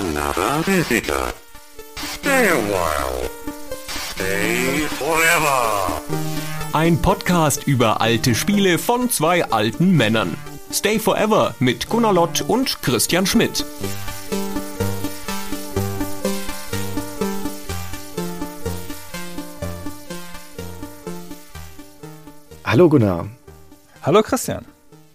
another visitor. Stay a while. Stay forever. Ein Podcast über alte Spiele von zwei alten Männern. Stay Forever mit Gunnar Lott und Christian Schmidt. Hallo Gunnar. Hallo Christian.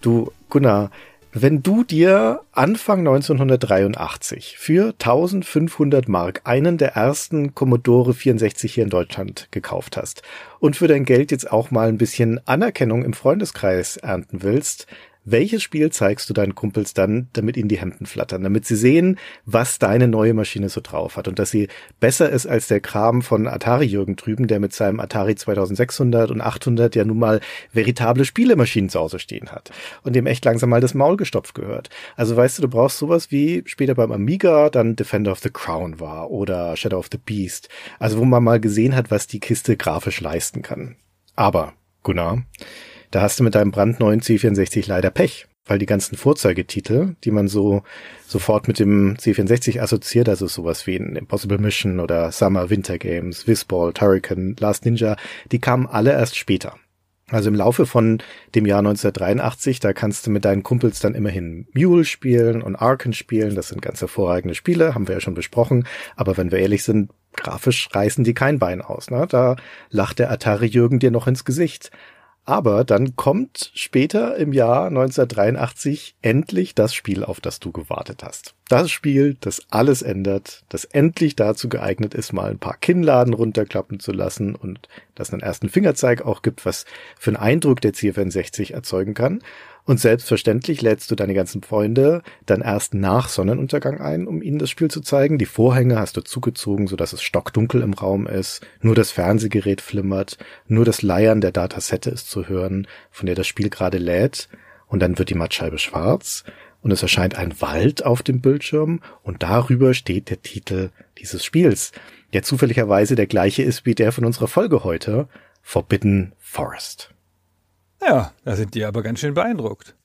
Du, Gunnar, wenn du dir Anfang 1983 für 1500 Mark einen der ersten Commodore 64 hier in Deutschland gekauft hast und für dein Geld jetzt auch mal ein bisschen Anerkennung im Freundeskreis ernten willst, welches Spiel zeigst du deinen Kumpels dann, damit ihnen die Hemden flattern, damit sie sehen, was deine neue Maschine so drauf hat und dass sie besser ist als der Kram von Atari Jürgen drüben, der mit seinem Atari 2600 und 800 ja nun mal veritable Spielemaschinen zu Hause stehen hat und dem echt langsam mal das Maul gestopft gehört. Also weißt du, du brauchst sowas wie später beim Amiga dann Defender of the Crown war oder Shadow of the Beast. Also wo man mal gesehen hat, was die Kiste grafisch leisten kann. Aber, Gunnar, da hast du mit deinem brandneuen C64 leider Pech, weil die ganzen Vorzeigetitel, die man so sofort mit dem C64 assoziiert, also sowas wie ein Impossible Mission oder Summer Winter Games, Whizball, Turrican, Last Ninja, die kamen alle erst später. Also im Laufe von dem Jahr 1983, da kannst du mit deinen Kumpels dann immerhin Mule spielen und Arken spielen. Das sind ganz hervorragende Spiele, haben wir ja schon besprochen. Aber wenn wir ehrlich sind, grafisch reißen die kein Bein aus. Ne? Da lacht der Atari Jürgen dir noch ins Gesicht. Aber dann kommt später im Jahr 1983 endlich das Spiel, auf das du gewartet hast. Das Spiel, das alles ändert, das endlich dazu geeignet ist, mal ein paar Kinnladen runterklappen zu lassen und das einen ersten Fingerzeig auch gibt, was für einen Eindruck der C64 erzeugen kann. Und selbstverständlich lädst du deine ganzen Freunde dann erst nach Sonnenuntergang ein, um ihnen das Spiel zu zeigen. Die Vorhänge hast du zugezogen, sodass es stockdunkel im Raum ist. Nur das Fernsehgerät flimmert. Nur das Leiern der Datasette ist zu hören, von der das Spiel gerade lädt. Und dann wird die Mattscheibe schwarz und es erscheint ein Wald auf dem Bildschirm und darüber steht der Titel dieses Spiels, der zufälligerweise der gleiche ist wie der von unserer Folge heute, Forbidden Forest. Ja, da sind die aber ganz schön beeindruckt.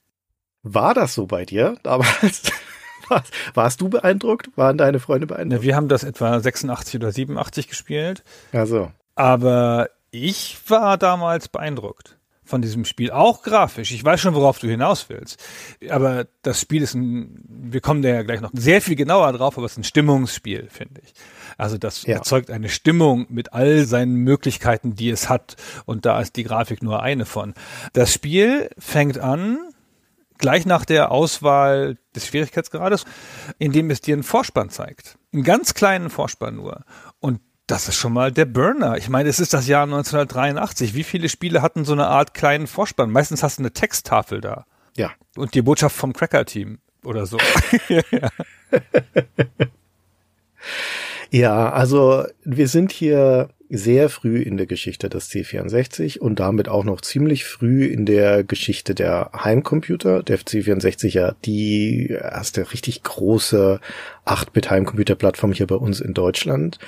War das so bei dir damals? Warst, warst du beeindruckt? Waren deine Freunde beeindruckt? Ja, wir haben das etwa 86 oder 87 gespielt. Ja, so. Aber ich war damals beeindruckt von diesem Spiel, auch grafisch. Ich weiß schon, worauf du hinaus willst. Aber das Spiel ist ein, wir kommen da ja gleich noch sehr viel genauer drauf, aber es ist ein Stimmungsspiel, finde ich. Also das ja. erzeugt eine Stimmung mit all seinen Möglichkeiten, die es hat. Und da ist die Grafik nur eine von. Das Spiel fängt an, gleich nach der Auswahl des Schwierigkeitsgrades, indem es dir einen Vorspann zeigt. Einen ganz kleinen Vorspann nur. Und das ist schon mal der Burner. Ich meine, es ist das Jahr 1983. Wie viele Spiele hatten so eine Art kleinen Vorspann? Meistens hast du eine Texttafel da. Ja. Und die Botschaft vom Cracker-Team oder so. ja. ja, also wir sind hier sehr früh in der Geschichte des C64 und damit auch noch ziemlich früh in der Geschichte der Heimcomputer. Der C64 ja die erste richtig große 8-Bit-Heimcomputer-Plattform hier bei uns in Deutschland.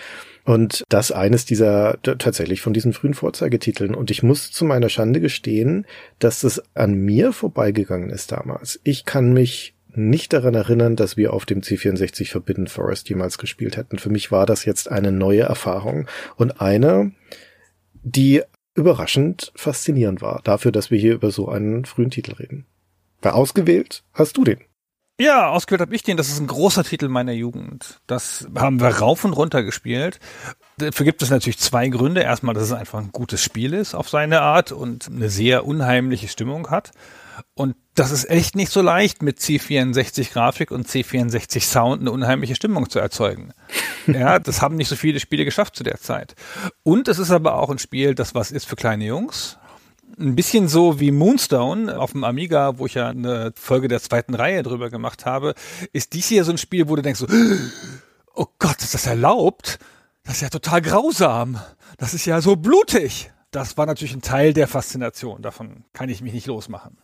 Und das eines dieser tatsächlich von diesen frühen Vorzeigetiteln. Und ich muss zu meiner Schande gestehen, dass das an mir vorbeigegangen ist damals. Ich kann mich nicht daran erinnern, dass wir auf dem C64 Forbidden Forest jemals gespielt hätten. Für mich war das jetzt eine neue Erfahrung und eine, die überraschend faszinierend war, dafür, dass wir hier über so einen frühen Titel reden. Wer ausgewählt? Hast du den? Ja, ausgewählt habe ich den. Das ist ein großer Titel meiner Jugend. Das haben wir rauf und runter gespielt. Dafür gibt es natürlich zwei Gründe. Erstmal, dass es einfach ein gutes Spiel ist auf seine Art und eine sehr unheimliche Stimmung hat. Und das ist echt nicht so leicht, mit C64 Grafik und C64 Sound eine unheimliche Stimmung zu erzeugen. ja, das haben nicht so viele Spiele geschafft zu der Zeit. Und es ist aber auch ein Spiel, das was ist für kleine Jungs ein bisschen so wie Moonstone auf dem Amiga, wo ich ja eine Folge der zweiten Reihe drüber gemacht habe, ist dies hier so ein Spiel, wo du denkst so, oh Gott, ist das erlaubt? Das ist ja total grausam. Das ist ja so blutig. Das war natürlich ein Teil der Faszination. Davon kann ich mich nicht losmachen.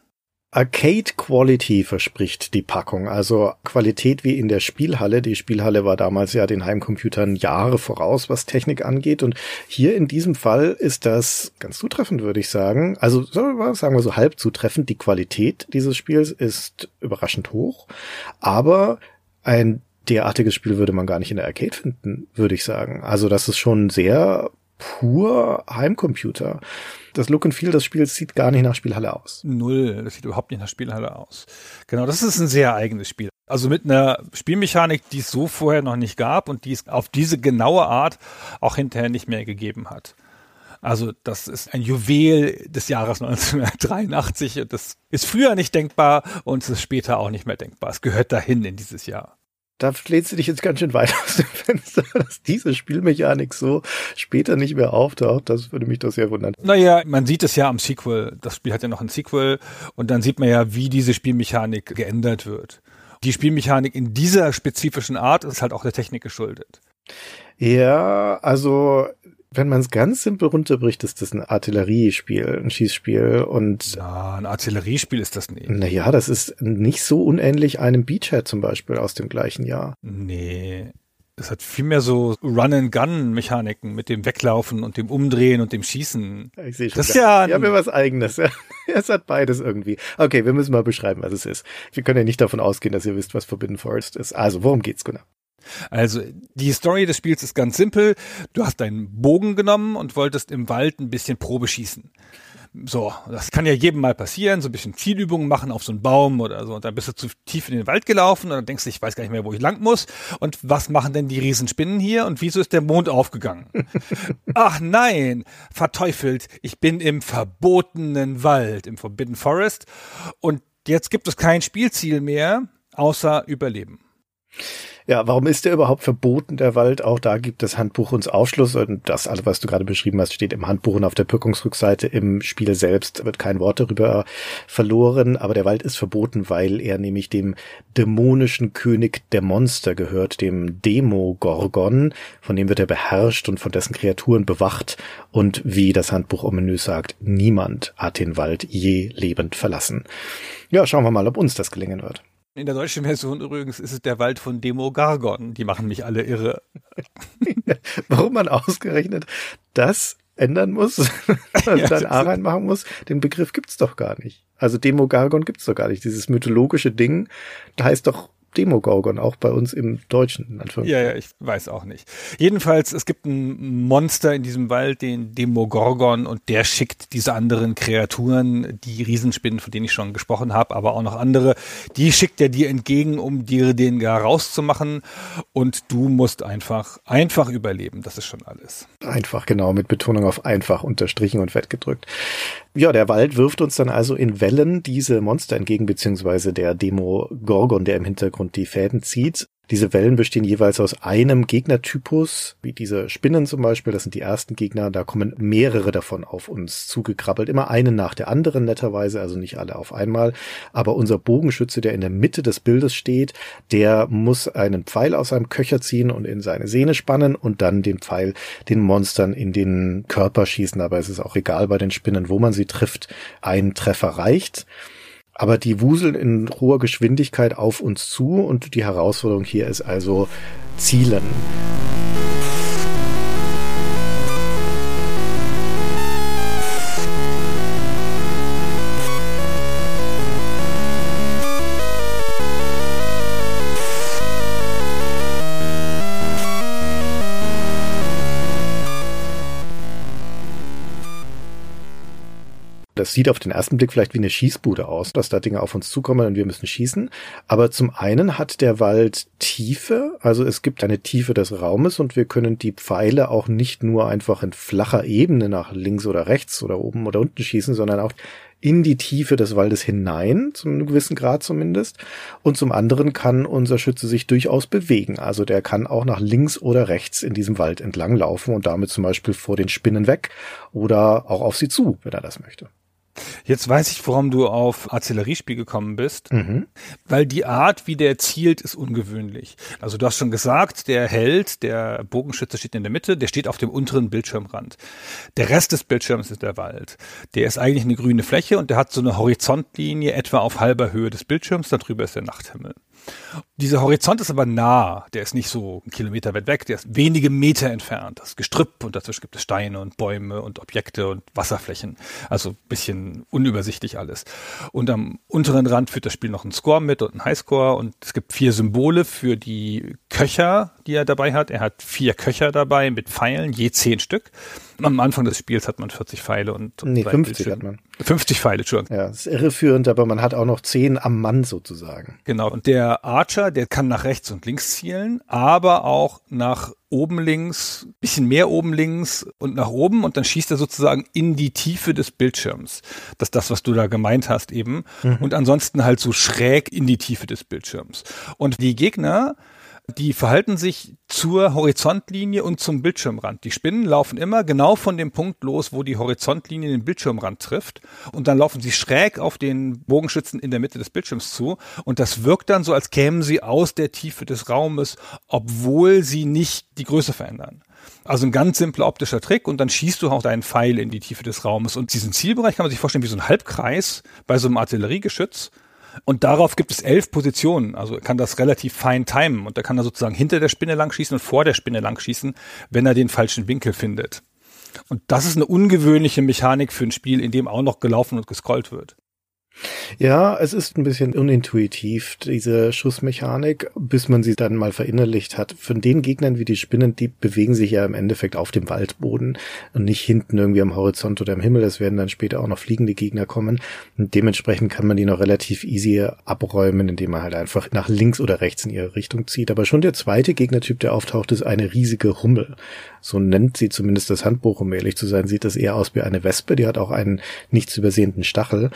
Arcade Quality verspricht die Packung, also Qualität wie in der Spielhalle. Die Spielhalle war damals ja den Heimcomputern Jahre voraus, was Technik angeht. Und hier in diesem Fall ist das ganz zutreffend, würde ich sagen. Also sagen wir so halb zutreffend. Die Qualität dieses Spiels ist überraschend hoch, aber ein derartiges Spiel würde man gar nicht in der Arcade finden, würde ich sagen. Also das ist schon sehr pur Heimcomputer. Das Look and Feel des Spiels sieht gar nicht nach Spielhalle aus. Null, das sieht überhaupt nicht nach Spielhalle aus. Genau, das ist ein sehr eigenes Spiel. Also mit einer Spielmechanik, die es so vorher noch nicht gab und die es auf diese genaue Art auch hinterher nicht mehr gegeben hat. Also das ist ein Juwel des Jahres 1983 und das ist früher nicht denkbar und es ist später auch nicht mehr denkbar. Es gehört dahin in dieses Jahr da lehnst du dich jetzt ganz schön weit aus dem Fenster, dass diese Spielmechanik so später nicht mehr auftaucht. Das würde mich doch sehr wundern. Naja, man sieht es ja am Sequel. Das Spiel hat ja noch ein Sequel und dann sieht man ja, wie diese Spielmechanik geändert wird. Die Spielmechanik in dieser spezifischen Art ist halt auch der Technik geschuldet. Ja, also wenn man es ganz simpel runterbricht, ist das ein Artilleriespiel, ein Schießspiel und. Ja, ein Artilleriespiel ist das nicht. Naja, das ist nicht so unähnlich einem Beachhead zum Beispiel aus dem gleichen Jahr. Nee. Es hat viel mehr so Run-and-Gun-Mechaniken mit dem Weglaufen und dem Umdrehen und dem Schießen. Ich sehe schon. Das ist ja, ja mir was Eigenes. es hat beides irgendwie. Okay, wir müssen mal beschreiben, was es ist. Wir können ja nicht davon ausgehen, dass ihr wisst, was Forbidden Forest ist. Also, worum geht's, Gunnar? Also die Story des Spiels ist ganz simpel. Du hast deinen Bogen genommen und wolltest im Wald ein bisschen Probe schießen. So, das kann ja jedem mal passieren, so ein bisschen Zielübungen machen auf so einen Baum oder so. Und dann bist du zu tief in den Wald gelaufen und dann denkst du, ich weiß gar nicht mehr, wo ich lang muss. Und was machen denn die Riesenspinnen hier? Und wieso ist der Mond aufgegangen? Ach nein, verteufelt, ich bin im verbotenen Wald, im Forbidden Forest. Und jetzt gibt es kein Spielziel mehr, außer Überleben. Ja, warum ist der überhaupt verboten, der Wald? Auch da gibt das Handbuch uns Aufschluss und das alles, was du gerade beschrieben hast, steht im Handbuch und auf der Wirkungsrückseite. Im Spiel selbst wird kein Wort darüber verloren, aber der Wald ist verboten, weil er nämlich dem dämonischen König der Monster gehört, dem Demogorgon, von dem wird er beherrscht und von dessen Kreaturen bewacht und wie das Handbuch ominös sagt, niemand hat den Wald je lebend verlassen. Ja, schauen wir mal, ob uns das gelingen wird. In der deutschen Version übrigens ist es der Wald von Demogargon. Die machen mich alle irre. Warum man ausgerechnet das ändern muss, also ja, dann A reinmachen muss, den Begriff gibt's doch gar nicht. Also Demogargon gibt's doch gar nicht. Dieses mythologische Ding, da heißt doch Demogorgon, auch bei uns im Deutschen. Ja, ja, ich weiß auch nicht. Jedenfalls, es gibt ein Monster in diesem Wald, den Demogorgon, und der schickt diese anderen Kreaturen, die Riesenspinnen, von denen ich schon gesprochen habe, aber auch noch andere, die schickt er dir entgegen, um dir den gar rauszumachen. Und du musst einfach, einfach überleben. Das ist schon alles. Einfach, genau, mit Betonung auf einfach unterstrichen und fett gedrückt. Ja, der Wald wirft uns dann also in Wellen diese Monster entgegen, beziehungsweise der Demogorgon, der im Hintergrund die Fäden zieht. Diese Wellen bestehen jeweils aus einem Gegnertypus, wie diese Spinnen zum Beispiel, das sind die ersten Gegner, da kommen mehrere davon auf uns zugekrabbelt, immer eine nach der anderen netterweise, also nicht alle auf einmal, aber unser Bogenschütze, der in der Mitte des Bildes steht, der muss einen Pfeil aus seinem Köcher ziehen und in seine Sehne spannen und dann den Pfeil den Monstern in den Körper schießen, aber es ist auch egal bei den Spinnen, wo man sie trifft, ein Treffer reicht. Aber die wuseln in hoher Geschwindigkeit auf uns zu und die Herausforderung hier ist also Zielen. Das sieht auf den ersten Blick vielleicht wie eine Schießbude aus, dass da Dinge auf uns zukommen und wir müssen schießen. Aber zum einen hat der Wald Tiefe, also es gibt eine Tiefe des Raumes und wir können die Pfeile auch nicht nur einfach in flacher Ebene nach links oder rechts oder oben oder unten schießen, sondern auch in die Tiefe des Waldes hinein, zu einem gewissen Grad zumindest. Und zum anderen kann unser Schütze sich durchaus bewegen. Also der kann auch nach links oder rechts in diesem Wald entlang laufen und damit zum Beispiel vor den Spinnen weg oder auch auf sie zu, wenn er das möchte. Jetzt weiß ich, warum du auf Artilleriespiel gekommen bist, mhm. weil die Art, wie der zielt, ist ungewöhnlich. Also du hast schon gesagt, der Held, der Bogenschütze steht in der Mitte, der steht auf dem unteren Bildschirmrand. Der Rest des Bildschirms ist der Wald. Der ist eigentlich eine grüne Fläche und der hat so eine Horizontlinie etwa auf halber Höhe des Bildschirms, darüber ist der Nachthimmel. Dieser Horizont ist aber nah, der ist nicht so einen Kilometer weit weg, der ist wenige Meter entfernt. Das ist Gestrüpp und dazwischen gibt es Steine und Bäume und Objekte und Wasserflächen. Also bisschen unübersichtlich alles. Und am unteren Rand führt das Spiel noch einen Score mit und einen Highscore und es gibt vier Symbole für die Köcher, die er dabei hat. Er hat vier Köcher dabei mit Pfeilen, je zehn Stück. Am Anfang des Spiels hat man 40 Pfeile und, nee, 50 hat man. 50 Pfeile, Entschuldigung. Ja, das ist irreführend, aber man hat auch noch 10 am Mann sozusagen. Genau. Und der Archer, der kann nach rechts und links zielen, aber auch nach oben links, bisschen mehr oben links und nach oben und dann schießt er sozusagen in die Tiefe des Bildschirms. Das ist das, was du da gemeint hast eben. Mhm. Und ansonsten halt so schräg in die Tiefe des Bildschirms. Und die Gegner, die verhalten sich zur Horizontlinie und zum Bildschirmrand. Die Spinnen laufen immer genau von dem Punkt los, wo die Horizontlinie den Bildschirmrand trifft. Und dann laufen sie schräg auf den Bogenschützen in der Mitte des Bildschirms zu. Und das wirkt dann so, als kämen sie aus der Tiefe des Raumes, obwohl sie nicht die Größe verändern. Also ein ganz simpler optischer Trick und dann schießt du auch deinen Pfeil in die Tiefe des Raumes. Und diesen Zielbereich kann man sich vorstellen wie so ein Halbkreis bei so einem Artilleriegeschütz. Und darauf gibt es elf Positionen. Also er kann das relativ fein timen. Und da kann er sozusagen hinter der Spinne lang schießen und vor der Spinne lang schießen, wenn er den falschen Winkel findet. Und das ist eine ungewöhnliche Mechanik für ein Spiel, in dem auch noch gelaufen und gescrollt wird. Ja, es ist ein bisschen unintuitiv, diese Schussmechanik, bis man sie dann mal verinnerlicht hat. Von den Gegnern wie die Spinnen, die bewegen sich ja im Endeffekt auf dem Waldboden und nicht hinten irgendwie am Horizont oder im Himmel. Es werden dann später auch noch fliegende Gegner kommen. Und dementsprechend kann man die noch relativ easy abräumen, indem man halt einfach nach links oder rechts in ihre Richtung zieht. Aber schon der zweite Gegnertyp, der auftaucht, ist eine riesige Hummel. So nennt sie zumindest das Handbuch, um ehrlich zu sein, sieht das eher aus wie eine Wespe. Die hat auch einen nicht zu übersehenden Stachel.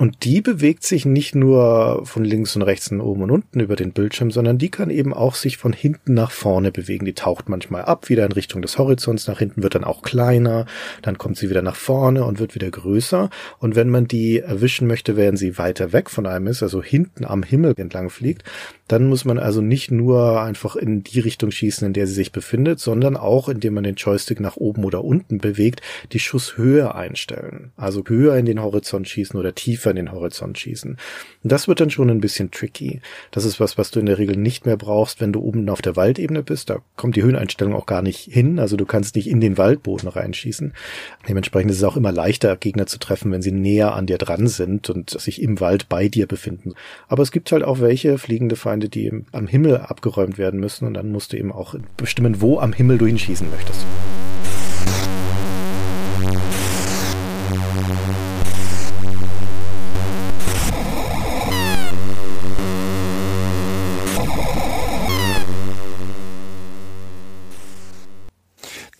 Und die bewegt sich nicht nur von links und rechts und oben und unten über den Bildschirm, sondern die kann eben auch sich von hinten nach vorne bewegen. Die taucht manchmal ab, wieder in Richtung des Horizonts, nach hinten wird dann auch kleiner, dann kommt sie wieder nach vorne und wird wieder größer. Und wenn man die erwischen möchte, während sie weiter weg von einem ist, also hinten am Himmel entlang fliegt, dann muss man also nicht nur einfach in die Richtung schießen, in der sie sich befindet, sondern auch, indem man den Joystick nach oben oder unten bewegt, die Schusshöhe einstellen. Also höher in den Horizont schießen oder tiefer in den Horizont schießen. Und das wird dann schon ein bisschen tricky. Das ist was, was du in der Regel nicht mehr brauchst, wenn du oben auf der Waldebene bist. Da kommt die Höheneinstellung auch gar nicht hin. Also du kannst nicht in den Waldboden reinschießen. Dementsprechend ist es auch immer leichter, Gegner zu treffen, wenn sie näher an dir dran sind und sich im Wald bei dir befinden. Aber es gibt halt auch welche fliegende Feinde, Feinde, die am Himmel abgeräumt werden müssen. Und dann musst du eben auch bestimmen, wo am Himmel du hinschießen möchtest.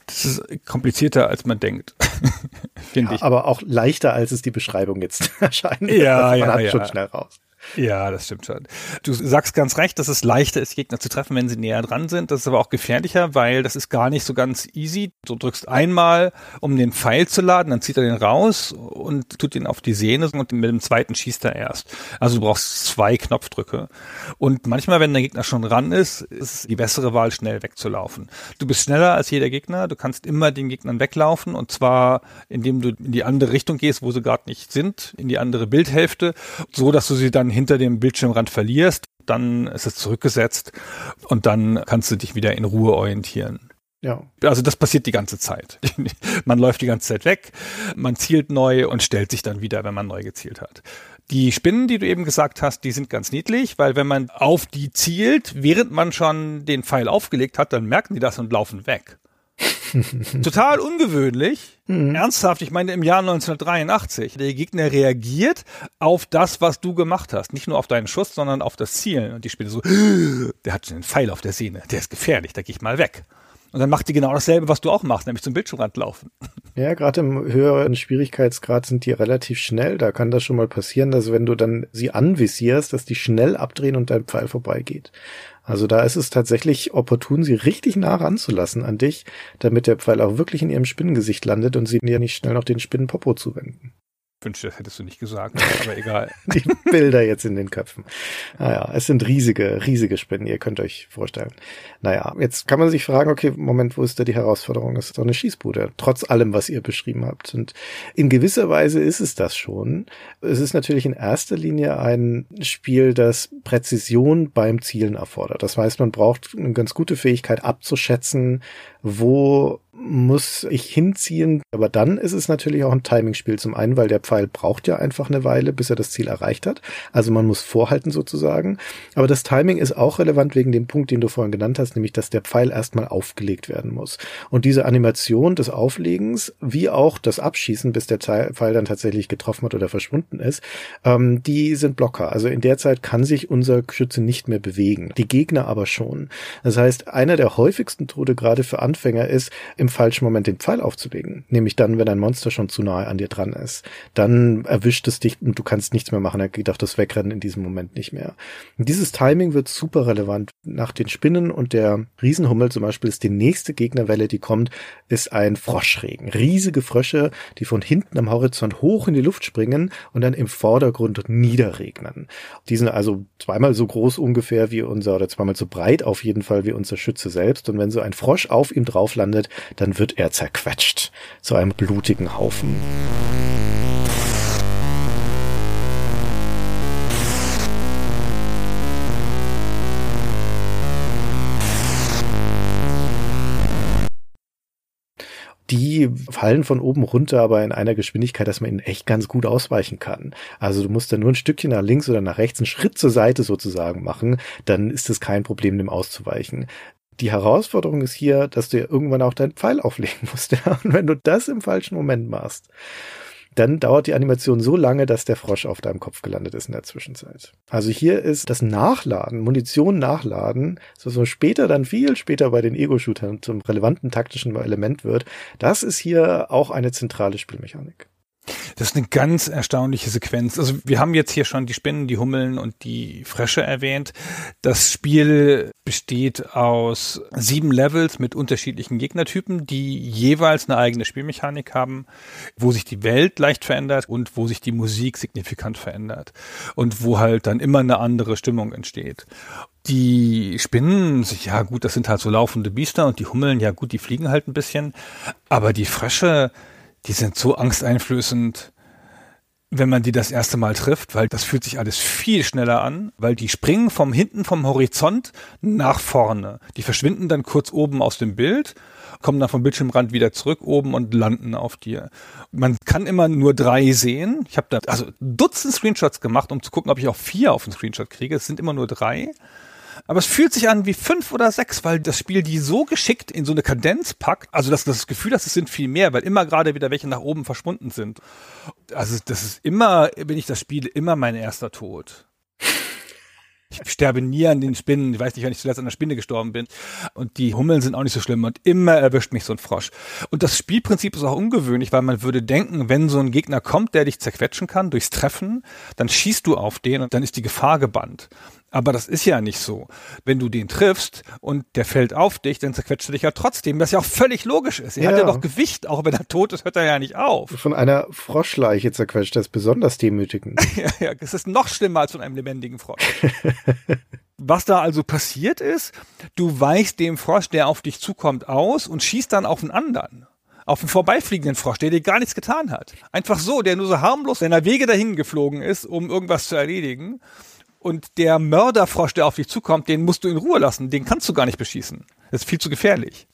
Das ist komplizierter, als man denkt. Finde ja, ich. Aber auch leichter, als es die Beschreibung jetzt erscheint. Ja, also man ja, hat ja. schon schnell raus. Ja, das stimmt schon. Du sagst ganz recht, dass es leichter ist, Gegner zu treffen, wenn sie näher dran sind. Das ist aber auch gefährlicher, weil das ist gar nicht so ganz easy. Du drückst einmal, um den Pfeil zu laden, dann zieht er den raus und tut ihn auf die Sehne und mit dem zweiten schießt er erst. Also du brauchst zwei Knopfdrücke. Und manchmal, wenn der Gegner schon ran ist, ist die bessere Wahl, schnell wegzulaufen. Du bist schneller als jeder Gegner. Du kannst immer den Gegnern weglaufen und zwar, indem du in die andere Richtung gehst, wo sie gerade nicht sind, in die andere Bildhälfte, so dass du sie dann hinter dem Bildschirmrand verlierst, dann ist es zurückgesetzt und dann kannst du dich wieder in Ruhe orientieren. Ja. Also das passiert die ganze Zeit. man läuft die ganze Zeit weg, man zielt neu und stellt sich dann wieder, wenn man neu gezielt hat. Die Spinnen, die du eben gesagt hast, die sind ganz niedlich, weil wenn man auf die zielt, während man schon den Pfeil aufgelegt hat, dann merken die das und laufen weg. Total ungewöhnlich. Mhm. Ernsthaft, ich meine im Jahr 1983. Der Gegner reagiert auf das, was du gemacht hast. Nicht nur auf deinen Schuss, sondern auf das Zielen. Und die Spiele so, der hat schon einen Pfeil auf der Sehne. Der ist gefährlich, da gehe ich mal weg. Und dann macht die genau dasselbe, was du auch machst, nämlich zum Bildschirmrand laufen. Ja, gerade im höheren Schwierigkeitsgrad sind die relativ schnell. Da kann das schon mal passieren, dass wenn du dann sie anvisierst, dass die schnell abdrehen und dein Pfeil vorbeigeht. Also da ist es tatsächlich opportun, sie richtig nah ranzulassen an dich, damit der Pfeil auch wirklich in ihrem Spinnengesicht landet und sie dir nicht schnell noch den Spinnenpopo zuwenden. Wünschte, das hättest du nicht gesagt, aber egal. Die Bilder jetzt in den Köpfen. Naja, es sind riesige, riesige Spinnen, ihr könnt euch vorstellen. Naja, jetzt kann man sich fragen, okay, Moment, wo ist da die Herausforderung? Es ist doch eine Schießbude, trotz allem, was ihr beschrieben habt. Und in gewisser Weise ist es das schon. Es ist natürlich in erster Linie ein Spiel, das Präzision beim Zielen erfordert. Das heißt, man braucht eine ganz gute Fähigkeit abzuschätzen, wo muss ich hinziehen. Aber dann ist es natürlich auch ein Timingspiel. Zum einen, weil der Pfeil braucht ja einfach eine Weile, bis er das Ziel erreicht hat. Also man muss vorhalten sozusagen. Aber das Timing ist auch relevant wegen dem Punkt, den du vorhin genannt hast, nämlich, dass der Pfeil erstmal aufgelegt werden muss. Und diese Animation des Auflegens, wie auch das Abschießen, bis der Pfeil dann tatsächlich getroffen hat oder verschwunden ist, ähm, die sind Blocker. Also in der Zeit kann sich unser Schütze nicht mehr bewegen. Die Gegner aber schon. Das heißt, einer der häufigsten Tode gerade für Anfänger ist, im falschen Moment den Pfeil aufzulegen. Nämlich dann, wenn ein Monster schon zu nahe an dir dran ist. Dann erwischt es dich und du kannst nichts mehr machen. Er geht auch das Wegrennen in diesem Moment nicht mehr. Und dieses Timing wird super relevant. Nach den Spinnen und der Riesenhummel zum Beispiel ist die nächste Gegnerwelle, die kommt, ist ein Froschregen. Riesige Frösche, die von hinten am Horizont hoch in die Luft springen und dann im Vordergrund niederregnen. Die sind also zweimal so groß ungefähr wie unser, oder zweimal so breit auf jeden Fall wie unser Schütze selbst. Und wenn so ein Frosch auf ihm drauf landet, dann wird er zerquetscht zu einem blutigen Haufen. die fallen von oben runter, aber in einer Geschwindigkeit, dass man ihnen echt ganz gut ausweichen kann. Also du musst dann nur ein Stückchen nach links oder nach rechts, einen Schritt zur Seite sozusagen machen, dann ist es kein Problem, dem auszuweichen die Herausforderung ist hier, dass du ja irgendwann auch deinen Pfeil auflegen musst. Ja? Und wenn du das im falschen Moment machst, dann dauert die Animation so lange, dass der Frosch auf deinem Kopf gelandet ist in der Zwischenzeit. Also hier ist das Nachladen, Munition nachladen, so, so später dann viel später bei den Ego-Shootern zum relevanten taktischen Element wird. Das ist hier auch eine zentrale Spielmechanik. Das ist eine ganz erstaunliche Sequenz. Also wir haben jetzt hier schon die Spinnen, die Hummeln und die Frösche erwähnt. Das Spiel besteht aus sieben Levels mit unterschiedlichen Gegnertypen, die jeweils eine eigene Spielmechanik haben, wo sich die Welt leicht verändert und wo sich die Musik signifikant verändert und wo halt dann immer eine andere Stimmung entsteht. Die Spinnen, ja gut, das sind halt so laufende Biester und die Hummeln, ja gut, die fliegen halt ein bisschen, aber die Frösche, die sind so angsteinflößend, wenn man die das erste Mal trifft, weil das fühlt sich alles viel schneller an, weil die springen vom hinten vom Horizont nach vorne. Die verschwinden dann kurz oben aus dem Bild, kommen dann vom Bildschirmrand wieder zurück oben und landen auf dir. Man kann immer nur drei sehen. Ich habe da also Dutzend Screenshots gemacht, um zu gucken, ob ich auch vier auf den Screenshot kriege. Es sind immer nur drei. Aber es fühlt sich an wie fünf oder sechs, weil das Spiel die so geschickt in so eine Kadenz packt, also dass das Gefühl, dass es sind viel mehr, weil immer gerade wieder welche nach oben verschwunden sind. Also das ist immer, wenn ich das spiele, immer mein erster Tod. Ich sterbe nie an den Spinnen. Ich weiß nicht, wann ich zuletzt an der Spinne gestorben bin. Und die Hummeln sind auch nicht so schlimm. Und immer erwischt mich so ein Frosch. Und das Spielprinzip ist auch ungewöhnlich, weil man würde denken, wenn so ein Gegner kommt, der dich zerquetschen kann durchs Treffen, dann schießt du auf den und dann ist die Gefahr gebannt. Aber das ist ja nicht so. Wenn du den triffst und der fällt auf dich, dann zerquetscht er dich ja trotzdem, was ja auch völlig logisch ist. Er ja. hat ja noch Gewicht, auch wenn er tot ist, hört er ja nicht auf. Von einer Froschleiche zerquetscht, das ist besonders demütigend. ja, ja, das ist noch schlimmer als von einem lebendigen Frosch. was da also passiert ist, du weichst dem Frosch, der auf dich zukommt, aus und schießt dann auf einen anderen auf einen vorbeifliegenden Frosch, der dir gar nichts getan hat. Einfach so, der nur so harmlos seiner Wege dahin geflogen ist, um irgendwas zu erledigen. Und der Mörderfrosch, der auf dich zukommt, den musst du in Ruhe lassen. Den kannst du gar nicht beschießen. Das ist viel zu gefährlich.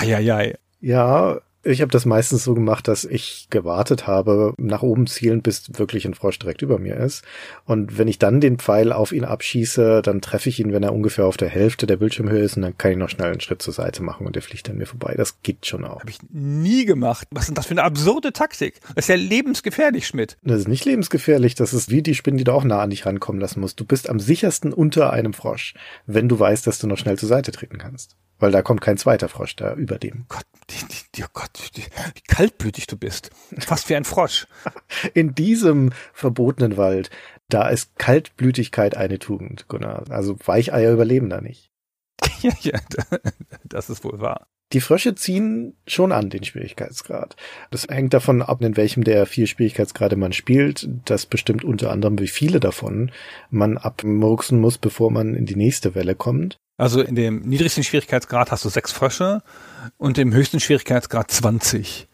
Eieiei. Ja, ich habe das meistens so gemacht, dass ich gewartet habe, nach oben zielen, bis wirklich ein Frosch direkt über mir ist. Und wenn ich dann den Pfeil auf ihn abschieße, dann treffe ich ihn, wenn er ungefähr auf der Hälfte der Bildschirmhöhe ist und dann kann ich noch schnell einen Schritt zur Seite machen und der fliegt an mir vorbei. Das geht schon auch. Habe ich nie gemacht. Was ist denn das für eine absurde Taktik? Das ist ja lebensgefährlich, Schmidt. Das ist nicht lebensgefährlich. Das ist wie die Spinnen, die du auch nah an dich rankommen lassen musst. Du bist am sichersten unter einem Frosch, wenn du weißt, dass du noch schnell zur Seite treten kannst. Weil da kommt kein zweiter Frosch da über dem. Gott, die, die, oh Gott, die, wie kaltblütig du bist. Fast wie ein Frosch. In diesem verbotenen Wald, da ist Kaltblütigkeit eine Tugend, Gunnar. Also Weicheier überleben da nicht. ja, ja, das ist wohl wahr. Die Frösche ziehen schon an den Schwierigkeitsgrad. Das hängt davon ab, in welchem der vier Schwierigkeitsgrade man spielt. Das bestimmt unter anderem, wie viele davon man abmurksen muss, bevor man in die nächste Welle kommt. Also in dem niedrigsten Schwierigkeitsgrad hast du sechs Frösche und im höchsten Schwierigkeitsgrad 20.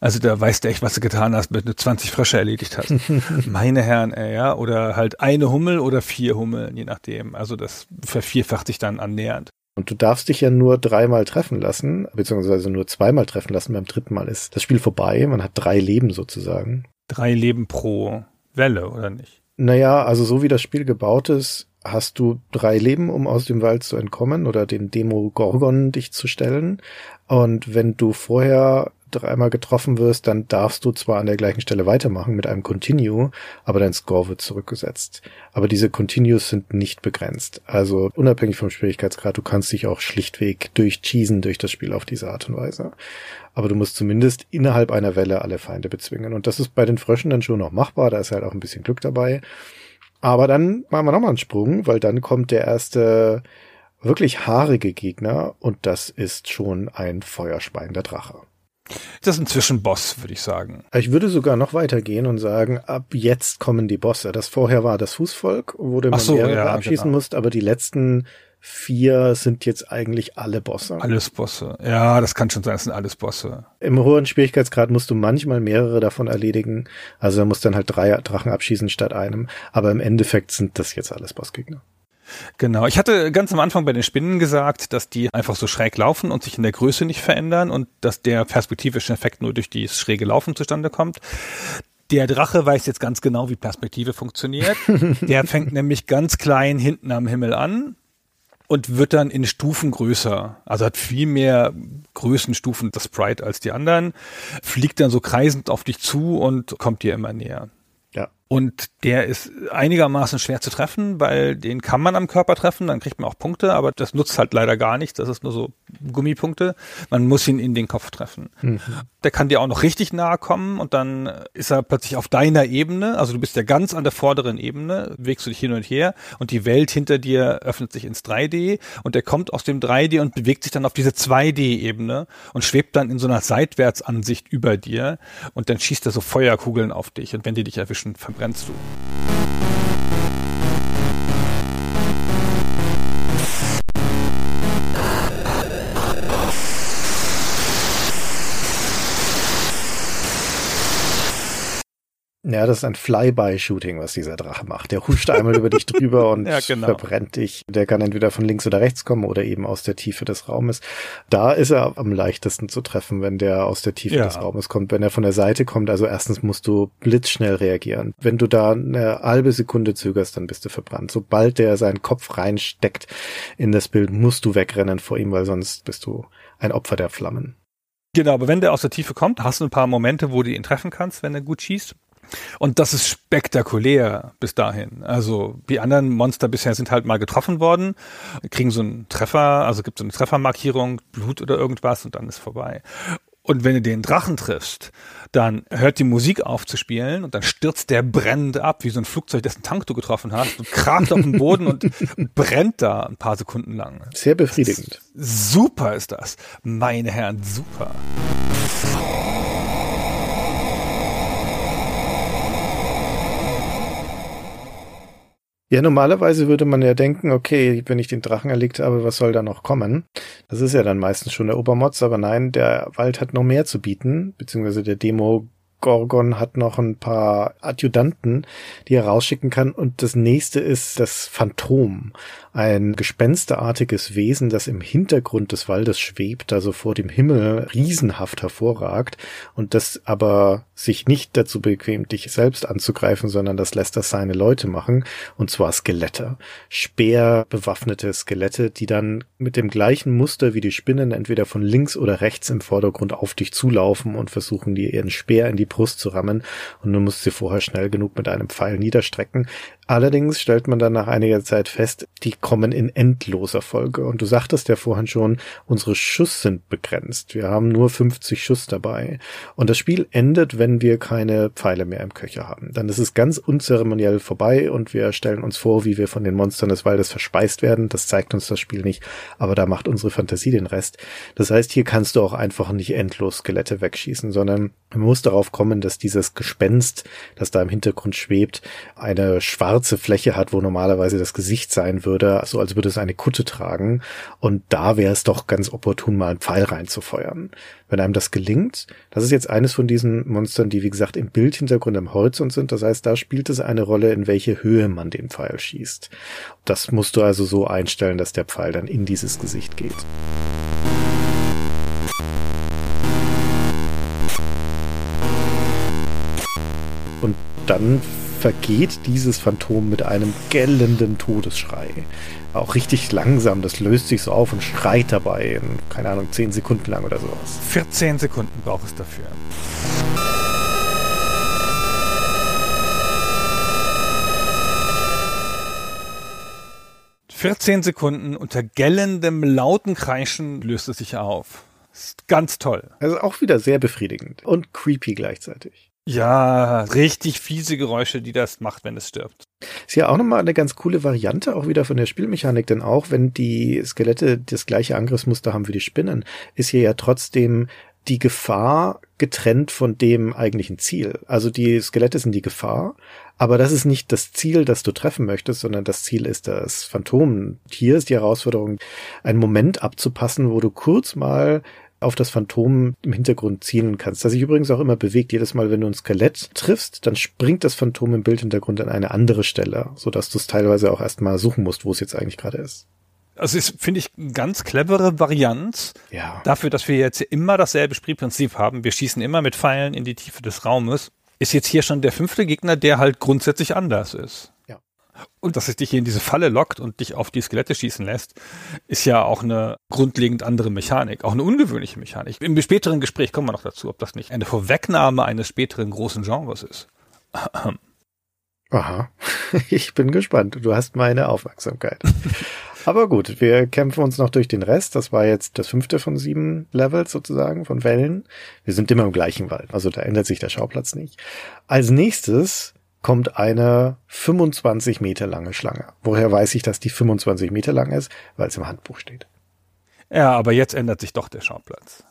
Also da weißt du echt, was du getan hast, wenn du 20 Frösche erledigt hast. Meine Herren, ey, ja. Oder halt eine Hummel oder vier Hummeln, je nachdem. Also das vervierfacht sich dann annähernd. Und du darfst dich ja nur dreimal treffen lassen, beziehungsweise nur zweimal treffen lassen. Beim dritten Mal ist das Spiel vorbei. Man hat drei Leben sozusagen. Drei Leben pro Welle, oder nicht? Naja, also so wie das Spiel gebaut ist, hast du drei Leben, um aus dem Wald zu entkommen oder den Demo Gorgon dich zu stellen. Und wenn du vorher dreimal getroffen wirst, dann darfst du zwar an der gleichen Stelle weitermachen mit einem Continue, aber dein Score wird zurückgesetzt. Aber diese Continues sind nicht begrenzt. Also unabhängig vom Schwierigkeitsgrad, du kannst dich auch schlichtweg durchcheesen durch das Spiel auf diese Art und Weise. Aber du musst zumindest innerhalb einer Welle alle Feinde bezwingen. Und das ist bei den Fröschen dann schon noch machbar, da ist halt auch ein bisschen Glück dabei. Aber dann machen wir nochmal einen Sprung, weil dann kommt der erste wirklich haarige Gegner und das ist schon ein feuerspeiender Drache. Das ist inzwischen Boss, würde ich sagen. Ich würde sogar noch weitergehen und sagen, ab jetzt kommen die Bosse. Das vorher war das Fußvolk, wo du so, mehrere ja, abschießen genau. musst, aber die letzten vier sind jetzt eigentlich alle Bosse. Alles Bosse. Ja, das kann schon sein, das sind alles Bosse. Im hohen Schwierigkeitsgrad musst du manchmal mehrere davon erledigen. Also da musst dann halt drei Drachen abschießen statt einem. Aber im Endeffekt sind das jetzt alles Bossgegner. Genau. Ich hatte ganz am Anfang bei den Spinnen gesagt, dass die einfach so schräg laufen und sich in der Größe nicht verändern und dass der perspektivische Effekt nur durch dieses schräge Laufen zustande kommt. Der Drache weiß jetzt ganz genau, wie Perspektive funktioniert. Der fängt nämlich ganz klein hinten am Himmel an und wird dann in Stufen größer. Also hat viel mehr Größenstufen das Sprite als die anderen, fliegt dann so kreisend auf dich zu und kommt dir immer näher. Ja. Und der ist einigermaßen schwer zu treffen, weil den kann man am Körper treffen, dann kriegt man auch Punkte, aber das nutzt halt leider gar nichts. Das ist nur so Gummipunkte. Man muss ihn in den Kopf treffen. Mhm. Der kann dir auch noch richtig nahe kommen und dann ist er plötzlich auf deiner Ebene. Also du bist ja ganz an der vorderen Ebene, bewegst du dich hin und her und die Welt hinter dir öffnet sich ins 3D und der kommt aus dem 3D und bewegt sich dann auf diese 2D-Ebene und schwebt dann in so einer Seitwärtsansicht über dir und dann schießt er so Feuerkugeln auf dich und wenn die dich erwischen, verbrennst du. Ja, das ist ein Flyby-Shooting, was dieser Drache macht. Der huscht einmal über dich drüber und Ja, genau. verbrennt dich. Der kann entweder von links oder rechts kommen oder eben aus der Tiefe des Raumes. Da ist er am leichtesten zu treffen, wenn der aus der Tiefe Ja. des Raumes kommt. Wenn er von der Seite kommt, also erstens musst du blitzschnell reagieren. Wenn du da eine halbe Sekunde zögerst, dann bist du verbrannt. Sobald der seinen Kopf reinsteckt in das Bild, musst du wegrennen vor ihm, weil sonst bist du ein Opfer der Flammen. Genau, aber wenn der aus der Tiefe kommt, hast du ein paar Momente, wo du ihn treffen kannst, wenn er gut schießt. Und das ist spektakulär bis dahin. Also die anderen Monster bisher sind halt mal getroffen worden, kriegen so einen Treffer, also gibt so eine Treffermarkierung, Blut oder irgendwas und dann ist vorbei. Und wenn du den Drachen triffst, dann hört die Musik auf zu spielen und dann stürzt der brennend ab, wie so ein Flugzeug, dessen Tank du getroffen hast und kracht auf den Boden und, und brennt da ein paar Sekunden lang. Sehr befriedigend. Super ist das. Meine Herren, super. Ja, normalerweise würde man ja denken, okay, wenn ich den Drachen erlegt habe, was soll da noch kommen? Das ist ja dann meistens schon der Obermotz, aber nein, der Wald hat noch mehr zu bieten, beziehungsweise der Demo Gorgon hat noch ein paar Adjutanten, die er rausschicken kann. Und das nächste ist das Phantom. Ein gespensterartiges Wesen, das im Hintergrund des Waldes schwebt, also vor dem Himmel riesenhaft hervorragt und das aber sich nicht dazu bequemt, dich selbst anzugreifen, sondern das lässt das seine Leute machen, und zwar Skelette. Speerbewaffnete Skelette, die dann mit dem gleichen Muster wie die Spinnen entweder von links oder rechts im Vordergrund auf dich zulaufen und versuchen dir ihren Speer in die Brust zu rammen und du musst sie vorher schnell genug mit einem Pfeil niederstrecken. Allerdings stellt man dann nach einiger Zeit fest, die kommen in endloser Folge. Und du sagtest ja vorhin schon, unsere Schuss sind begrenzt. Wir haben nur 50 Schuss dabei. Und das Spiel endet, wenn wir keine Pfeile mehr im Köcher haben. Dann ist es ganz unzeremoniell vorbei und wir stellen uns vor, wie wir von den Monstern des Waldes verspeist werden. Das zeigt uns das Spiel nicht, aber da macht unsere Fantasie den Rest. Das heißt, hier kannst du auch einfach nicht endlos Skelette wegschießen, sondern man muss darauf kommen, dass dieses Gespenst, das da im Hintergrund schwebt, eine schwarze Fläche hat, wo normalerweise das Gesicht sein würde, so als würde es eine Kutte tragen. Und da wäre es doch ganz opportun, mal einen Pfeil reinzufeuern. Wenn einem das gelingt, das ist jetzt eines von diesen Monstern, die wie gesagt im Bildhintergrund am Horizont sind. Das heißt, da spielt es eine Rolle, in welche Höhe man den Pfeil schießt. Das musst du also so einstellen, dass der Pfeil dann in dieses Gesicht geht. Und dann vergeht dieses Phantom mit einem gellenden Todesschrei. Auch richtig langsam, das löst sich so auf und schreit dabei, in, keine Ahnung, 10 Sekunden lang oder sowas. 14 Sekunden braucht es dafür. Vierzehn Sekunden unter gellendem, lauten Kreischen löst es sich auf. Ist ganz toll. Also auch wieder sehr befriedigend und creepy gleichzeitig. Ja, richtig fiese Geräusche, die das macht, wenn es stirbt. Ist ja auch nochmal eine ganz coole Variante, auch wieder von der Spielmechanik, denn auch wenn die Skelette das gleiche Angriffsmuster haben wie die Spinnen, ist hier ja trotzdem die Gefahr getrennt von dem eigentlichen Ziel. Also die Skelette sind die Gefahr, aber das ist nicht das Ziel, das du treffen möchtest, sondern das Ziel ist das Phantom. Hier ist die Herausforderung, einen Moment abzupassen, wo du kurz mal auf das Phantom im Hintergrund zielen kannst. Das sich übrigens auch immer bewegt. Jedes Mal, wenn du ein Skelett triffst, dann springt das Phantom im Bildhintergrund an eine andere Stelle, sodass du es teilweise auch erstmal suchen musst, wo es jetzt eigentlich gerade ist. Also ist, finde ich, eine ganz clevere Variant Ja. dafür, dass wir jetzt immer dasselbe Spielprinzip haben. Wir schießen immer mit Pfeilen in die Tiefe des Raumes. Ist jetzt hier schon der fünfte Gegner, der halt grundsätzlich anders ist. Und dass es dich hier in diese Falle lockt und dich auf die Skelette schießen lässt, ist ja auch eine grundlegend andere Mechanik, auch eine ungewöhnliche Mechanik. Im späteren Gespräch kommen wir noch dazu, ob das nicht eine Vorwegnahme eines späteren großen Genres ist. Aha. Ich bin gespannt. Du hast meine Aufmerksamkeit. Aber gut, wir kämpfen uns noch durch den Rest. Das war jetzt das fünfte von sieben Levels sozusagen, von Wellen. Wir sind immer im gleichen Wald, also da ändert sich der Schauplatz nicht. Als nächstes kommt eine 25 Meter lange Schlange. Woher weiß ich, dass die 25 Meter lang ist? Weil es im Handbuch steht. Ja, aber jetzt ändert sich doch der Schauplatz.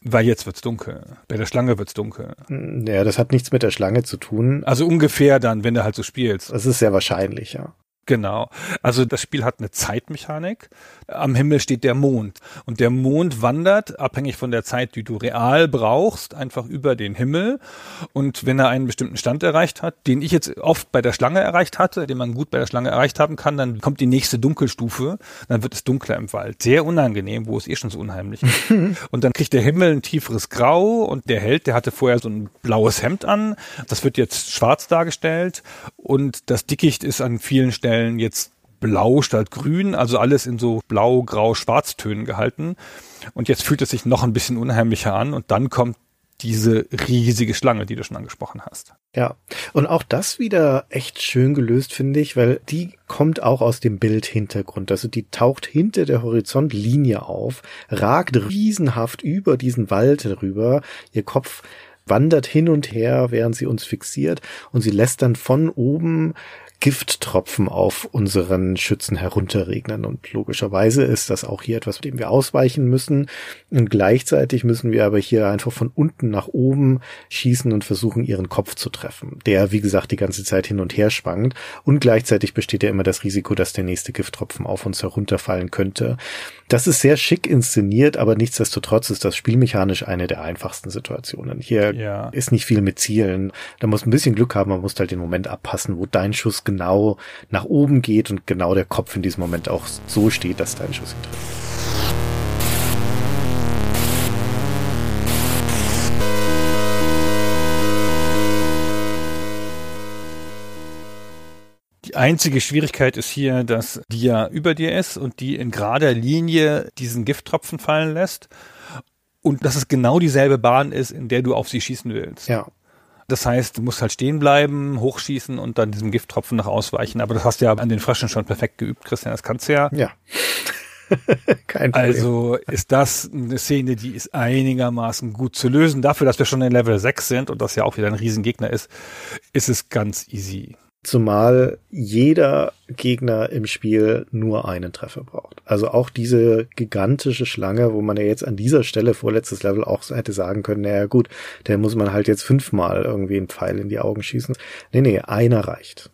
Weil jetzt wird's dunkel. Bei der Schlange wird's dunkel. Ja, das hat nichts mit der Schlange zu tun. Also ungefähr dann, wenn du halt so spielst. Das ist sehr wahrscheinlich, ja. Genau. Also das Spiel hat eine Zeitmechanik. Am Himmel steht der Mond. Und der Mond wandert, abhängig von der Zeit, die du real brauchst, einfach über den Himmel. Und wenn er einen bestimmten Stand erreicht hat, den ich jetzt oft bei der Schlange erreicht hatte, den man gut bei der Schlange erreicht haben kann, dann kommt die nächste Dunkelstufe. Dann wird es dunkler im Wald. Sehr unangenehm, wo es eh schon so unheimlich ist. und dann kriegt der Himmel ein tieferes Grau und der Held, der hatte vorher so ein blaues Hemd an. Das wird jetzt schwarz dargestellt. Und das Dickicht ist an vielen Stellen jetzt blau statt grün, also alles in so blau, grau, schwarztönen gehalten. Und jetzt fühlt es sich noch ein bisschen unheimlicher an und dann kommt diese riesige Schlange, die du schon angesprochen hast. Ja, und auch das wieder echt schön gelöst, finde ich, weil die kommt auch aus dem Bildhintergrund. Also die taucht hinter der Horizontlinie auf, ragt riesenhaft über diesen Wald rüber. Ihr Kopf wandert hin und her, während sie uns fixiert und sie lässt dann von oben Gifttropfen auf unseren Schützen herunterregnen. Und logischerweise ist das auch hier etwas, dem wir ausweichen müssen. Und gleichzeitig müssen wir aber hier einfach von unten nach oben schießen und versuchen, ihren Kopf zu treffen, der, wie gesagt, die ganze Zeit hin und her schwankt. Und gleichzeitig besteht ja immer das Risiko, dass der nächste Gifttropfen auf uns herunterfallen könnte. Das ist sehr schick inszeniert, aber nichtsdestotrotz ist das spielmechanisch eine der einfachsten Situationen. Hier Ja. ist nicht viel mit Zielen. Da muss ein bisschen Glück haben, man muss halt den Moment abpassen, wo dein Schuss genau nach oben geht und genau der Kopf in diesem Moment auch so steht, dass dein Schuss ihn trifft. Die einzige Schwierigkeit ist hier, dass die ja über dir ist und die in gerader Linie diesen Gifttropfen fallen lässt und dass es genau dieselbe Bahn ist, in der du auf sie schießen willst. Ja. Das heißt, du musst halt stehen bleiben, hochschießen und dann diesem Gifttropfen noch ausweichen. Aber das hast du ja an den Fröschen schon perfekt geübt, Christian. Das kannst du ja. Ja. Kein Problem. Also ist das eine Szene, die ist einigermaßen gut zu lösen. Dafür, dass wir schon in Level 6 sind und das ja auch wieder ein Riesengegner ist, ist es ganz easy. Zumal jeder Gegner im Spiel nur einen Treffer braucht. Also auch diese gigantische Schlange, wo man ja jetzt an dieser Stelle vorletztes Level auch hätte sagen können, naja gut, der muss man halt jetzt fünfmal irgendwie einen Pfeil in die Augen schießen. Nee, nee, einer reicht.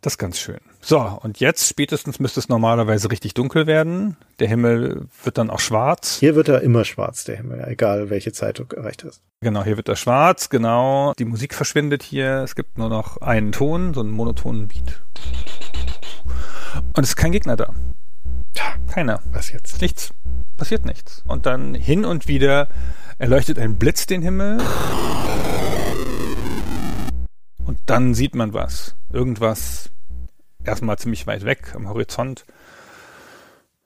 Das ist ganz schön. So, und jetzt spätestens müsste es normalerweise richtig dunkel werden. Der Himmel wird dann auch schwarz. Hier wird er immer schwarz, der Himmel, egal welche Zeit du erreicht hast. Genau, hier wird er schwarz, genau. Die Musik verschwindet hier. Es gibt nur noch einen Ton, so einen monotonen Beat. Und es ist kein Gegner da. Keiner. Was jetzt? Nichts. Passiert nichts. Und dann hin und wieder erleuchtet ein Blitz den Himmel. Und dann sieht man was. Irgendwas erstmal ziemlich weit weg am Horizont.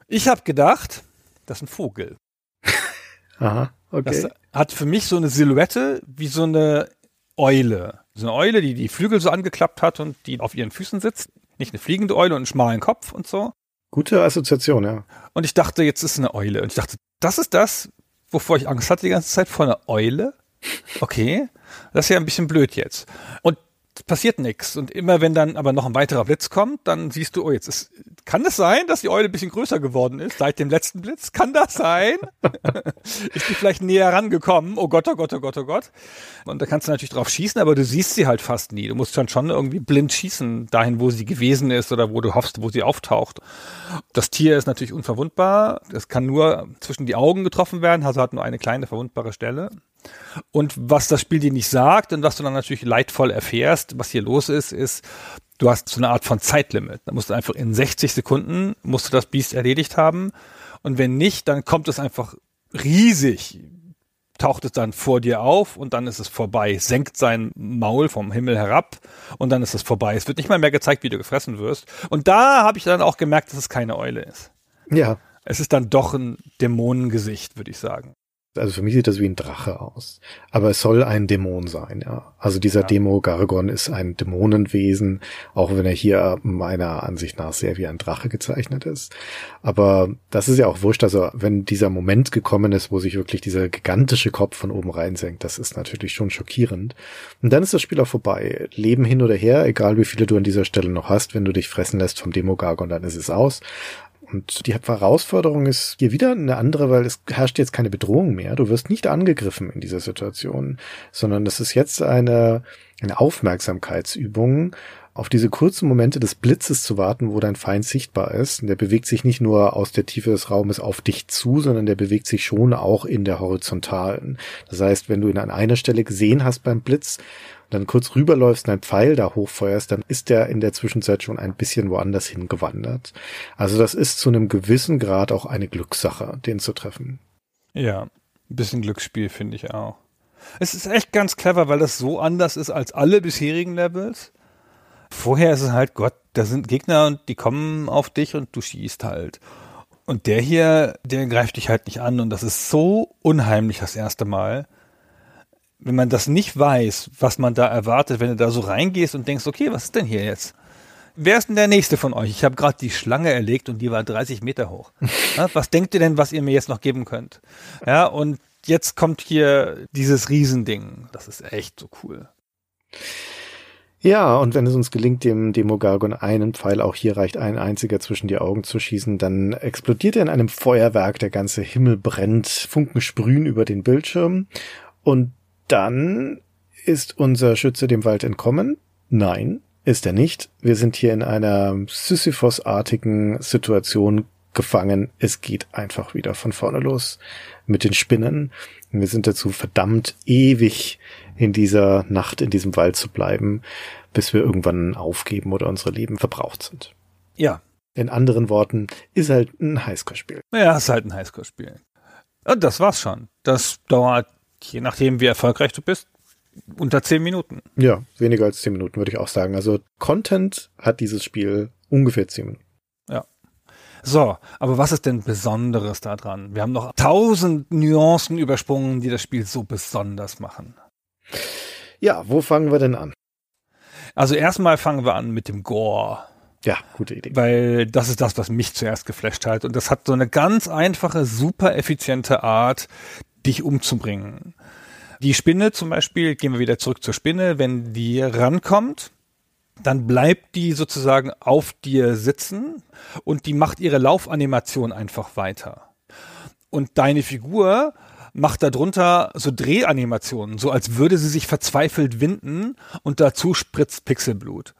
Ich habe gedacht, das ist ein Vogel. Aha, okay. Das hat für mich so eine Silhouette wie so eine Eule. So eine Eule, die die Flügel so angeklappt hat und die auf ihren Füßen sitzt. Nicht eine fliegende Eule und einen schmalen Kopf und so. Gute Assoziation, ja. Und ich dachte, jetzt ist eine Eule. Und ich dachte, das ist das, wovor ich Angst hatte die ganze Zeit, vor einer Eule. Okay, das ist ja ein bisschen blöd jetzt. Und passiert nichts. Und immer wenn dann aber noch ein weiterer Blitz kommt, dann siehst du, oh, jetzt ist, kann es sein, dass die Eule ein bisschen größer geworden ist seit dem letzten Blitz? Kann das sein? ist die vielleicht näher rangekommen? Oh Gott, oh Gott, oh Gott, oh Gott. Und da kannst du natürlich drauf schießen, aber du siehst sie halt fast nie. Du musst dann schon irgendwie blind schießen, dahin, wo sie gewesen ist oder wo du hoffst, wo sie auftaucht. Das Tier ist natürlich unverwundbar. Es kann nur zwischen die Augen getroffen werden, also hat nur eine kleine verwundbare Stelle. Und was das Spiel dir nicht sagt und was du dann natürlich leidvoll erfährst, was hier los ist, ist, du hast so eine Art von Zeitlimit. Da musst du einfach in 60 Sekunden musst du das Biest erledigt haben. Und wenn nicht, dann kommt es einfach riesig, taucht es dann vor dir auf und dann ist es vorbei, senkt sein Maul vom Himmel herab und dann ist es vorbei. Es wird nicht mal mehr gezeigt, wie du gefressen wirst. Und da habe ich dann auch gemerkt, dass es keine Eule ist. Ja. Es ist dann doch ein Dämonengesicht, würde ich sagen. Also für mich sieht das wie ein Drache aus. Aber es soll ein Dämon sein, ja. Also dieser Ja. Demo Gargon ist ein Dämonenwesen, auch wenn er hier meiner Ansicht nach sehr wie ein Drache gezeichnet ist. Aber das ist ja auch wurscht. Also wenn dieser Moment gekommen ist, wo sich wirklich dieser gigantische Kopf von oben reinsenkt, das ist natürlich schon schockierend. Und dann ist das Spiel auch vorbei. Leben hin oder her, egal wie viele du an dieser Stelle noch hast, wenn du dich fressen lässt vom Demo Gargon, dann ist es aus. Und die Herausforderung ist hier wieder eine andere, weil es herrscht jetzt keine Bedrohung mehr. Du wirst nicht angegriffen in dieser Situation, sondern es ist jetzt eine, eine Aufmerksamkeitsübung, auf diese kurzen Momente des Blitzes zu warten, wo dein Feind sichtbar ist. Und der bewegt sich nicht nur aus der Tiefe des Raumes auf dich zu, sondern der bewegt sich schon auch in der Horizontalen. Das heißt, wenn du ihn an einer Stelle gesehen hast beim Blitz, dann kurz rüberläufst und einen Pfeil da hochfeuerst, dann ist der in der Zwischenzeit schon ein bisschen woanders hingewandert. Also das ist zu einem gewissen Grad auch eine Glückssache, den zu treffen. Ja, ein bisschen Glücksspiel finde ich auch. Es ist echt ganz clever, weil das so anders ist als alle bisherigen Levels. Vorher ist es halt, Gott, da sind Gegner und die kommen auf dich und du schießt halt. Und der hier, der greift dich halt nicht an und das ist so unheimlich das erste Mal. Wenn man das nicht weiß, was man da erwartet, wenn du da so reingehst und denkst, okay, was ist denn hier jetzt? Wer ist denn der nächste von euch? Ich habe gerade die Schlange erlegt und die war 30 Meter hoch. Ja, was denkt ihr denn, was ihr mir jetzt noch geben könnt? Ja, und jetzt kommt hier dieses Riesending. Das ist echt so cool. Ja, und wenn es uns gelingt, dem Demogargon einen Pfeil, auch hier reicht ein einziger zwischen die Augen zu schießen, dann explodiert er in einem Feuerwerk, der ganze Himmel brennt, Funken sprühen über den Bildschirm und dann ist unser Schütze dem Wald entkommen? Nein, ist er nicht. Wir sind hier in einer Sisyphos-artigen Situation gefangen. Es geht einfach wieder von vorne los mit den Spinnen. Wir sind dazu verdammt, ewig in dieser Nacht in diesem Wald zu bleiben, bis wir irgendwann aufgeben oder unsere Leben verbraucht sind. Ja. In anderen Worten, ist halt ein Highscore-Spiel. Ja, ist halt ein Highscore-Spiel. Und das war's schon. Das dauert, je nachdem wie erfolgreich du bist, unter zehn Minuten. Ja, weniger als zehn Minuten würde ich auch sagen. Also Content hat dieses Spiel ungefähr zehn Minuten. Ja. So, aber was ist denn Besonderes daran? Wir haben noch tausend Nuancen übersprungen, die das Spiel so besonders machen. Ja, wo fangen wir denn an? Also erstmal fangen wir an mit dem Gore. Ja, gute Idee. Weil das ist das, was mich zuerst geflasht hat. Und das hat so eine ganz einfache, super effiziente Art, dich umzubringen. Die Spinne zum Beispiel, gehen wir wieder zurück zur Spinne, wenn die rankommt, dann bleibt die sozusagen auf dir sitzen und die macht ihre Laufanimation einfach weiter. Und deine Figur macht darunter so Drehanimationen, so als würde sie sich verzweifelt winden und dazu spritzt Pixelblut.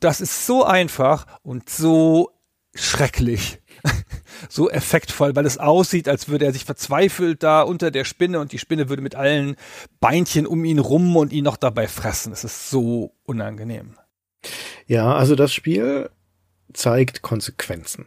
Das ist so einfach und so schrecklich. so effektvoll, weil es aussieht, als würde er sich verzweifelt da unter der Spinne und die Spinne würde mit allen Beinchen um ihn rum und ihn noch dabei fressen. Es ist so unangenehm. Ja, also das Spiel zeigt Konsequenzen.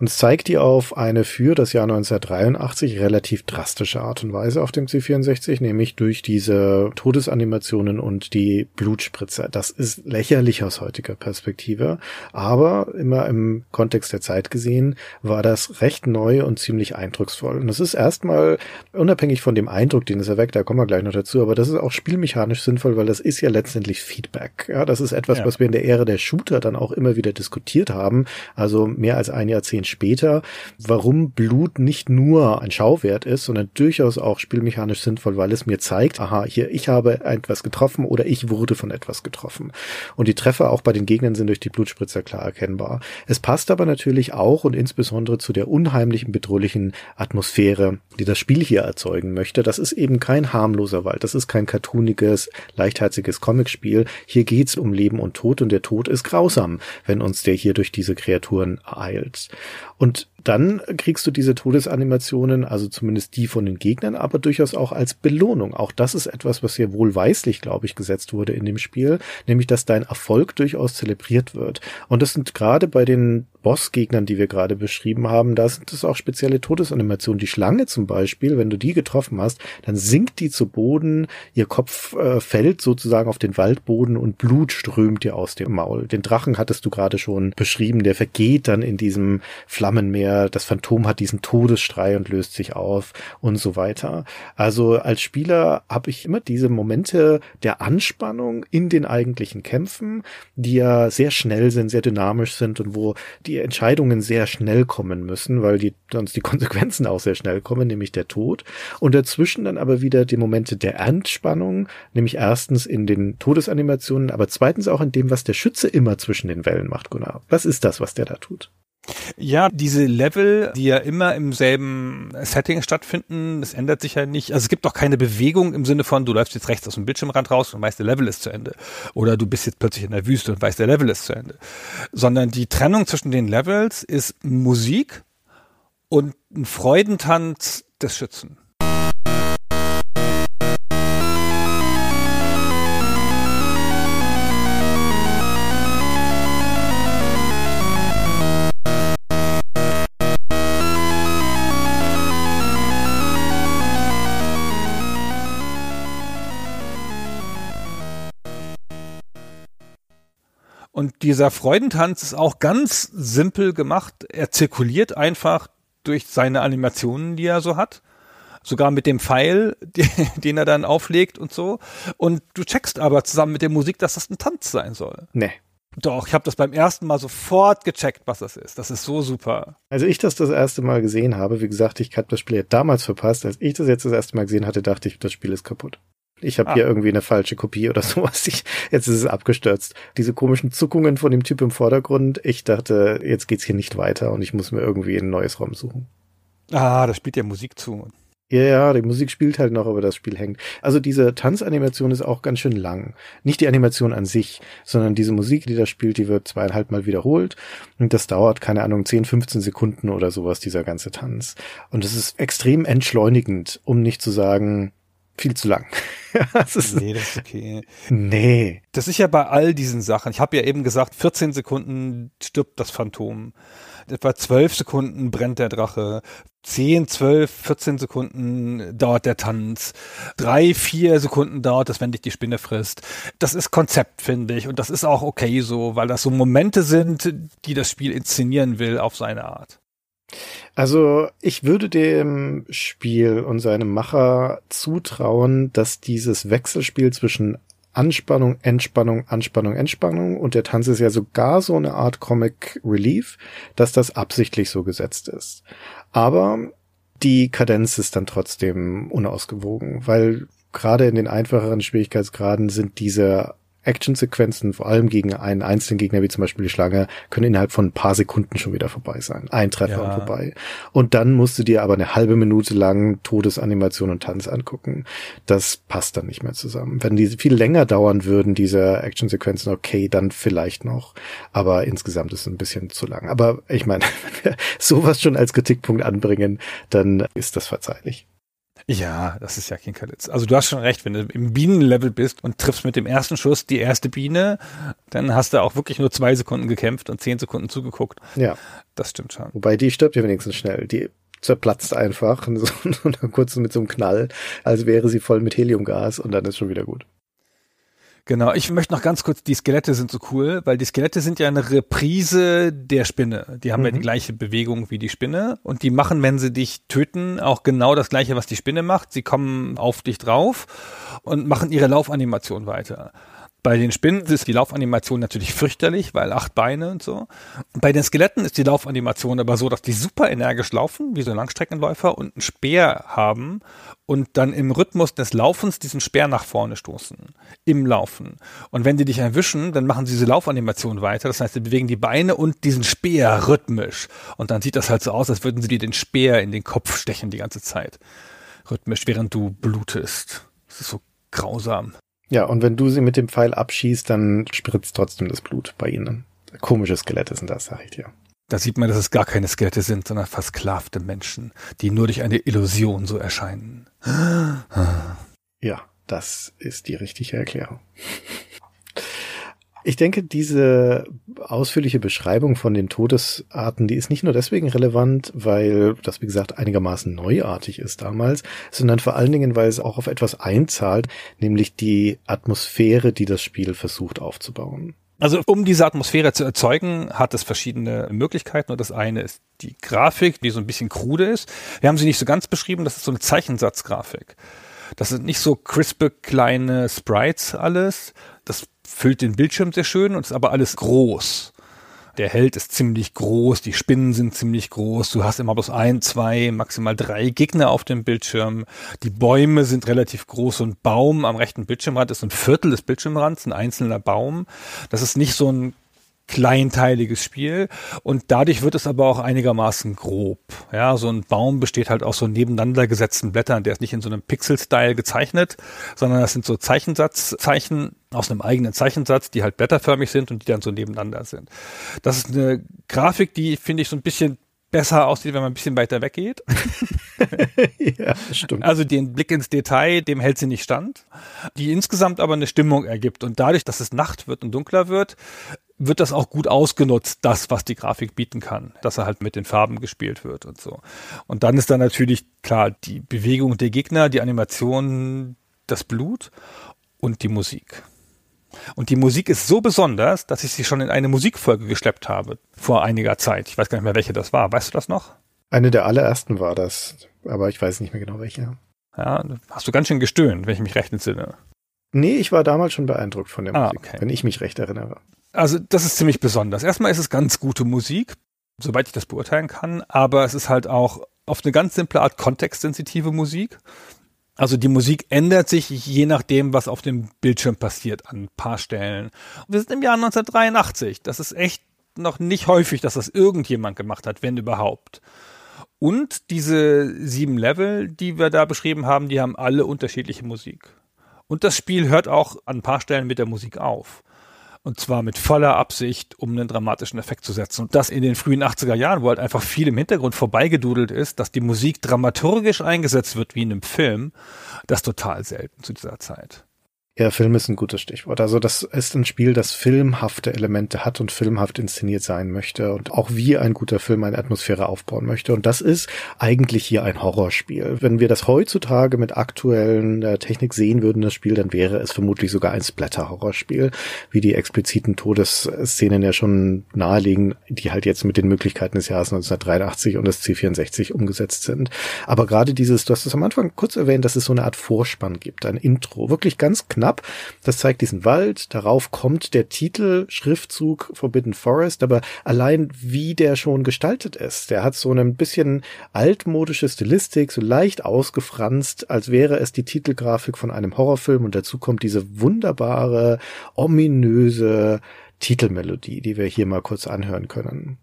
Und es zeigt die auf eine für das Jahr 1983 relativ drastische Art und Weise auf dem C64, nämlich durch diese Todesanimationen und die Blutspritzer. Das ist lächerlich aus heutiger Perspektive, aber immer im Kontext der Zeit gesehen war das recht neu und ziemlich eindrucksvoll. Und das ist erstmal unabhängig von dem Eindruck, den es erweckt, da kommen wir gleich noch dazu, aber das ist auch spielmechanisch sinnvoll, weil das ist ja letztendlich Feedback. Ja, das ist etwas, ja. was wir in der Ära der Shooter dann auch immer wieder diskutiert haben, also mehr als ein Jahrzehnt später, warum Blut nicht nur ein Schauwert ist, sondern durchaus auch spielmechanisch sinnvoll, weil es mir zeigt, aha, hier, ich habe etwas getroffen oder ich wurde von etwas getroffen. Und die Treffer auch bei den Gegnern sind durch die Blutspritzer klar erkennbar. Es passt aber natürlich auch und insbesondere zu der unheimlichen, bedrohlichen Atmosphäre, die das Spiel hier erzeugen möchte. Das ist eben kein harmloser Wald, das ist kein cartooniges, leichtherziges Comicspiel. Hier geht's um Leben und Tod und der Tod ist grausam, wenn uns der hier durch diese Kreaturen ereilt. Und dann kriegst du diese Todesanimationen, also zumindest die von den Gegnern, aber durchaus auch als Belohnung. Auch das ist etwas, was hier wohlweislich, glaube ich, gesetzt wurde in dem Spiel, nämlich dass dein Erfolg durchaus zelebriert wird. Und das sind gerade bei den Bossgegnern, die wir gerade beschrieben haben, da sind es auch spezielle Todesanimationen. Die Schlange zum Beispiel, wenn du die getroffen hast, dann sinkt die zu Boden, ihr Kopf äh, fällt sozusagen auf den Waldboden und Blut strömt dir aus dem Maul. Den Drachen hattest du gerade schon beschrieben, der vergeht dann in diesem Flammenmeer. Das Phantom hat diesen Todesstrei und löst sich auf und so weiter. Also als Spieler habe ich immer diese Momente der Anspannung in den eigentlichen Kämpfen, die ja sehr schnell sind, sehr dynamisch sind und wo die Entscheidungen sehr schnell kommen müssen, weil die sonst die Konsequenzen auch sehr schnell kommen, nämlich der Tod. Und dazwischen dann aber wieder die Momente der Entspannung, nämlich erstens in den Todesanimationen, aber zweitens auch in dem, was der Schütze immer zwischen den Wellen macht, Gunnar. Was ist das, was der da tut? Ja, diese Level, die ja immer im selben Setting stattfinden, das ändert sich ja nicht. Also es gibt auch keine Bewegung im Sinne von, du läufst jetzt rechts aus dem Bildschirmrand raus und weißt, der Level ist zu Ende. Oder du bist jetzt plötzlich in der Wüste und weißt, der Level ist zu Ende. Sondern die Trennung zwischen den Levels ist Musik und ein Freudentanz des Schützen. Und dieser Freudentanz ist auch ganz simpel gemacht. Er zirkuliert einfach durch seine Animationen, die er so hat. Sogar mit dem Pfeil, den er dann auflegt und so. Und du checkst aber zusammen mit der Musik, dass das ein Tanz sein soll. Nee. Doch, ich habe das beim ersten Mal sofort gecheckt, was das ist. Das ist so super. Also ich das das erste Mal gesehen habe, wie gesagt, ich habe das Spiel ja damals verpasst. Als ich das jetzt das erste Mal gesehen hatte, dachte ich, das Spiel ist kaputt. Ich habe ah. hier irgendwie eine falsche Kopie oder sowas. Ich, jetzt ist es abgestürzt. Diese komischen Zuckungen von dem Typ im Vordergrund. Ich dachte, jetzt geht's hier nicht weiter und ich muss mir irgendwie ein neues ROM suchen. Ah, da spielt ja Musik zu. Ja, ja, die Musik spielt halt noch, aber das Spiel hängt. Also diese Tanzanimation ist auch ganz schön lang. Nicht die Animation an sich, sondern diese Musik, die da spielt, die wird zweieinhalb Mal wiederholt. Und das dauert, keine Ahnung, 10, 15 Sekunden oder sowas, dieser ganze Tanz. Und es ist extrem entschleunigend, um nicht zu sagen, viel zu lang. das ist, nee, das ist okay. Nee. Das ist ja bei all diesen Sachen. Ich habe ja eben gesagt, 14 Sekunden stirbt das Phantom. Etwa 12 Sekunden brennt der Drache. 10, 12, 14 Sekunden dauert der Tanz. Drei, vier Sekunden dauert das, wenn dich die Spinne frisst. Das ist Konzept, finde ich. Und das ist auch okay so, weil das so Momente sind, die das Spiel inszenieren will auf seine Art. Also ich würde dem Spiel und seinem Macher zutrauen, dass dieses Wechselspiel zwischen Anspannung, Entspannung, Anspannung, Entspannung und der Tanz ist ja sogar so eine Art Comic Relief, dass das absichtlich so gesetzt ist. Aber die Kadenz ist dann trotzdem unausgewogen, weil gerade in den einfacheren Schwierigkeitsgraden sind diese Actionsequenzen, vor allem gegen einen einzelnen Gegner, wie zum Beispiel die Schlange, können innerhalb von ein paar Sekunden schon wieder vorbei sein. Ein Treffer ja. und vorbei. Und dann musst du dir aber eine halbe Minute lang Todesanimation und Tanz angucken. Das passt dann nicht mehr zusammen. Wenn die viel länger dauern würden, diese Actionsequenzen, okay, dann vielleicht noch. Aber insgesamt ist es ein bisschen zu lang. Aber ich meine, wenn wir sowas schon als Kritikpunkt anbringen, dann ist das verzeihlich. Ja, das ist ja kein Kalitz. Also du hast schon recht, wenn du im Bienenlevel bist und triffst mit dem ersten Schuss die erste Biene, dann hast du auch wirklich nur zwei Sekunden gekämpft und zehn Sekunden zugeguckt. Ja. Das stimmt schon. Wobei die stirbt ja wenigstens schnell. Die zerplatzt einfach und, so, und dann kurz mit so einem Knall, als wäre sie voll mit Heliumgas und dann ist schon wieder gut. Genau, ich möchte noch ganz kurz, die Skelette sind so cool, weil die Skelette sind ja eine Reprise der Spinne. Die haben mhm. ja die mhm. gleiche Bewegung wie die Spinne und die machen, wenn sie dich töten, auch genau das gleiche, was die Spinne macht. Sie kommen auf dich drauf und machen ihre Laufanimation weiter. Bei den Spinnen ist die Laufanimation natürlich fürchterlich, weil acht Beine und so. Und bei den Skeletten ist die Laufanimation aber so, dass die super energisch laufen, wie so Langstreckenläufer und einen Speer haben und dann im Rhythmus des Laufens diesen Speer nach vorne stoßen. Im Laufen. Und wenn die dich erwischen, dann machen sie diese Laufanimation weiter. Das heißt, sie bewegen die Beine und diesen Speer rhythmisch. Und dann sieht das halt so aus, als würden sie dir den Speer in den Kopf stechen die ganze Zeit. Rhythmisch, während du blutest. Das ist so grausam. Ja, und wenn du sie mit dem Pfeil abschießt, dann spritzt trotzdem das Blut bei ihnen. Komische Skelette sind das, sag ich dir. Da sieht man, dass es gar keine Skelette sind, sondern versklavte Menschen, die nur durch eine Illusion so erscheinen. Ja, das ist die richtige Erklärung. Ich denke, diese ausführliche Beschreibung von den Todesarten, die ist nicht nur deswegen relevant, weil das, wie gesagt, einigermaßen neuartig ist damals, sondern vor allen Dingen, weil es auch auf etwas einzahlt, nämlich die Atmosphäre, die das Spiel versucht aufzubauen. Also um diese Atmosphäre zu erzeugen, hat es verschiedene Möglichkeiten. Und das eine ist die Grafik, die so ein bisschen krude ist. Wir haben sie nicht so ganz beschrieben, das ist so eine Zeichensatzgrafik. Das sind nicht so crispe kleine Sprites alles. Füllt den Bildschirm sehr schön und ist aber alles groß. Der Held ist ziemlich groß, die Spinnen sind ziemlich groß, du hast immer bloß ein, zwei, maximal drei Gegner auf dem Bildschirm. Die Bäume sind relativ groß, ein Baum am rechten Bildschirmrand ist ein Viertel des Bildschirmrands, ein einzelner Baum. Das ist nicht so ein kleinteiliges Spiel und dadurch wird es aber auch einigermaßen grob. Ja, so ein Baum besteht halt aus so nebeneinander gesetzten Blättern, der ist nicht in so einem Pixel-Style gezeichnet, sondern das sind so Zeichensatzzeichen aus einem eigenen Zeichensatz, die halt blätterförmig sind und die dann so nebeneinander sind. Das ist eine Grafik, die finde ich so ein bisschen besser aussieht, wenn man ein bisschen weiter weggeht. ja, stimmt. Also den Blick ins Detail, dem hält sie nicht stand, die insgesamt aber eine Stimmung ergibt. Und dadurch, dass es Nacht wird und dunkler wird, wird das auch gut ausgenutzt, das, was die Grafik bieten kann, dass er halt mit den Farben gespielt wird und so. Und dann ist da natürlich klar die Bewegung der Gegner, die Animation, das Blut und die Musik. Und die Musik ist so besonders, dass ich sie schon in eine Musikfolge geschleppt habe vor einiger Zeit. Ich weiß gar nicht mehr, welche das war. Weißt du das noch? Eine der allerersten war das, aber ich weiß nicht mehr genau welche. Ja, hast du ganz schön gestöhnt, wenn ich mich recht entsinne. Nee, ich war damals schon beeindruckt von der ah, Musik, okay. wenn ich mich recht erinnere. Also das ist ziemlich besonders. Erstmal ist es ganz gute Musik, soweit ich das beurteilen kann, aber es ist halt auch auf eine ganz simple Art kontextsensitive Musik. Also die Musik ändert sich je nachdem, was auf dem Bildschirm passiert an ein paar Stellen. Wir sind im Jahr 1983. Das ist echt noch nicht häufig, dass das irgendjemand gemacht hat, wenn überhaupt. Und diese sieben Level, die wir da beschrieben haben, die haben alle unterschiedliche Musik. Und das Spiel hört auch an ein paar Stellen mit der Musik auf. Und zwar mit voller Absicht, um einen dramatischen Effekt zu setzen. Und das in den frühen 80er Jahren, wo halt einfach viel im Hintergrund vorbeigedudelt ist, dass die Musik dramaturgisch eingesetzt wird wie in einem Film, das total selten zu dieser Zeit. Ja, Film ist ein gutes Stichwort. Also das ist ein Spiel, das filmhafte Elemente hat und filmhaft inszeniert sein möchte und auch wie ein guter Film eine Atmosphäre aufbauen möchte. Und das ist eigentlich hier ein Horrorspiel. Wenn wir das heutzutage mit aktuellen äh, Technik sehen würden, das Spiel, dann wäre es vermutlich sogar ein Splatter-Horrorspiel, wie die expliziten Todesszenen ja schon nahelegen, die halt jetzt mit den Möglichkeiten des Jahres 1983 und des C64 umgesetzt sind. Aber gerade dieses, du hast es am Anfang kurz erwähnt, dass es so eine Art Vorspann gibt, ein Intro, wirklich ganz knapp knapp. Das zeigt diesen Wald, darauf kommt der Titel, Schriftzug Forbidden Forest, aber allein wie der schon gestaltet ist, der hat so ein bisschen altmodische Stilistik, so leicht ausgefranst, als wäre es die Titelgrafik von einem Horrorfilm und dazu kommt diese wunderbare, ominöse Titelmelodie, die wir hier mal kurz anhören können.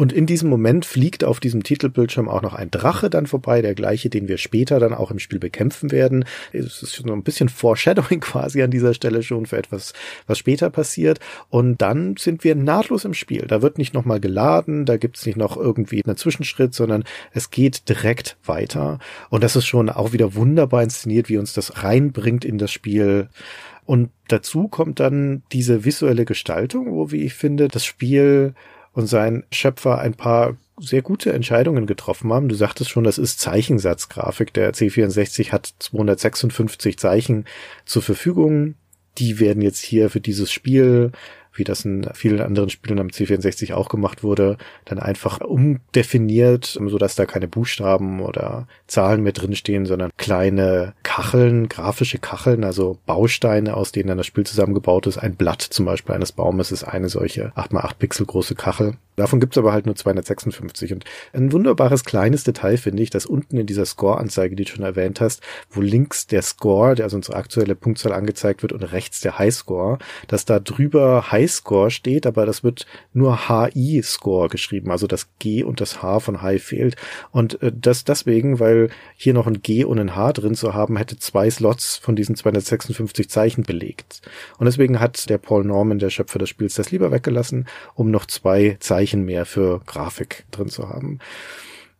Und in diesem Moment fliegt auf diesem Titelbildschirm auch noch ein Drache dann vorbei, der gleiche, den wir später dann auch im Spiel bekämpfen werden. Es ist so ein bisschen Foreshadowing quasi an dieser Stelle schon für etwas, was später passiert. Und dann sind wir nahtlos im Spiel. Da wird nicht nochmal geladen, da gibt's nicht noch irgendwie einen Zwischenschritt, sondern es geht direkt weiter. Und das ist schon auch wieder wunderbar inszeniert, wie uns das reinbringt in das Spiel. Und dazu kommt dann diese visuelle Gestaltung, wo, wie ich finde, das Spiel und sein Schöpfer ein paar sehr gute Entscheidungen getroffen haben. Du sagtest schon, das ist Zeichensatzgrafik. Der C64 hat 256 Zeichen zur Verfügung. Die werden jetzt hier für dieses Spiel wie das in vielen anderen Spielen am C64 auch gemacht wurde, dann einfach umdefiniert, so dass da keine Buchstaben oder Zahlen mehr drinstehen, sondern kleine Kacheln, grafische Kacheln, also Bausteine, aus denen dann das Spiel zusammengebaut ist. Ein Blatt zum Beispiel eines Baumes ist eine solche 8x8 Pixel große Kachel. Davon gibt's aber halt nur 256. Und ein wunderbares kleines Detail finde ich, dass unten in dieser Score-Anzeige, die du schon erwähnt hast, wo links der Score, der also unsere aktuelle Punktzahl angezeigt wird, und rechts der Highscore, dass da drüber Highscore steht, aber das wird nur HI-Score geschrieben, also das G und das H von High fehlt. Und äh, das deswegen, weil hier noch ein G und ein H drin zu haben, hätte zwei Slots von diesen 256 Zeichen belegt. Und deswegen hat der Paul Norman, der Schöpfer des Spiels, das lieber weggelassen, um noch zwei Zeichen Zeichen mehr für Grafik drin zu haben.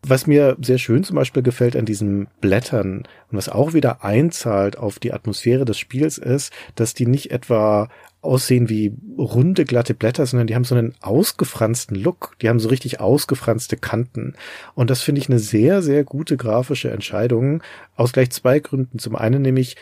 Was mir sehr schön zum Beispiel gefällt an diesen Blättern und was auch wieder einzahlt auf die Atmosphäre des Spiels ist, dass die nicht etwa aussehen wie runde, glatte Blätter, sondern die haben so einen ausgefransten Look. Die haben so richtig ausgefranste Kanten. Und das finde ich eine sehr, sehr gute grafische Entscheidung. Aus gleich zwei Gründen. Zum einen nämlich,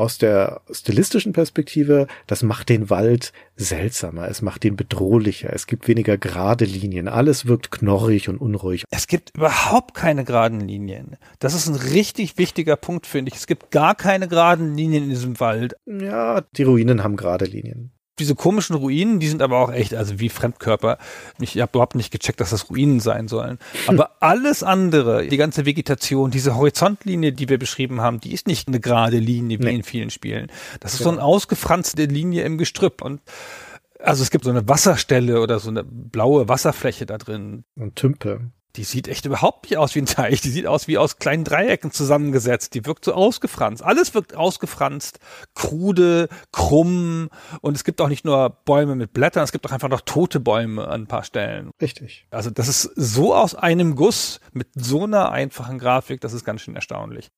aus der stilistischen Perspektive, das macht den Wald seltsamer, es macht ihn bedrohlicher, es gibt weniger gerade Linien, alles wirkt knorrig und unruhig. Es gibt überhaupt keine geraden Linien. Das ist ein richtig wichtiger Punkt, finde ich. Es gibt gar keine geraden Linien in diesem Wald. Ja, die Ruinen haben gerade Linien diese komischen Ruinen, die sind aber auch echt, also wie Fremdkörper. Ich habe überhaupt nicht gecheckt, dass das Ruinen sein sollen. Aber alles andere, die ganze Vegetation, diese Horizontlinie, die wir beschrieben haben, die ist nicht eine gerade Linie wie nee. in vielen Spielen. Das ist ja. so eine ausgefranste Linie im Gestrüpp und also es gibt so eine Wasserstelle oder so eine blaue Wasserfläche da drin. Und Tümpel. Die sieht echt überhaupt nicht aus wie ein Teich. Die sieht aus wie aus kleinen Dreiecken zusammengesetzt. Die wirkt so ausgefranst. Alles wirkt ausgefranst, krude, krumm. Und es gibt auch nicht nur Bäume mit Blättern, es gibt auch einfach noch tote Bäume an ein paar Stellen. Richtig. Also das ist so aus einem Guss mit so einer einfachen Grafik, das ist ganz schön erstaunlich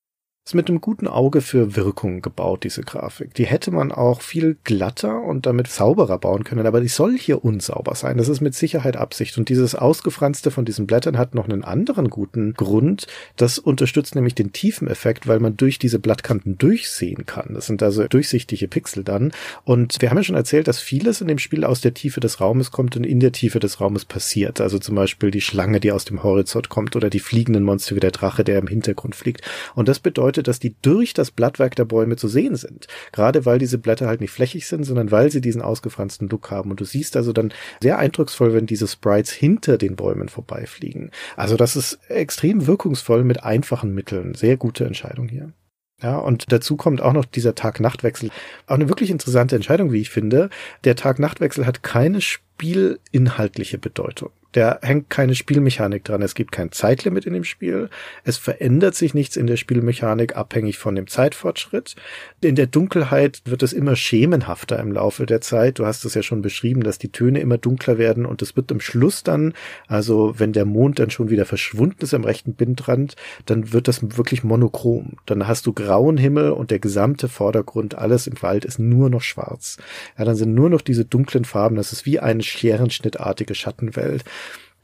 ist mit einem guten Auge für Wirkung gebaut, diese Grafik. Die hätte man auch viel glatter und damit sauberer bauen können, aber die soll hier unsauber sein. Das ist mit Sicherheit Absicht. Und dieses Ausgefranste von diesen Blättern hat noch einen anderen guten Grund. Das unterstützt nämlich den Tiefeneffekt, weil man durch diese Blattkanten durchsehen kann. Das sind also durchsichtige Pixel dann. Und wir haben ja schon erzählt, dass vieles in dem Spiel aus der Tiefe des Raumes kommt und in der Tiefe des Raumes passiert. Also zum Beispiel die Schlange, die aus dem Horizont kommt oder die fliegenden Monster wie der Drache, der im Hintergrund fliegt. Und das bedeutet, bedeutet, dass die durch das Blattwerk der Bäume zu sehen sind. Gerade weil diese Blätter halt nicht flächig sind, sondern weil sie diesen ausgefransten Look haben. Und du siehst also dann sehr eindrucksvoll, wenn diese Sprites hinter den Bäumen vorbeifliegen. Also das ist extrem wirkungsvoll mit einfachen Mitteln. Sehr gute Entscheidung hier. Ja, und dazu kommt auch noch dieser Tag-Nacht-Wechsel. Auch eine wirklich interessante Entscheidung, wie ich finde. Der Tag-Nacht-Wechsel hat keine spielinhaltliche Bedeutung. Der hängt keine Spielmechanik dran. Es gibt kein Zeitlimit in dem Spiel. Es verändert sich nichts in der Spielmechanik abhängig von dem Zeitfortschritt. In der Dunkelheit wird es immer schemenhafter im Laufe der Zeit. Du hast es ja schon beschrieben, dass die Töne immer dunkler werden und es wird am Schluss dann, also wenn der Mond dann schon wieder verschwunden ist am rechten Bindrand, dann wird das wirklich monochrom. Dann hast du grauen Himmel und der gesamte Vordergrund, alles im Wald ist nur noch schwarz. Ja, dann sind nur noch diese dunklen Farben. Das ist wie eine scherenschnittartige Schattenwelt.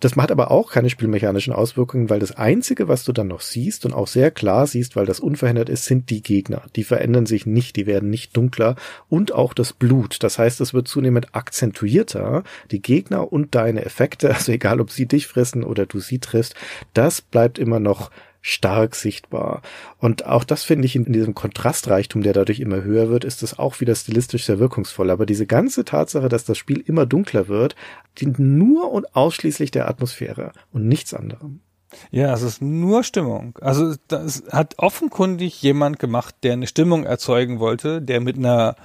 Das hat aber auch keine spielmechanischen Auswirkungen, weil das Einzige, was du dann noch siehst und auch sehr klar siehst, weil das unverhindert ist, sind die Gegner. Die verändern sich nicht, die werden nicht dunkler und auch das Blut. Das heißt, es wird zunehmend akzentuierter. Die Gegner und deine Effekte, also egal ob sie dich fressen oder du sie triffst, das bleibt immer noch stark sichtbar. Und auch das finde ich in, diesem Kontrastreichtum, der dadurch immer höher wird, ist das auch wieder stilistisch sehr wirkungsvoll. Aber diese ganze Tatsache, dass das Spiel immer dunkler wird, dient nur und ausschließlich der Atmosphäre und nichts anderem. Ja, es ist nur Stimmung. Also das hat offenkundig jemand gemacht, der eine Stimmung erzeugen wollte, der mit einer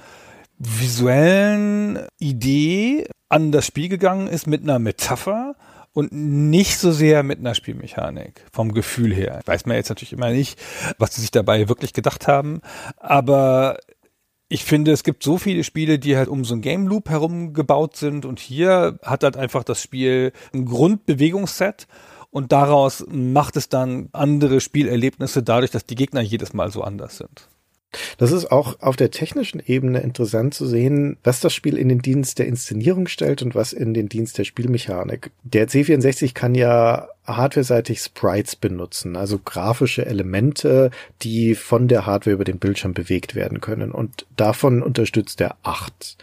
visuellen Idee an das Spiel gegangen ist, mit einer Metapher und nicht so sehr mit einer Spielmechanik vom Gefühl her. Weiß man jetzt natürlich immer nicht, was sie sich dabei wirklich gedacht haben, aber ich finde, es gibt so viele Spiele, die halt um so ein Game Loop herum gebaut sind und hier hat halt einfach das Spiel ein Grundbewegungsset und daraus macht es dann andere Spielerlebnisse dadurch, dass die Gegner jedes Mal so anders sind. Das ist auch auf der technischen Ebene interessant zu sehen, was das Spiel in den Dienst der Inszenierung stellt und was in den Dienst der Spielmechanik. Der C64 kann ja hardware-seitig Sprites benutzen, also grafische Elemente, die von der Hardware über den Bildschirm bewegt werden können. Und davon unterstützt er acht.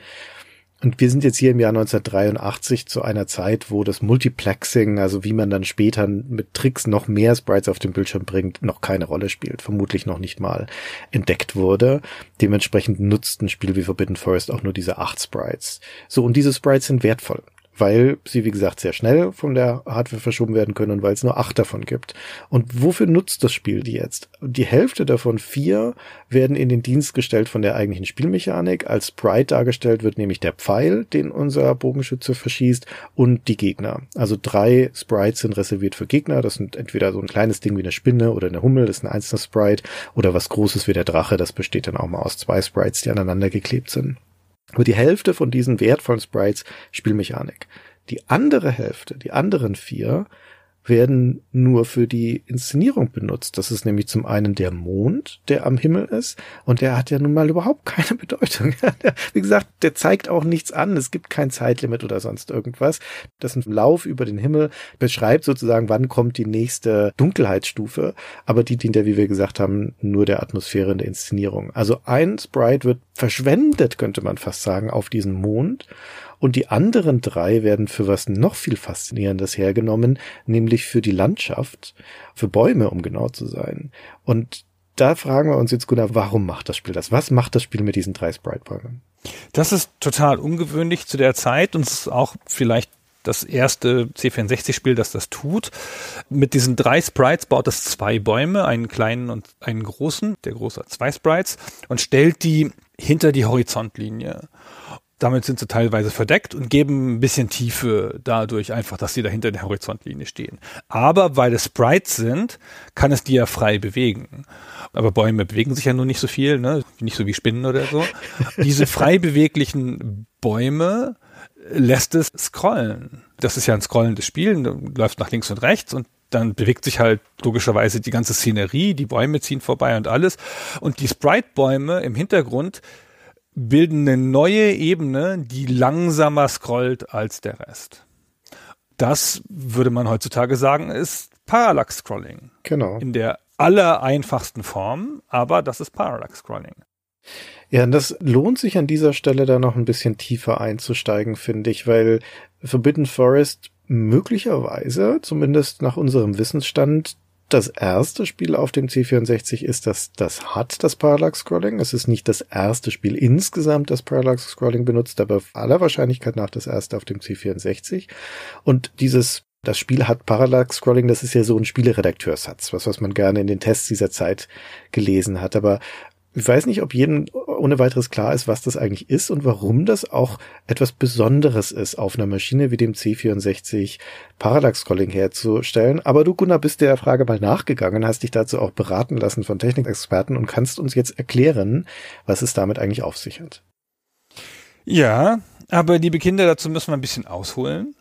Und wir sind jetzt hier im Jahr 1983 zu einer Zeit, wo das Multiplexing, also wie man dann später mit Tricks noch mehr Sprites auf den Bildschirm bringt, noch keine Rolle spielt, vermutlich noch nicht mal entdeckt wurde. Dementsprechend nutzt ein Spiel wie Forbidden Forest auch nur diese acht Sprites. So, und diese Sprites sind wertvoll weil sie, wie gesagt, sehr schnell von der Hardware verschoben werden können und weil es nur acht davon gibt. Und wofür nutzt das Spiel die jetzt? Die Hälfte davon, vier, werden in den Dienst gestellt von der eigentlichen Spielmechanik. Als Sprite dargestellt wird nämlich der Pfeil, den unser Bogenschütze verschießt, und die Gegner. Also drei Sprites sind reserviert für Gegner. Das sind entweder so ein kleines Ding wie eine Spinne oder eine Hummel, das ist ein einzelner Sprite, oder was Großes wie der Drache, das besteht dann auch mal aus zwei Sprites, die aneinander geklebt sind. Aber die Hälfte von diesen wertvollen Sprites Spielmechanik. Die andere Hälfte, die anderen vier, werden nur für die Inszenierung benutzt. Das ist nämlich zum einen der Mond, der am Himmel ist, und der hat ja nun mal überhaupt keine Bedeutung. Wie gesagt, der zeigt auch nichts an. Es gibt kein Zeitlimit oder sonst irgendwas. Das ist ein Lauf über den Himmel beschreibt sozusagen, wann kommt die nächste Dunkelheitsstufe, aber die dient ja, wie wir gesagt haben, nur der Atmosphäre in der Inszenierung. Also ein Sprite wird verschwendet, könnte man fast sagen, auf diesen Mond und die anderen drei werden für was noch viel Faszinierendes hergenommen, nämlich für die Landschaft, für Bäume, um genau zu sein. Und da fragen wir uns jetzt, Gunnar, warum macht das Spiel das? Was macht das Spiel mit diesen drei Sprite-Bäumen? Das ist total ungewöhnlich zu der Zeit und es ist auch vielleicht das erste C64-Spiel, das das tut. Mit diesen drei Sprites baut es zwei Bäume, einen kleinen und einen großen. Der große hat zwei Sprites und stellt die hinter die Horizontlinie. Damit sind sie teilweise verdeckt und geben ein bisschen Tiefe dadurch einfach, dass sie dahinter der Horizontlinie stehen. Aber weil es Sprites sind, kann es die ja frei bewegen. Aber Bäume bewegen sich ja nur nicht so viel, ne? nicht so wie Spinnen oder so. Diese frei beweglichen Bäume lässt es scrollen. Das ist ja ein scrollendes Spiel, du läufst nach links und rechts und dann bewegt sich halt logischerweise die ganze Szenerie, die Bäume ziehen vorbei und alles. Und die Sprite-Bäume im Hintergrund bilden eine neue Ebene, die langsamer scrollt als der Rest. Das würde man heutzutage sagen, ist Parallax Scrolling. Genau. In der aller einfachsten Form, aber das ist Parallax Scrolling. Ja, und das lohnt sich an dieser Stelle da noch ein bisschen tiefer einzusteigen, finde ich, weil Forbidden Forest möglicherweise, zumindest nach unserem Wissensstand, das erste Spiel auf dem C64 ist, dass das hat das Parallax Scrolling. Es ist nicht das erste Spiel insgesamt, das Parallax Scrolling benutzt, aber aller Wahrscheinlichkeit nach das erste auf dem C64. Und dieses das Spiel hat Parallax Scrolling, das ist ja so ein Spieleredakteursatz, was, was man gerne in den Tests dieser Zeit gelesen hat. Aber Ich weiß nicht, ob jedem ohne weiteres klar ist, was das eigentlich ist und warum das auch etwas Besonderes ist, auf einer Maschine wie dem C64 Parallax-Scrolling herzustellen. Aber du, Gunnar, bist der Frage mal nachgegangen, hast dich dazu auch beraten lassen von Technikexperten und kannst uns jetzt erklären, was es damit eigentlich auf sich hat. Ja, aber liebe Kinder, dazu müssen wir ein bisschen ausholen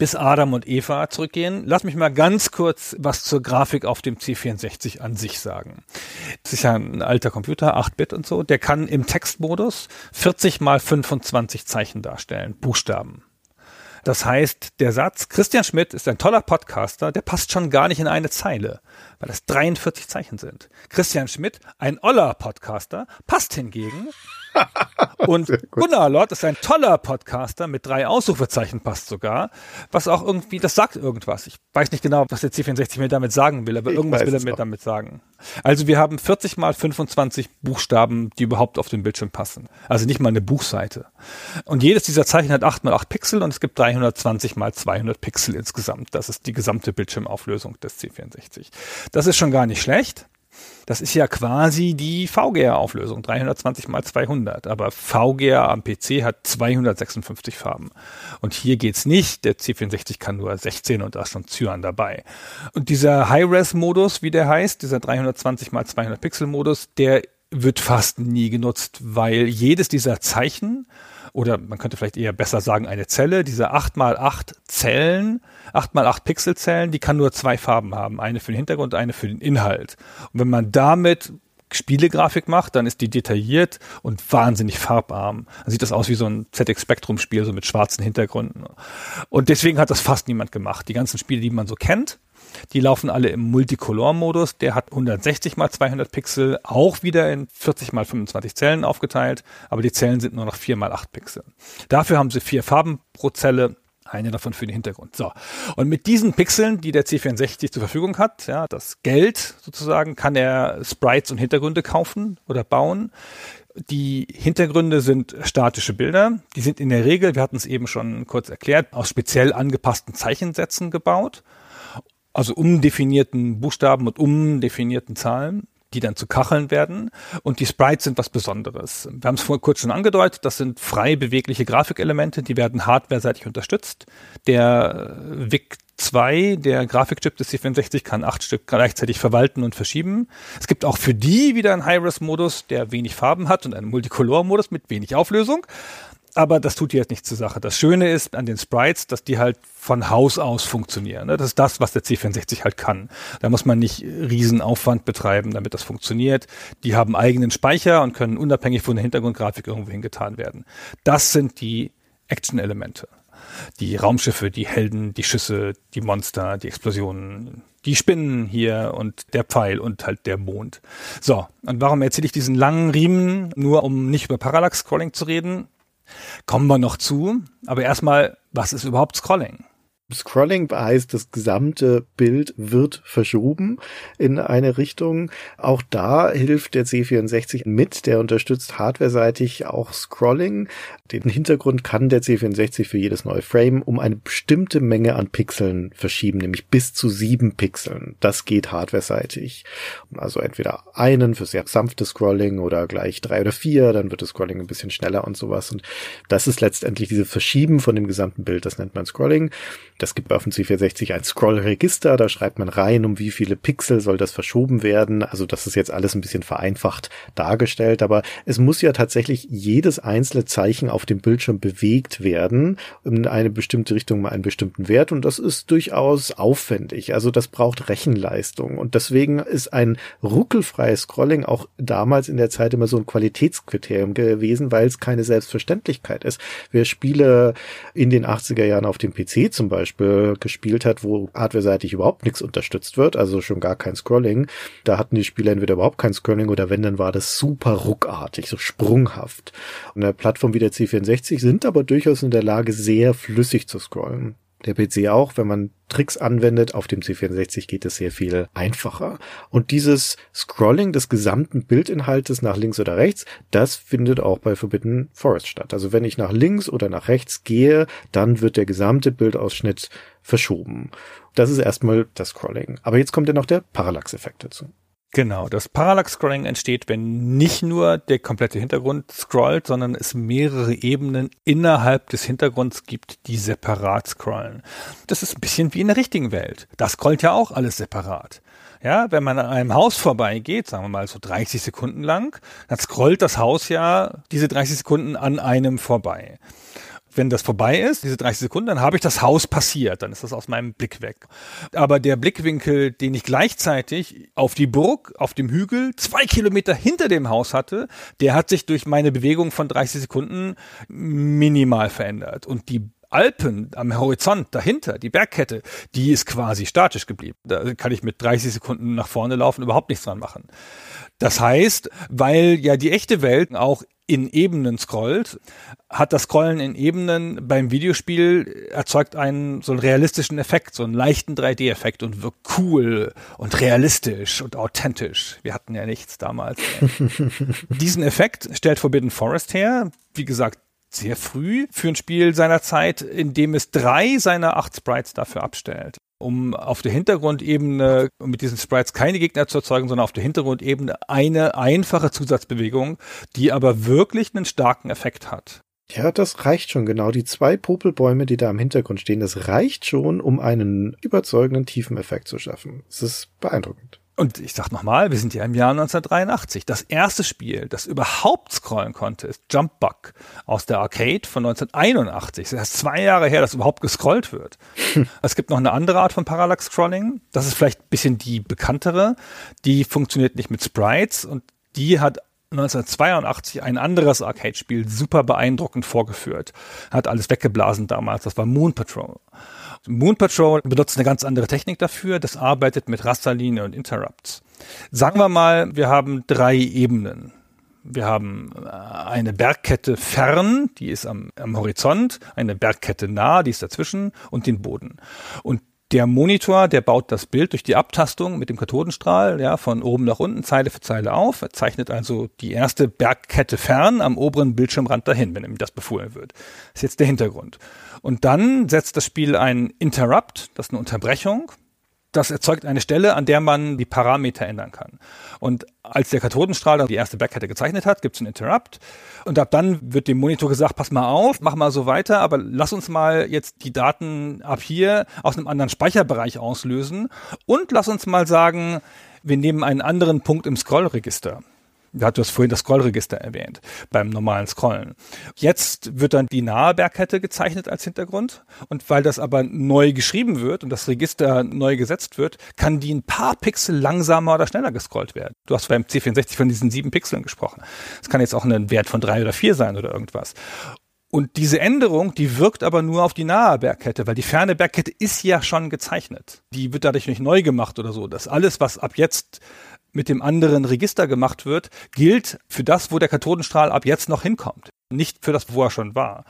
bis Adam und Eva zurückgehen. Lass mich mal ganz kurz was zur Grafik auf dem C64 an sich sagen. Das ist ja ein alter Computer, 8-Bit und so. Der kann im Textmodus 40 mal 25 Zeichen darstellen, Buchstaben. Das heißt, der Satz, Christian Schmidt ist ein toller Podcaster, der passt schon gar nicht in eine Zeile, weil das 43 Zeichen sind. Christian Schmidt, ein oller Podcaster, passt hingegen und Gunnar Lott ist ein toller Podcaster mit drei Ausrufezeichen passt sogar, was auch irgendwie, das sagt irgendwas. Ich weiß nicht genau, was der C64 mir damit sagen will, aber ich irgendwas will er mir auch. damit sagen. Also wir haben 40 mal 25 Buchstaben, die überhaupt auf den Bildschirm passen. Also nicht mal eine Buchseite. Und jedes dieser Zeichen hat 8 mal 8 Pixel und es gibt 320 mal 200 Pixel insgesamt. Das ist die gesamte Bildschirmauflösung des C64. Das ist schon gar nicht schlecht. Das ist ja quasi die VGA-Auflösung, 320 mal 200. Aber VGA am PC hat 256 Farben. Und hier geht's nicht. Der C64 kann nur 16 und da ist schon Cyan dabei. Und dieser High-Res-Modus, wie der heißt, dieser 320 mal 200 Pixel-Modus, der wird fast nie genutzt, weil jedes dieser Zeichen oder man könnte vielleicht eher besser sagen eine Zelle, diese 8 mal 8 Zellen, 8 mal 8 Pixelzellen, die kann nur zwei Farben haben, eine für den Hintergrund, eine für den Inhalt. Und wenn man damit Spielegrafik macht, dann ist die detailliert und wahnsinnig farbarm. Dann sieht das aus wie so ein ZX Spectrum Spiel, so mit schwarzen Hintergründen. Und deswegen hat das fast niemand gemacht. Die ganzen Spiele, die man so kennt, die laufen alle im Multicolor-Modus. Der hat 160 mal 200 Pixel, auch wieder in 40 mal 25 Zellen aufgeteilt, aber die Zellen sind nur noch 4 mal 8 Pixel. Dafür haben sie vier Farben pro Zelle, eine davon für den Hintergrund. So. Und mit diesen Pixeln, die der C64 zur Verfügung hat, ja, das Geld sozusagen, kann er Sprites und Hintergründe kaufen oder bauen. Die Hintergründe sind statische Bilder. Die sind in der Regel, wir hatten es eben schon kurz erklärt, aus speziell angepassten Zeichensätzen gebaut also umdefinierten Buchstaben und umdefinierten Zahlen die dann zu Kacheln werden. Und die Sprites sind was Besonderes. Wir haben es vor kurz schon angedeutet, das sind frei bewegliche Grafikelemente, die werden hardware-seitig unterstützt. Der VIC 2, der Grafikchip des C64, kann acht Stück gleichzeitig verwalten und verschieben. Es gibt auch für die wieder einen High-Res-Modus, der wenig Farben hat und einen Multicolor-Modus mit wenig Auflösung aber das tut jetzt nichts zur Sache. Das Schöne ist an den Sprites, dass die halt von Haus aus funktionieren. Ne? Das ist das, was der C64 halt kann. Da muss man nicht riesen Aufwand betreiben, damit das funktioniert. Die haben eigenen Speicher und können unabhängig von der Hintergrundgrafik irgendwo hingetan werden. Das sind die Action-Elemente. Die Raumschiffe, die Helden, die Schüsse, die Monster, die Explosionen, die Spinnen hier und der Pfeil und halt der Mond. So, und warum erzähle ich diesen langen Riemen, nur um nicht über Parallax-Scrolling zu reden? Kommen wir noch zu. Aber erstmal, was ist überhaupt Scrolling? Scrolling heißt, das gesamte Bild wird verschoben in eine Richtung. Auch da hilft der C64 mit. Der unterstützt hardwareseitig auch Scrolling. Den Hintergrund kann der C64 für jedes neue Frame um eine bestimmte Menge an Pixeln verschieben, nämlich bis zu sieben Pixeln. Das geht hardwareseitig. Also entweder einen für sehr sanftes Scrolling oder gleich drei oder vier, dann wird das Scrolling ein bisschen schneller und sowas. Und das ist letztendlich diese Verschieben von dem gesamten Bild, das nennt man Scrolling. Das gibt auf dem C460 ein Scrollregister, da schreibt man rein, um wie viele Pixel soll das verschoben werden. Also das ist jetzt alles ein bisschen vereinfacht dargestellt, aber es muss ja tatsächlich jedes einzelne Zeichen auf dem Bildschirm bewegt werden in eine bestimmte Richtung einen bestimmten Wert und das ist durchaus aufwendig. Also das braucht Rechenleistung und deswegen ist ein ruckelfreies Scrolling auch damals in der Zeit immer so ein Qualitätskriterium gewesen, weil es keine Selbstverständlichkeit ist. Wer Spiele in den 80er Jahren auf dem PC zum Beispiel Beispiel gespielt hat, wo hardware-seitig überhaupt nichts unterstützt wird, also schon gar kein Scrolling. Da hatten die Spieler entweder überhaupt kein Scrolling oder wenn, dann war das super ruckartig, so sprunghaft. Und eine Plattform wie der C64 sind aber durchaus in der Lage, sehr flüssig zu scrollen der PC auch, wenn man Tricks anwendet. Auf dem C64 geht es sehr viel einfacher. Und dieses Scrolling des gesamten Bildinhaltes nach links oder rechts, das findet auch bei Forbidden Forest statt. Also wenn ich nach links oder nach rechts gehe, dann wird der gesamte Bildausschnitt verschoben. Das ist erstmal das Scrolling. Aber jetzt kommt ja noch der Parallax-Effekt dazu. Genau, das Parallax-Scrolling entsteht, wenn nicht nur der komplette Hintergrund scrollt, sondern es mehrere Ebenen innerhalb des Hintergrunds gibt, die separat scrollen. Das ist ein bisschen wie in der richtigen Welt. Da scrollt ja auch alles separat. Ja, wenn man an einem Haus vorbeigeht, sagen wir mal so 30 Sekunden lang, dann scrollt das Haus ja diese 30 Sekunden an einem vorbei wenn das vorbei ist, diese 30 Sekunden, dann habe ich das Haus passiert, dann ist das aus meinem Blick weg. Aber der Blickwinkel, den ich gleichzeitig auf die Burg, auf dem Hügel, zwei Kilometer hinter dem Haus hatte, der hat sich durch meine Bewegung von 30 Sekunden minimal verändert. Und die Alpen am Horizont dahinter, die Bergkette, die ist quasi statisch geblieben. Da kann ich mit 30 Sekunden nach vorne laufen, überhaupt nichts dran machen. Das heißt, weil ja die echte Welt auch in Ebenen scrollt, hat das Scrollen in Ebenen beim Videospiel erzeugt einen so einen realistischen Effekt, so einen leichten 3D-Effekt und wirkt cool und realistisch und authentisch. Wir hatten ja nichts damals. Diesen Effekt stellt Forbidden Forest her. Wie gesagt, sehr früh für ein Spiel seiner Zeit, in dem es drei seiner acht Sprites dafür abstellt um auf der Hintergrundebene mit diesen Sprites keine Gegner zu erzeugen, sondern auf der Hintergrundebene eine einfache Zusatzbewegung, die aber wirklich einen starken Effekt hat. Ja, das reicht schon genau. Die zwei Popelbäume, die da im Hintergrund stehen, das reicht schon, um einen überzeugenden Tiefeneffekt zu schaffen. Es ist beeindruckend. Und ich sag nochmal, wir sind ja im Jahr 1983. Das erste Spiel, das überhaupt scrollen konnte, ist Jump Bug aus der Arcade von 1981. Das ist erst zwei Jahre her, dass überhaupt gescrollt wird. Hm. Es gibt noch eine andere Art von Parallax Scrolling. Das ist vielleicht ein bisschen die bekanntere. Die funktioniert nicht mit Sprites und die hat 1982 ein anderes Arcade-Spiel super beeindruckend vorgeführt. Hat alles weggeblasen damals. Das war Moon Patrol. Moon Patrol benutzt eine ganz andere Technik dafür. Das arbeitet mit Rasterlinie und Interrupts. Sagen wir mal, wir haben drei Ebenen. Wir haben äh, eine Bergkette fern, die ist am, am Horizont, eine Bergkette nah, die ist dazwischen und den Boden. Und der Monitor, der baut das Bild durch die Abtastung mit dem Kathodenstrahl, ja, von oben nach unten, Zeile für Zeile auf. Er zeichnet also die erste Bergkette fern am oberen Bildschirmrand dahin, wenn ihm das befohlen wird. Das ist jetzt der Hintergrund. Und dann setzt das Spiel ein Interrupt, das ist eine Unterbrechung. Das erzeugt eine Stelle, an der man die Parameter ändern kann. Und als der Kathodenstrahl die erste Bergkette gezeichnet hat, gibt es einen Interrupt. Und ab dann wird dem Monitor gesagt, pass mal auf, mach mal so weiter, aber lass uns mal jetzt die Daten ab hier aus einem anderen Speicherbereich auslösen. Und lass uns mal sagen, wir nehmen einen anderen Punkt im Scrollregister. Ja, du hast vorhin das Scrollregister erwähnt, beim normalen Scrollen. Jetzt wird dann die nahe Bergkette gezeichnet als Hintergrund. Und weil das aber neu geschrieben wird und das Register neu gesetzt wird, kann die ein paar Pixel langsamer oder schneller gescrollt werden. Du hast beim C64 von diesen sieben Pixeln gesprochen. Es kann jetzt auch ein Wert von drei oder vier sein oder irgendwas. Und diese Änderung, die wirkt aber nur auf die nahe Bergkette, weil die ferne Bergkette ist ja schon gezeichnet. Die wird dadurch nicht neu gemacht oder so. Das alles, was ab jetzt mit dem anderen Register gemacht wird, gilt für das, wo der Kathodenstrahl ab jetzt noch hinkommt. Nicht für das, wo er schon war.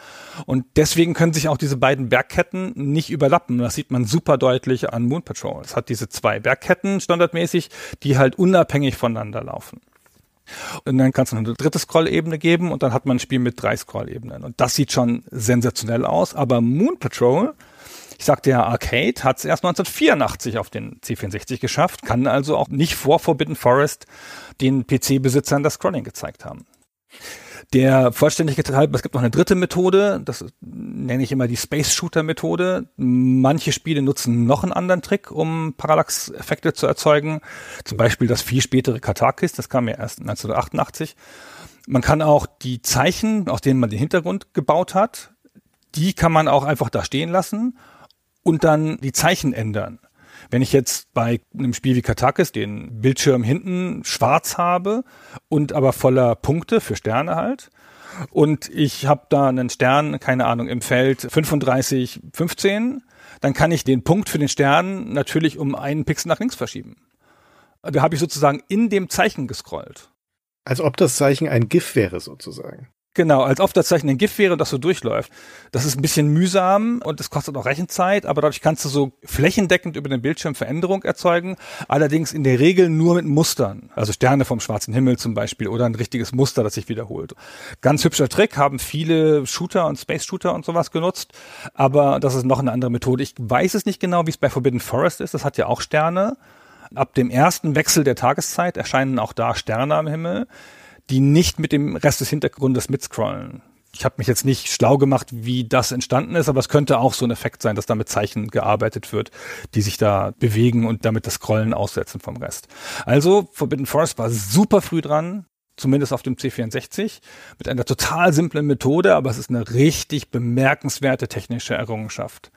Und deswegen können sich auch diese beiden Bergketten nicht überlappen. Das sieht man super deutlich an Moon Patrol. Es hat diese zwei Bergketten standardmäßig, die halt unabhängig voneinander laufen. Und dann kann es noch eine dritte Scroll-Ebene geben und dann hat man ein Spiel mit drei Scroll-Ebenen. Und das sieht schon sensationell aus. Aber Moon Patrol ich sagte ja, Arcade hat es erst 1984 auf den C64 geschafft, kann also auch nicht vor Forbidden Forest den PC-Besitzern das Scrolling gezeigt haben. Der Vollständigkeit halber, es gibt noch eine dritte Methode, das nenne ich immer die Space Shooter Methode. Manche Spiele nutzen noch einen anderen Trick, um Parallax-Effekte zu erzeugen. Zum Beispiel das viel spätere Katakis, das kam ja erst 1988. Man kann auch die Zeichen, aus denen man den Hintergrund gebaut hat, die kann man auch einfach da stehen lassen und dann die Zeichen ändern. Wenn ich jetzt bei einem Spiel wie Katakis den Bildschirm hinten schwarz habe und aber voller Punkte für Sterne halt und ich habe da einen Stern, keine Ahnung, im Feld 35, 15, dann kann ich den Punkt für den Stern natürlich um einen Pixel nach links verschieben. Da habe ich sozusagen in dem Zeichen gescrollt. Als ob das Zeichen ein GIF wäre sozusagen. Genau, als ob das Zeichen ein GIF wäre und das so durchläuft. Das ist ein bisschen mühsam und es kostet auch Rechenzeit, aber dadurch kannst du so flächendeckend über den Bildschirm Veränderung erzeugen. Allerdings in der Regel nur mit Mustern. Also Sterne vom schwarzen Himmel zum Beispiel oder ein richtiges Muster, das sich wiederholt. Ganz hübscher Trick, haben viele Shooter und Space Shooter und sowas genutzt. Aber das ist noch eine andere Methode. Ich weiß es nicht genau, wie es bei Forbidden Forest ist. Das hat ja auch Sterne. Ab dem ersten Wechsel der Tageszeit erscheinen auch da Sterne am Himmel, die nicht mit dem Rest des Hintergrundes mitscrollen. Ich habe mich jetzt nicht schlau gemacht, wie das entstanden ist, aber es könnte auch so ein Effekt sein, dass da mit Zeichen gearbeitet wird, die sich da bewegen und damit das Scrollen aussetzen vom Rest. Also Forbidden Forest war super früh dran, zumindest auf dem C64, mit einer total simplen Methode, aber es ist eine richtig bemerkenswerte technische Errungenschaft.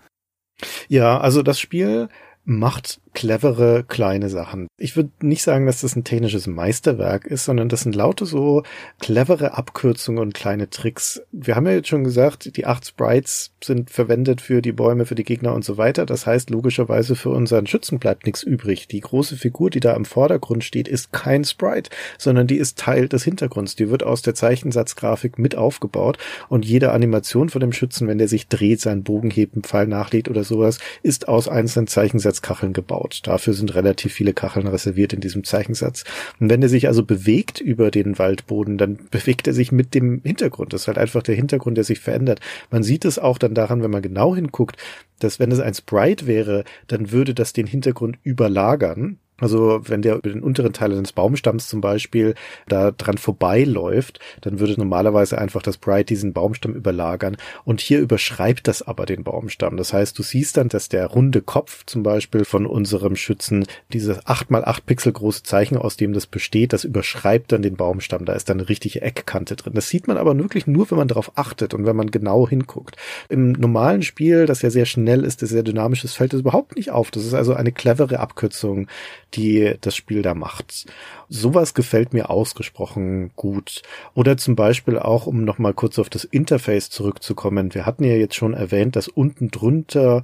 Ja, also das Spiel macht clevere kleine Sachen. Ich würde nicht sagen, dass das ein technisches Meisterwerk ist, sondern das sind laute so clevere Abkürzungen und kleine Tricks. Wir haben ja jetzt schon gesagt, die acht Sprites sind verwendet für die Bäume, für die Gegner und so weiter. Das heißt, logischerweise für unseren Schützen bleibt nichts übrig. Die große Figur, die da im Vordergrund steht, ist kein Sprite, sondern die ist Teil des Hintergrunds. Die wird aus der Zeichensatzgrafik mit aufgebaut und jede Animation von dem Schützen, wenn der sich dreht, seinen Bogen hebt, einen Pfeil nachlädt oder sowas, ist aus einzelnen Zeichensatzkacheln gebaut gebaut. Dafür sind relativ viele Kacheln reserviert in diesem Zeichensatz. Und wenn er sich also bewegt über den Waldboden, dann bewegt er sich mit dem Hintergrund. Das ist halt einfach der Hintergrund, der sich verändert. Man sieht es auch dann daran, wenn man genau hinguckt, dass wenn es ein Sprite wäre, dann würde das den Hintergrund überlagern. Also wenn der über den unteren Teil eines Baumstamms zum Beispiel da dran vorbeiläuft, dann würde normalerweise einfach das Bright diesen Baumstamm überlagern. Und hier überschreibt das aber den Baumstamm. Das heißt, du siehst dann, dass der runde Kopf zum Beispiel von unserem Schützen, dieses 8 mal 8 Pixel große Zeichen, aus dem das besteht, das überschreibt dann den Baumstamm. Da ist dann eine richtige Eckkante drin. Das sieht man aber wirklich nur, wenn man darauf achtet und wenn man genau hinguckt. Im normalen Spiel, das ja sehr schnell ist, das sehr dynamisch ist, fällt das überhaupt nicht auf. Das ist also eine clevere Abkürzung die das Spiel da macht. Sowas gefällt mir ausgesprochen gut. Oder zum Beispiel auch, um nochmal kurz auf das Interface zurückzukommen. Wir hatten ja jetzt schon erwähnt, dass unten drunter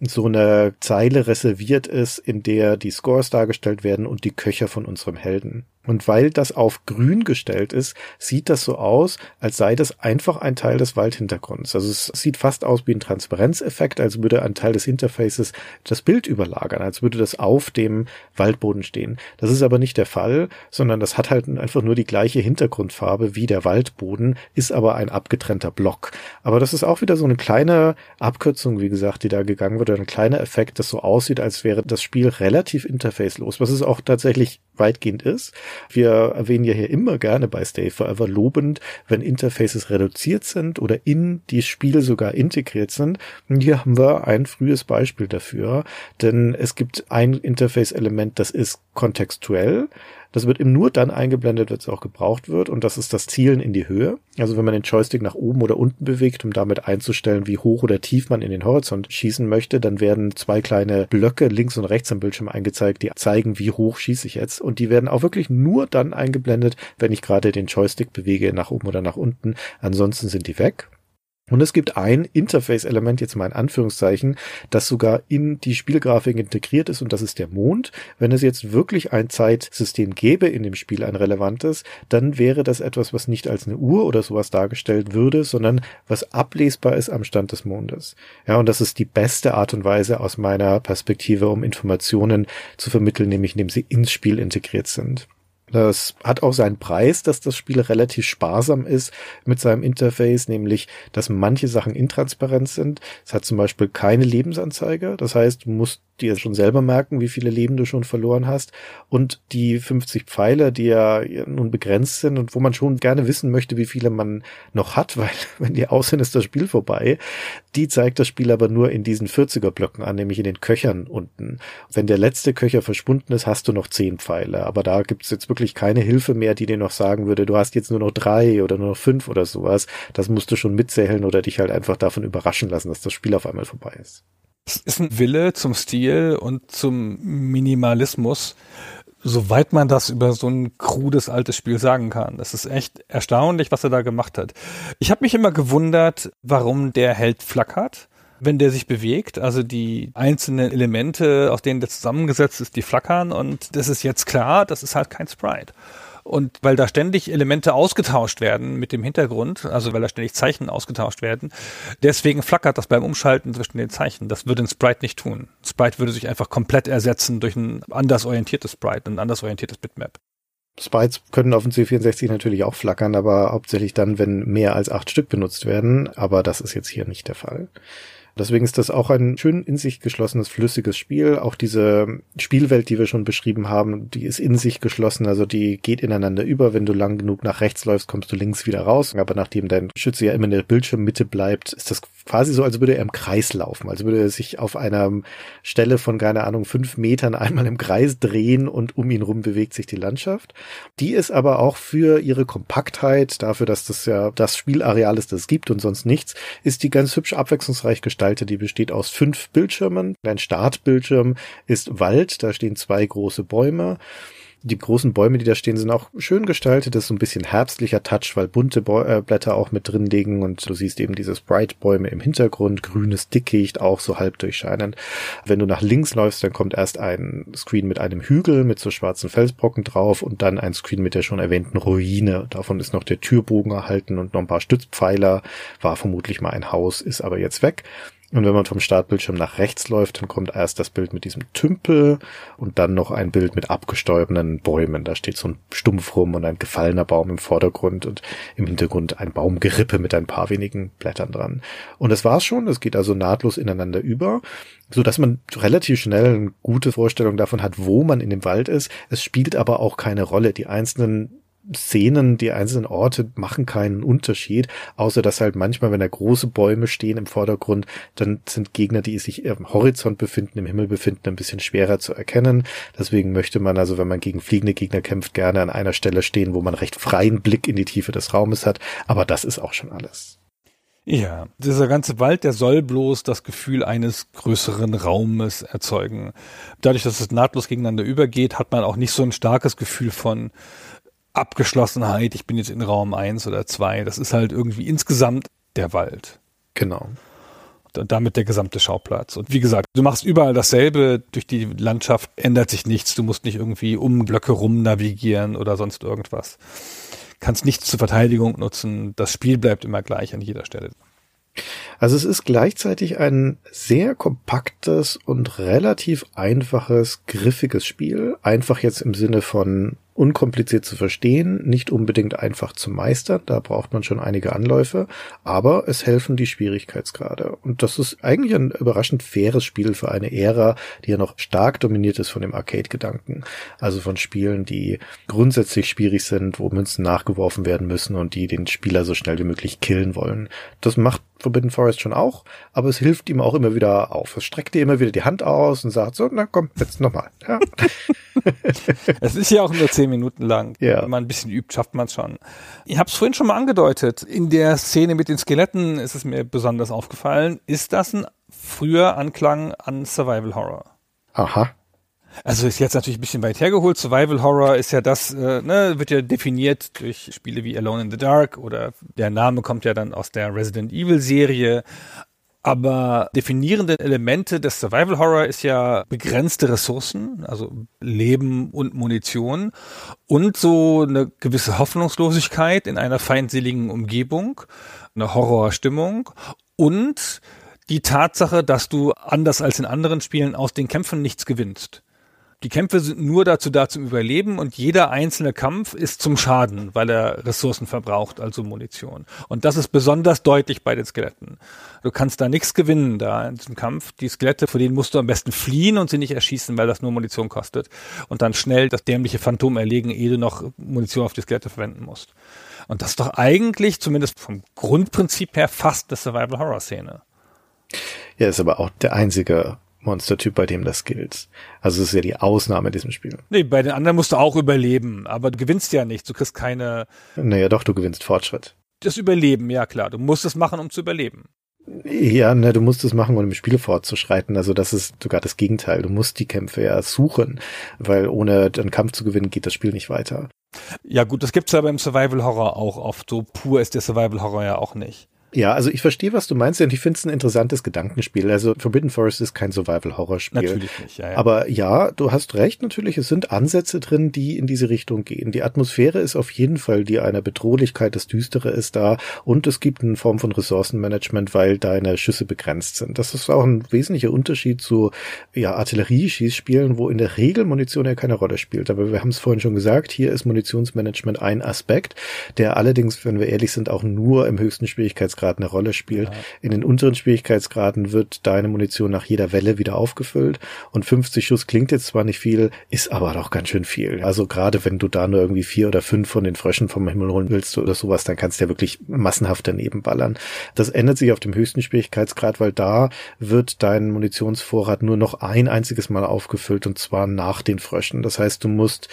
so eine Zeile reserviert ist, in der die Scores dargestellt werden und die Köcher von unserem Helden. Und weil das auf grün gestellt ist, sieht das so aus, als sei das einfach ein Teil des Waldhintergrunds. Also es sieht fast aus wie ein Transparenzeffekt, als würde ein Teil des Interfaces das Bild überlagern, als würde das auf dem Waldboden stehen. Das ist aber nicht der Fall, sondern das hat halt einfach nur die gleiche Hintergrundfarbe wie der Waldboden, ist aber ein abgetrennter Block. Aber das ist auch wieder so eine kleine Abkürzung, wie gesagt, die da gegangen wird, ein kleiner Effekt, das so aussieht, als wäre das Spiel relativ interfacelos, was es auch tatsächlich weitgehend ist. Wir erwähnen ja hier immer gerne bei Stay Forever lobend, wenn Interfaces reduziert sind oder in die Spiele sogar integriert sind. Und hier haben wir ein frühes Beispiel dafür, denn es gibt ein Interface-Element, das ist kontextuell. Das wird eben nur dann eingeblendet, wenn es auch gebraucht wird. Und das ist das Zielen in die Höhe. Also wenn man den Joystick nach oben oder unten bewegt, um damit einzustellen, wie hoch oder tief man in den Horizont schießen möchte, dann werden zwei kleine Blöcke links und rechts am Bildschirm eingezeigt, die zeigen, wie hoch schieße ich jetzt. Und die werden auch wirklich nur dann eingeblendet, wenn ich gerade den Joystick bewege nach oben oder nach unten. Ansonsten sind die weg. Und es gibt ein Interface-Element, jetzt mal in Anführungszeichen, das sogar in die Spielgrafik integriert ist und das ist der Mond. Wenn es jetzt wirklich ein Zeitsystem gäbe in dem Spiel, ein relevantes, dann wäre das etwas, was nicht als eine Uhr oder sowas dargestellt würde, sondern was ablesbar ist am Stand des Mondes. Ja, und das ist die beste Art und Weise aus meiner Perspektive, um Informationen zu vermitteln, nämlich indem sie ins Spiel integriert sind. Das hat auch seinen Preis, dass das Spiel relativ sparsam ist mit seinem Interface, nämlich, dass manche Sachen intransparent sind. Es hat zum Beispiel keine Lebensanzeige. Das heißt, du musst dir schon selber merken, wie viele Leben du schon verloren hast. Und die 50 Pfeile, die ja nun begrenzt sind und wo man schon gerne wissen möchte, wie viele man noch hat, weil wenn die aus sind, ist das Spiel vorbei. Die zeigt das Spiel aber nur in diesen 40er Blöcken an, nämlich in den Köchern unten. Wenn der letzte Köcher verschwunden ist, hast du noch 10 Pfeile. Aber da gibt's jetzt wirklich keine Hilfe mehr, die dir noch sagen würde, du hast jetzt nur noch drei oder nur noch fünf oder sowas. Das musst du schon mitzählen oder dich halt einfach davon überraschen lassen, dass das Spiel auf einmal vorbei ist. Es ist ein Wille zum Stil und zum Minimalismus, soweit man das über so ein krudes altes Spiel sagen kann. Das ist echt erstaunlich, was er da gemacht hat. Ich habe mich immer gewundert, warum der Held flackert wenn der sich bewegt. Also die einzelnen Elemente, aus denen der zusammengesetzt ist, die flackern und das ist jetzt klar, das ist halt kein Sprite. Und weil da ständig Elemente ausgetauscht werden mit dem Hintergrund, also weil da ständig Zeichen ausgetauscht werden, deswegen flackert das beim Umschalten zwischen den Zeichen. Das würde ein Sprite nicht tun. Sprite würde sich einfach komplett ersetzen durch ein anders orientiertes Sprite, ein anders orientiertes Bitmap. Sprites können auf dem C64 natürlich auch flackern, aber hauptsächlich dann, wenn mehr als acht Stück benutzt werden. Aber das ist jetzt hier nicht der Fall. Deswegen ist das auch ein schön in sich geschlossenes, flüssiges Spiel. Auch diese Spielwelt, die wir schon beschrieben haben, die ist in sich geschlossen, also die geht ineinander über. Wenn du lang genug nach rechts läufst, kommst du links wieder raus. Aber nachdem dein Schütze ja immer in der Bildschirmmitte bleibt, ist das quasi so, als würde er im Kreis laufen. Also würde er sich auf einer Stelle von, keine Ahnung, fünf Metern einmal im Kreis drehen und um ihn rum bewegt sich die Landschaft. Die ist aber auch für ihre Kompaktheit, dafür, dass das ja das Spielareal ist, das es gibt und sonst nichts, ist die ganz hübsch abwechslungsreich gestaltet. Die besteht aus fünf Bildschirmen. Ein Startbildschirm ist Wald, da stehen zwei große Bäume. Die großen Bäume, die da stehen, sind auch schön gestaltet. Das ist so ein bisschen herbstlicher Touch, weil bunte Bäu äh, Blätter auch mit drin liegen und du siehst eben diese Sprite-Bäume im Hintergrund, grünes Dickicht, auch so halb durchscheinend. Wenn du nach links läufst, dann kommt erst ein Screen mit einem Hügel mit so schwarzen Felsbrocken drauf und dann ein Screen mit der schon erwähnten Ruine. Davon ist noch der Türbogen erhalten und noch ein paar Stützpfeiler. War vermutlich mal ein Haus, ist aber jetzt weg. Und wenn man vom Startbildschirm nach rechts läuft, dann kommt erst das Bild mit diesem Tümpel und dann noch ein Bild mit abgestorbenen Bäumen. Da steht so ein Stumpf rum und ein gefallener Baum im Vordergrund und im Hintergrund ein Baumgerippe mit ein paar wenigen Blättern dran. Und das war's schon. Es geht also nahtlos ineinander über, so dass man relativ schnell eine gute Vorstellung davon hat, wo man in dem Wald ist. Es spielt aber auch keine Rolle. Die einzelnen Szenen, die einzelnen Orte machen keinen Unterschied, außer dass halt manchmal, wenn da große Bäume stehen im Vordergrund, dann sind Gegner, die sich am Horizont befinden, im Himmel befinden, ein bisschen schwerer zu erkennen. Deswegen möchte man also, wenn man gegen fliegende Gegner kämpft, gerne an einer Stelle stehen, wo man recht freien Blick in die Tiefe des Raumes hat. Aber das ist auch schon alles. Ja, dieser ganze Wald, der soll bloß das Gefühl eines größeren Raumes erzeugen. Dadurch, dass es nahtlos gegeneinander übergeht, hat man auch nicht so ein starkes Gefühl von Abgeschlossenheit, ich bin jetzt in Raum eins oder zwei. Das ist halt irgendwie insgesamt der Wald. Genau. Und damit der gesamte Schauplatz. Und wie gesagt, du machst überall dasselbe, durch die Landschaft ändert sich nichts. Du musst nicht irgendwie um Blöcke rum navigieren oder sonst irgendwas. Kannst nichts zur Verteidigung nutzen. Das Spiel bleibt immer gleich an jeder Stelle. Also es ist gleichzeitig ein sehr kompaktes und relativ einfaches, griffiges Spiel. Einfach jetzt im Sinne von unkompliziert zu verstehen, nicht unbedingt einfach zu meistern, da braucht man schon einige Anläufe, aber es helfen die Schwierigkeitsgrade. Und das ist eigentlich ein überraschend faires Spiel für eine Ära, die ja noch stark dominiert ist von dem Arcade-Gedanken. Also von Spielen, die grundsätzlich schwierig sind, wo Münzen nachgeworfen werden müssen und die den Spieler so schnell wie möglich killen wollen. Das macht Forbidden Forest schon auch, aber es hilft ihm auch immer wieder auf. Es streckt dir immer wieder die Hand aus und sagt so, na komm, jetzt nochmal. Ja. es ist ja auch nur zehn Minuten lang. Ja. Wenn man ein bisschen übt, schafft man es schon. Ich habe es vorhin schon mal angedeutet. In der Szene mit den Skeletten ist es mir besonders aufgefallen. Ist das ein früher Anklang an Survival Horror? Aha. Also ist jetzt natürlich ein bisschen weit hergeholt. Survival Horror ist ja das, äh, ne, wird ja definiert durch Spiele wie Alone in the Dark oder der Name kommt ja dann aus der Resident Evil Serie. Aber definierende Elemente des Survival Horror ist ja begrenzte Ressourcen, also Leben und Munition und so eine gewisse Hoffnungslosigkeit in einer feindseligen Umgebung, eine Horrorstimmung und die Tatsache, dass du anders als in anderen Spielen aus den Kämpfen nichts gewinnst. Die Kämpfe sind nur dazu da zum Überleben und jeder einzelne Kampf ist zum Schaden, weil er Ressourcen verbraucht, also Munition. Und das ist besonders deutlich bei den Skeletten. Du kannst da nichts gewinnen da in diesem Kampf. Die Skelette, vor denen musst du am besten fliehen und sie nicht erschießen, weil das nur Munition kostet. Und dann schnell das dämliche Phantom erlegen, ehe du noch Munition auf die Skelette verwenden musst. Und das ist doch eigentlich, zumindest vom Grundprinzip her, fast eine Survival-Horror-Szene. Ja, ist aber auch der einzige Monstertyp, bei dem das gilt. Also es ist ja die Ausnahme in diesem Spiel. Nee, bei den anderen musst du auch überleben, aber du gewinnst ja nichts. Du kriegst keine. Naja, doch, du gewinnst Fortschritt. Das Überleben, ja klar. Du musst es machen, um zu überleben. Ja, ne, du musst es machen, um im Spiel fortzuschreiten. Also das ist sogar das Gegenteil. Du musst die Kämpfe ja suchen, weil ohne einen Kampf zu gewinnen geht das Spiel nicht weiter. Ja gut, das gibt's ja beim Survival Horror auch oft. So pur ist der Survival Horror ja auch nicht. Ja, also ich verstehe, was du meinst und ich finde es ein interessantes Gedankenspiel. Also Forbidden Forest ist kein Survival-Horror-Spiel. Natürlich nicht, ja, ja. Aber ja, du hast recht, natürlich, es sind Ansätze drin, die in diese Richtung gehen. Die Atmosphäre ist auf jeden Fall die einer Bedrohlichkeit, das Düstere ist da und es gibt eine Form von Ressourcenmanagement, weil deine Schüsse begrenzt sind. Das ist auch ein wesentlicher Unterschied zu ja, Artillerieschießspielen, wo in der Regel Munition ja keine Rolle spielt. Aber wir haben es vorhin schon gesagt, hier ist Munitionsmanagement ein Aspekt, der allerdings, wenn wir ehrlich sind, auch nur im höchsten Schwierigkeitsgrad Schwierigkeitsgrad eine Rolle spielt. Ja. In den unteren Schwierigkeitsgraden wird deine Munition nach jeder Welle wieder aufgefüllt und 50 Schuss klingt jetzt zwar nicht viel, ist aber doch ganz schön viel. Also gerade wenn du da nur irgendwie vier oder fünf von den Fröschen vom Himmel holen willst oder sowas, dann kannst du ja wirklich massenhaft daneben ballern. Das ändert sich auf dem höchsten Schwierigkeitsgrad, weil da wird dein Munitionsvorrat nur noch ein einziges Mal aufgefüllt und zwar nach den Fröschen. Das heißt, du musst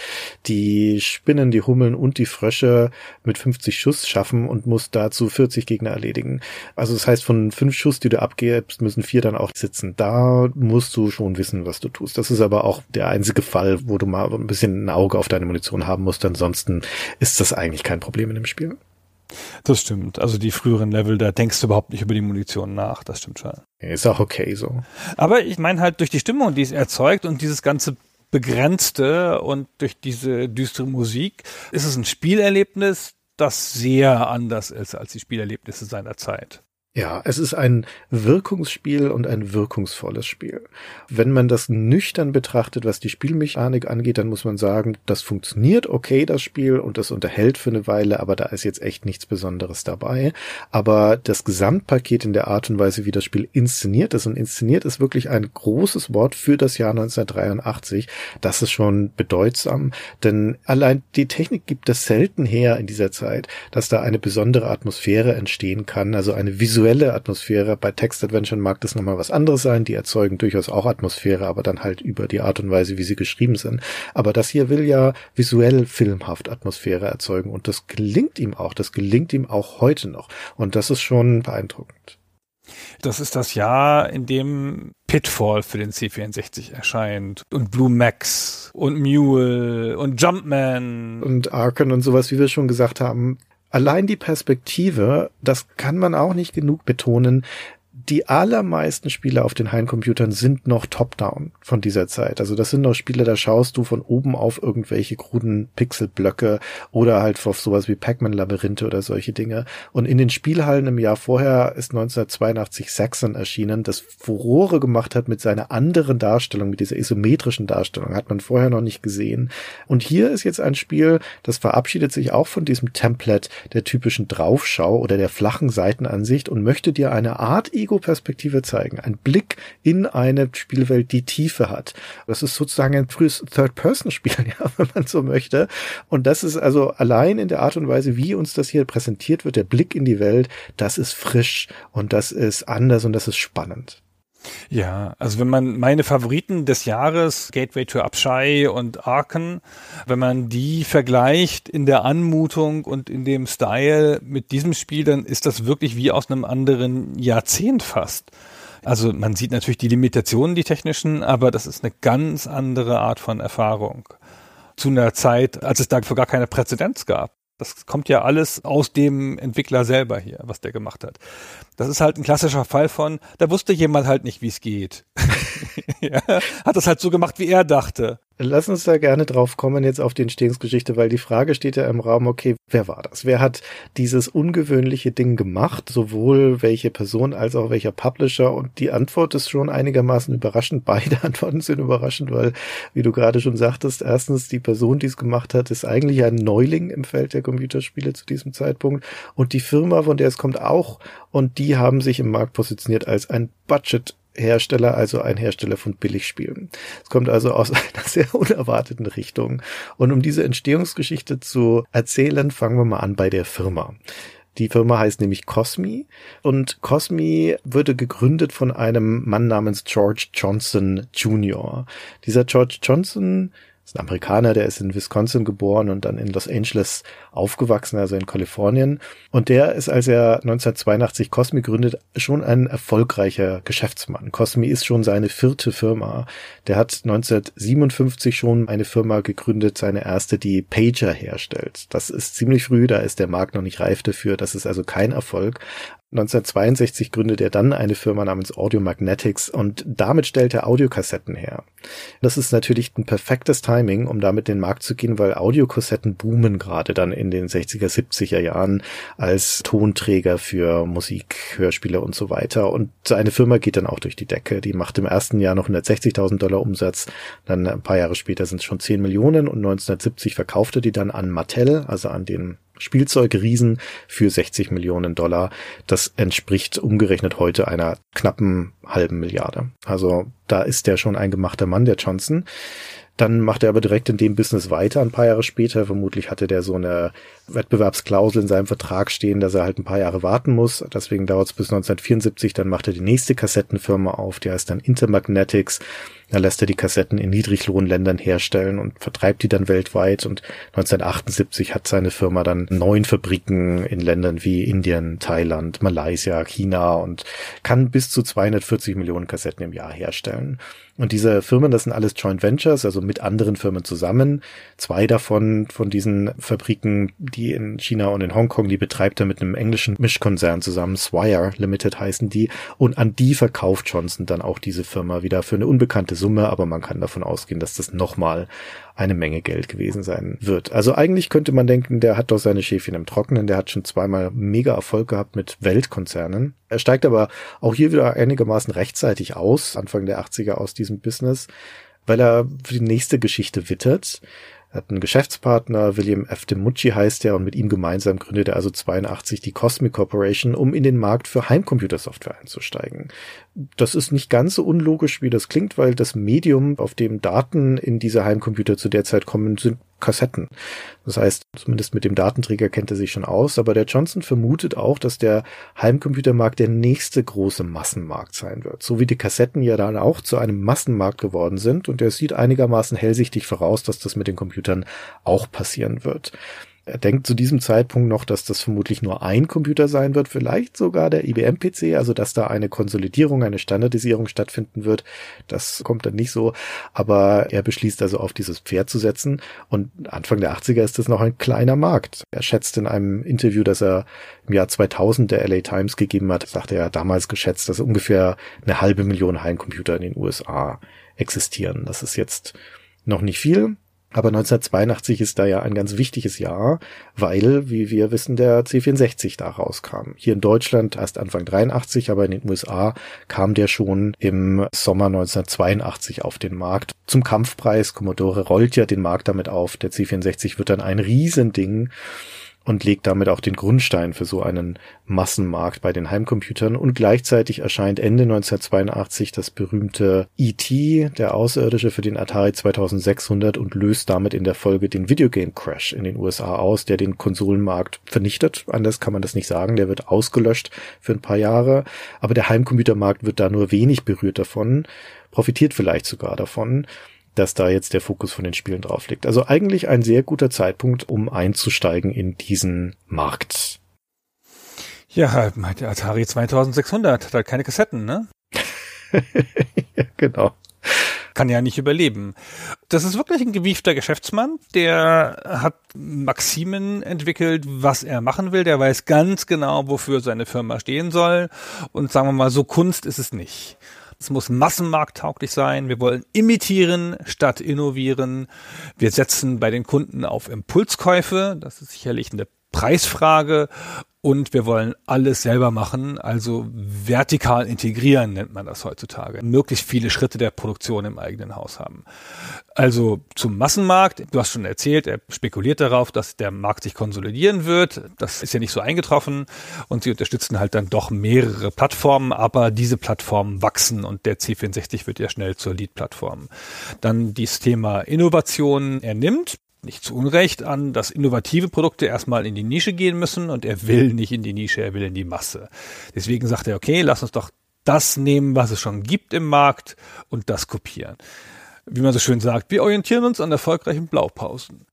die Spinnen, die Hummeln und die Frösche mit 50 Schuss schaffen und musst dazu 40 Gegner erledigen. Also das heißt, von fünf Schuss, die du abgibst, müssen vier dann auch sitzen. Da musst du schon wissen, was du tust. Das ist aber auch der einzige Fall, wo du mal ein bisschen ein Auge auf deine Munition haben musst. Ansonsten ist das eigentlich kein Problem in dem Spiel. Das stimmt. Also die früheren Level, da denkst du überhaupt nicht über die Munition nach. Das stimmt schon. Ist auch okay so. Aber ich meine halt durch die Stimmung, die es erzeugt und dieses ganze Begrenzte und durch diese düstere Musik ist es ein Spielerlebnis, das sehr anders ist als die Spielerlebnisse seiner Zeit. Ja, es ist ein Wirkungsspiel und ein wirkungsvolles Spiel. Wenn man das nüchtern betrachtet, was die Spielmechanik angeht, dann muss man sagen, das funktioniert okay, das Spiel, und das unterhält für eine Weile, aber da ist jetzt echt nichts Besonderes dabei. Aber das Gesamtpaket in der Art und Weise, wie das Spiel inszeniert ist, und inszeniert ist wirklich ein großes Wort für das Jahr 1983, das ist schon bedeutsam, denn allein die Technik gibt es selten her in dieser Zeit, dass da eine besondere Atmosphäre entstehen kann, also eine visuelle visuelle Atmosphäre. Bei Text-Adventure mag das nochmal was anderes sein. Die erzeugen durchaus auch Atmosphäre, aber dann halt über die Art und Weise, wie sie geschrieben sind. Aber das hier will ja visuell filmhaft Atmosphäre erzeugen und das gelingt ihm auch. Das gelingt ihm auch heute noch. Und das ist schon beeindruckend. Das ist das Jahr, in dem Pitfall für den C64 erscheint und Blue Max und Mule und Jumpman und Arken und sowas, wie wir schon gesagt haben, allein die Perspektive, das kann man auch nicht genug betonen, die allermeisten Spiele auf den Heimcomputern sind noch top-down von dieser Zeit. Also das sind noch Spiele, da schaust du von oben auf irgendwelche kruden Pixelblöcke oder halt auf sowas wie Pac-Man-Labyrinthe oder solche Dinge. Und in den Spielhallen im Jahr vorher ist 1982 Saxon erschienen, das Furore gemacht hat mit seiner anderen Darstellung, mit dieser isometrischen Darstellung, hat man vorher noch nicht gesehen. Und hier ist jetzt ein Spiel, das verabschiedet sich auch von diesem Template der typischen Draufschau oder der flachen Seitenansicht und möchte dir eine Art Ego-Perspektive zeigen. Ein Blick in eine Spielwelt, die Tiefe hat. Das ist sozusagen ein frühes Third-Person-Spiel, ja, wenn man so möchte. Und das ist also allein in der Art und Weise, wie uns das hier präsentiert wird, der Blick in die Welt, das ist frisch und das ist anders und das ist spannend. Ja, also wenn man meine Favoriten des Jahres, Gateway to Abschei und Arken, wenn man die vergleicht in der Anmutung und in dem Style mit diesem Spiel, dann ist das wirklich wie aus einem anderen Jahrzehnt fast. Also man sieht natürlich die Limitationen, die technischen, aber das ist eine ganz andere Art von Erfahrung. Zu einer Zeit, als es dafür gar keine Präzedenz gab. Das kommt ja alles aus dem Entwickler selber hier, was der gemacht hat. Das ist halt ein klassischer Fall von, da wusste jemand halt nicht, wie es geht. ja, hat das halt so gemacht, wie er dachte. Lass uns da gerne drauf kommen jetzt auf die Entstehungsgeschichte, weil die Frage steht ja im Raum, okay, wer war das? Wer hat dieses ungewöhnliche Ding gemacht? Sowohl welche Person als auch welcher Publisher? Und die Antwort ist schon einigermaßen überraschend. Beide Antworten sind überraschend, weil, wie du gerade schon sagtest, erstens, die Person, die es gemacht hat, ist eigentlich ein Neuling im Feld der Computerspiele zu diesem Zeitpunkt. Und die Firma, von der es kommt, auch. Und die haben sich im Markt positioniert als ein Budget Hersteller, also ein Hersteller von Billigspielen. Es kommt also aus einer sehr unerwarteten Richtung. Und um diese Entstehungsgeschichte zu erzählen, fangen wir mal an bei der Firma. Die Firma heißt nämlich Cosmi und Cosmi wurde gegründet von einem Mann namens George Johnson Jr. Dieser George Johnson ist ein Amerikaner, der ist in Wisconsin geboren und dann in Los Angeles aufgewachsen, also in Kalifornien. Und der ist, als er 1982 Cosmi gründet, schon ein erfolgreicher Geschäftsmann. Cosmi ist schon seine vierte Firma. Der hat 1957 schon eine Firma gegründet, seine erste, die Pager herstellt. Das ist ziemlich früh, da ist der Markt noch nicht reif dafür. Das ist also kein Erfolg. 1962 gründet er dann eine Firma namens Audio Magnetics und damit stellt er Audiokassetten her. Das ist natürlich ein perfektes Timing, um damit den Markt zu gehen, weil Audiokassetten boomen gerade dann in den 60er, 70er Jahren als Tonträger für Musik, Hörspiele und so weiter. Und seine Firma geht dann auch durch die Decke. Die macht im ersten Jahr noch 160.000 Dollar Umsatz, dann ein paar Jahre später sind es schon 10 Millionen und 1970 verkaufte die dann an Mattel, also an den Spielzeugriesen für 60 Millionen Dollar. Das entspricht umgerechnet heute einer knappen halben Milliarde. Also da ist der schon ein gemachter Mann, der Johnson. Dann macht er aber direkt in dem Business weiter ein paar Jahre später. Vermutlich hatte der so eine Wettbewerbsklausel in seinem Vertrag stehen, dass er halt ein paar Jahre warten muss. Deswegen dauert es bis 1974. Dann macht er die nächste Kassettenfirma auf, die heißt dann Intermagnetics. Da lässt er die Kassetten in Niedriglohnländern herstellen und vertreibt die dann weltweit. Und 1978 hat seine Firma dann neun Fabriken in Ländern wie Indien, Thailand, Malaysia, China und kann bis zu 240 Millionen Kassetten im Jahr herstellen. Und diese Firmen, das sind alles Joint Ventures, also mit anderen Firmen zusammen. Zwei davon von diesen Fabriken, die in China und in Hongkong, die betreibt er mit einem englischen Mischkonzern zusammen. Swire Limited heißen die. Und an die verkauft Johnson dann auch diese Firma wieder für eine unbekannte Summe, aber man kann davon ausgehen, dass das nochmal eine Menge Geld gewesen sein wird. Also eigentlich könnte man denken, der hat doch seine Schäfchen im Trockenen, der hat schon zweimal mega Erfolg gehabt mit Weltkonzernen. Er steigt aber auch hier wieder einigermaßen rechtzeitig aus, Anfang der 80er aus diesem Business, weil er für die nächste Geschichte wittert. Er hat einen Geschäftspartner, William F. DeMucci heißt er, und mit ihm gemeinsam gründet er also 82 die Cosmic Corporation, um in den Markt für Heimcomputersoftware einzusteigen. Das ist nicht ganz so unlogisch, wie das klingt, weil das Medium, auf dem Daten in diese Heimcomputer zu der Zeit kommen, sind Kassetten. Das heißt, zumindest mit dem Datenträger kennt er sich schon aus, aber der Johnson vermutet auch, dass der Heimcomputermarkt der nächste große Massenmarkt sein wird. So wie die Kassetten ja dann auch zu einem Massenmarkt geworden sind und er sieht einigermaßen hellsichtig voraus, dass das mit den Computern auch passieren wird. Er denkt zu diesem Zeitpunkt noch, dass das vermutlich nur ein Computer sein wird, vielleicht sogar der IBM-PC, also dass da eine Konsolidierung, eine Standardisierung stattfinden wird. Das kommt dann nicht so, aber er beschließt also auf dieses Pferd zu setzen und Anfang der 80er ist das noch ein kleiner Markt. Er schätzt in einem Interview, das er im Jahr 2000 der LA Times gegeben hat, sagte er damals geschätzt, dass ungefähr eine halbe Million Heimcomputer in den USA existieren. Das ist jetzt noch nicht viel, aber 1982 ist da ja ein ganz wichtiges Jahr, weil, wie wir wissen, der C64 da rauskam. Hier in Deutschland erst Anfang 83, aber in den USA kam der schon im Sommer 1982 auf den Markt. Zum Kampfpreis. Commodore rollt ja den Markt damit auf. Der C64 wird dann ein Riesending und legt damit auch den Grundstein für so einen Massenmarkt bei den Heimcomputern und gleichzeitig erscheint Ende 1982 das berühmte E.T., der Außerirdische für den Atari 2600 und löst damit in der Folge den Videogame Crash in den USA aus, der den Konsolenmarkt vernichtet. Anders kann man das nicht sagen, der wird ausgelöscht für ein paar Jahre, aber der Heimcomputermarkt wird da nur wenig berührt davon, profitiert vielleicht sogar davon dass da jetzt der Fokus von den Spielen drauf liegt. Also eigentlich ein sehr guter Zeitpunkt, um einzusteigen in diesen Markt. Ja, der Atari 2600 hat halt keine Kassetten, ne? ja, genau. Kann ja nicht überleben. Das ist wirklich ein gewiefter Geschäftsmann, der hat Maximen entwickelt, was er machen will. Der weiß ganz genau, wofür seine Firma stehen soll. Und sagen wir mal, so Kunst ist es nicht. Es muss massenmarkttauglich sein. Wir wollen imitieren statt innovieren. Wir setzen bei den Kunden auf Impulskäufe. Das ist sicherlich eine Preisfrage und wir wollen alles selber machen, also vertikal integrieren nennt man das heutzutage. Möglichst viele Schritte der Produktion im eigenen Haus haben. Also zum Massenmarkt, du hast schon erzählt, er spekuliert darauf, dass der Markt sich konsolidieren wird. Das ist ja nicht so eingetroffen und sie unterstützen halt dann doch mehrere Plattformen, aber diese Plattformen wachsen und der C64 wird ja schnell zur Lead-Plattform. Dann dieses Thema Innovation er nimmt nicht zu Unrecht an, dass innovative Produkte erstmal in die Nische gehen müssen und er will nicht in die Nische, er will in die Masse. Deswegen sagt er, okay, lass uns doch das nehmen, was es schon gibt im Markt und das kopieren. Wie man so schön sagt, wir orientieren uns an erfolgreichen Blaupausen.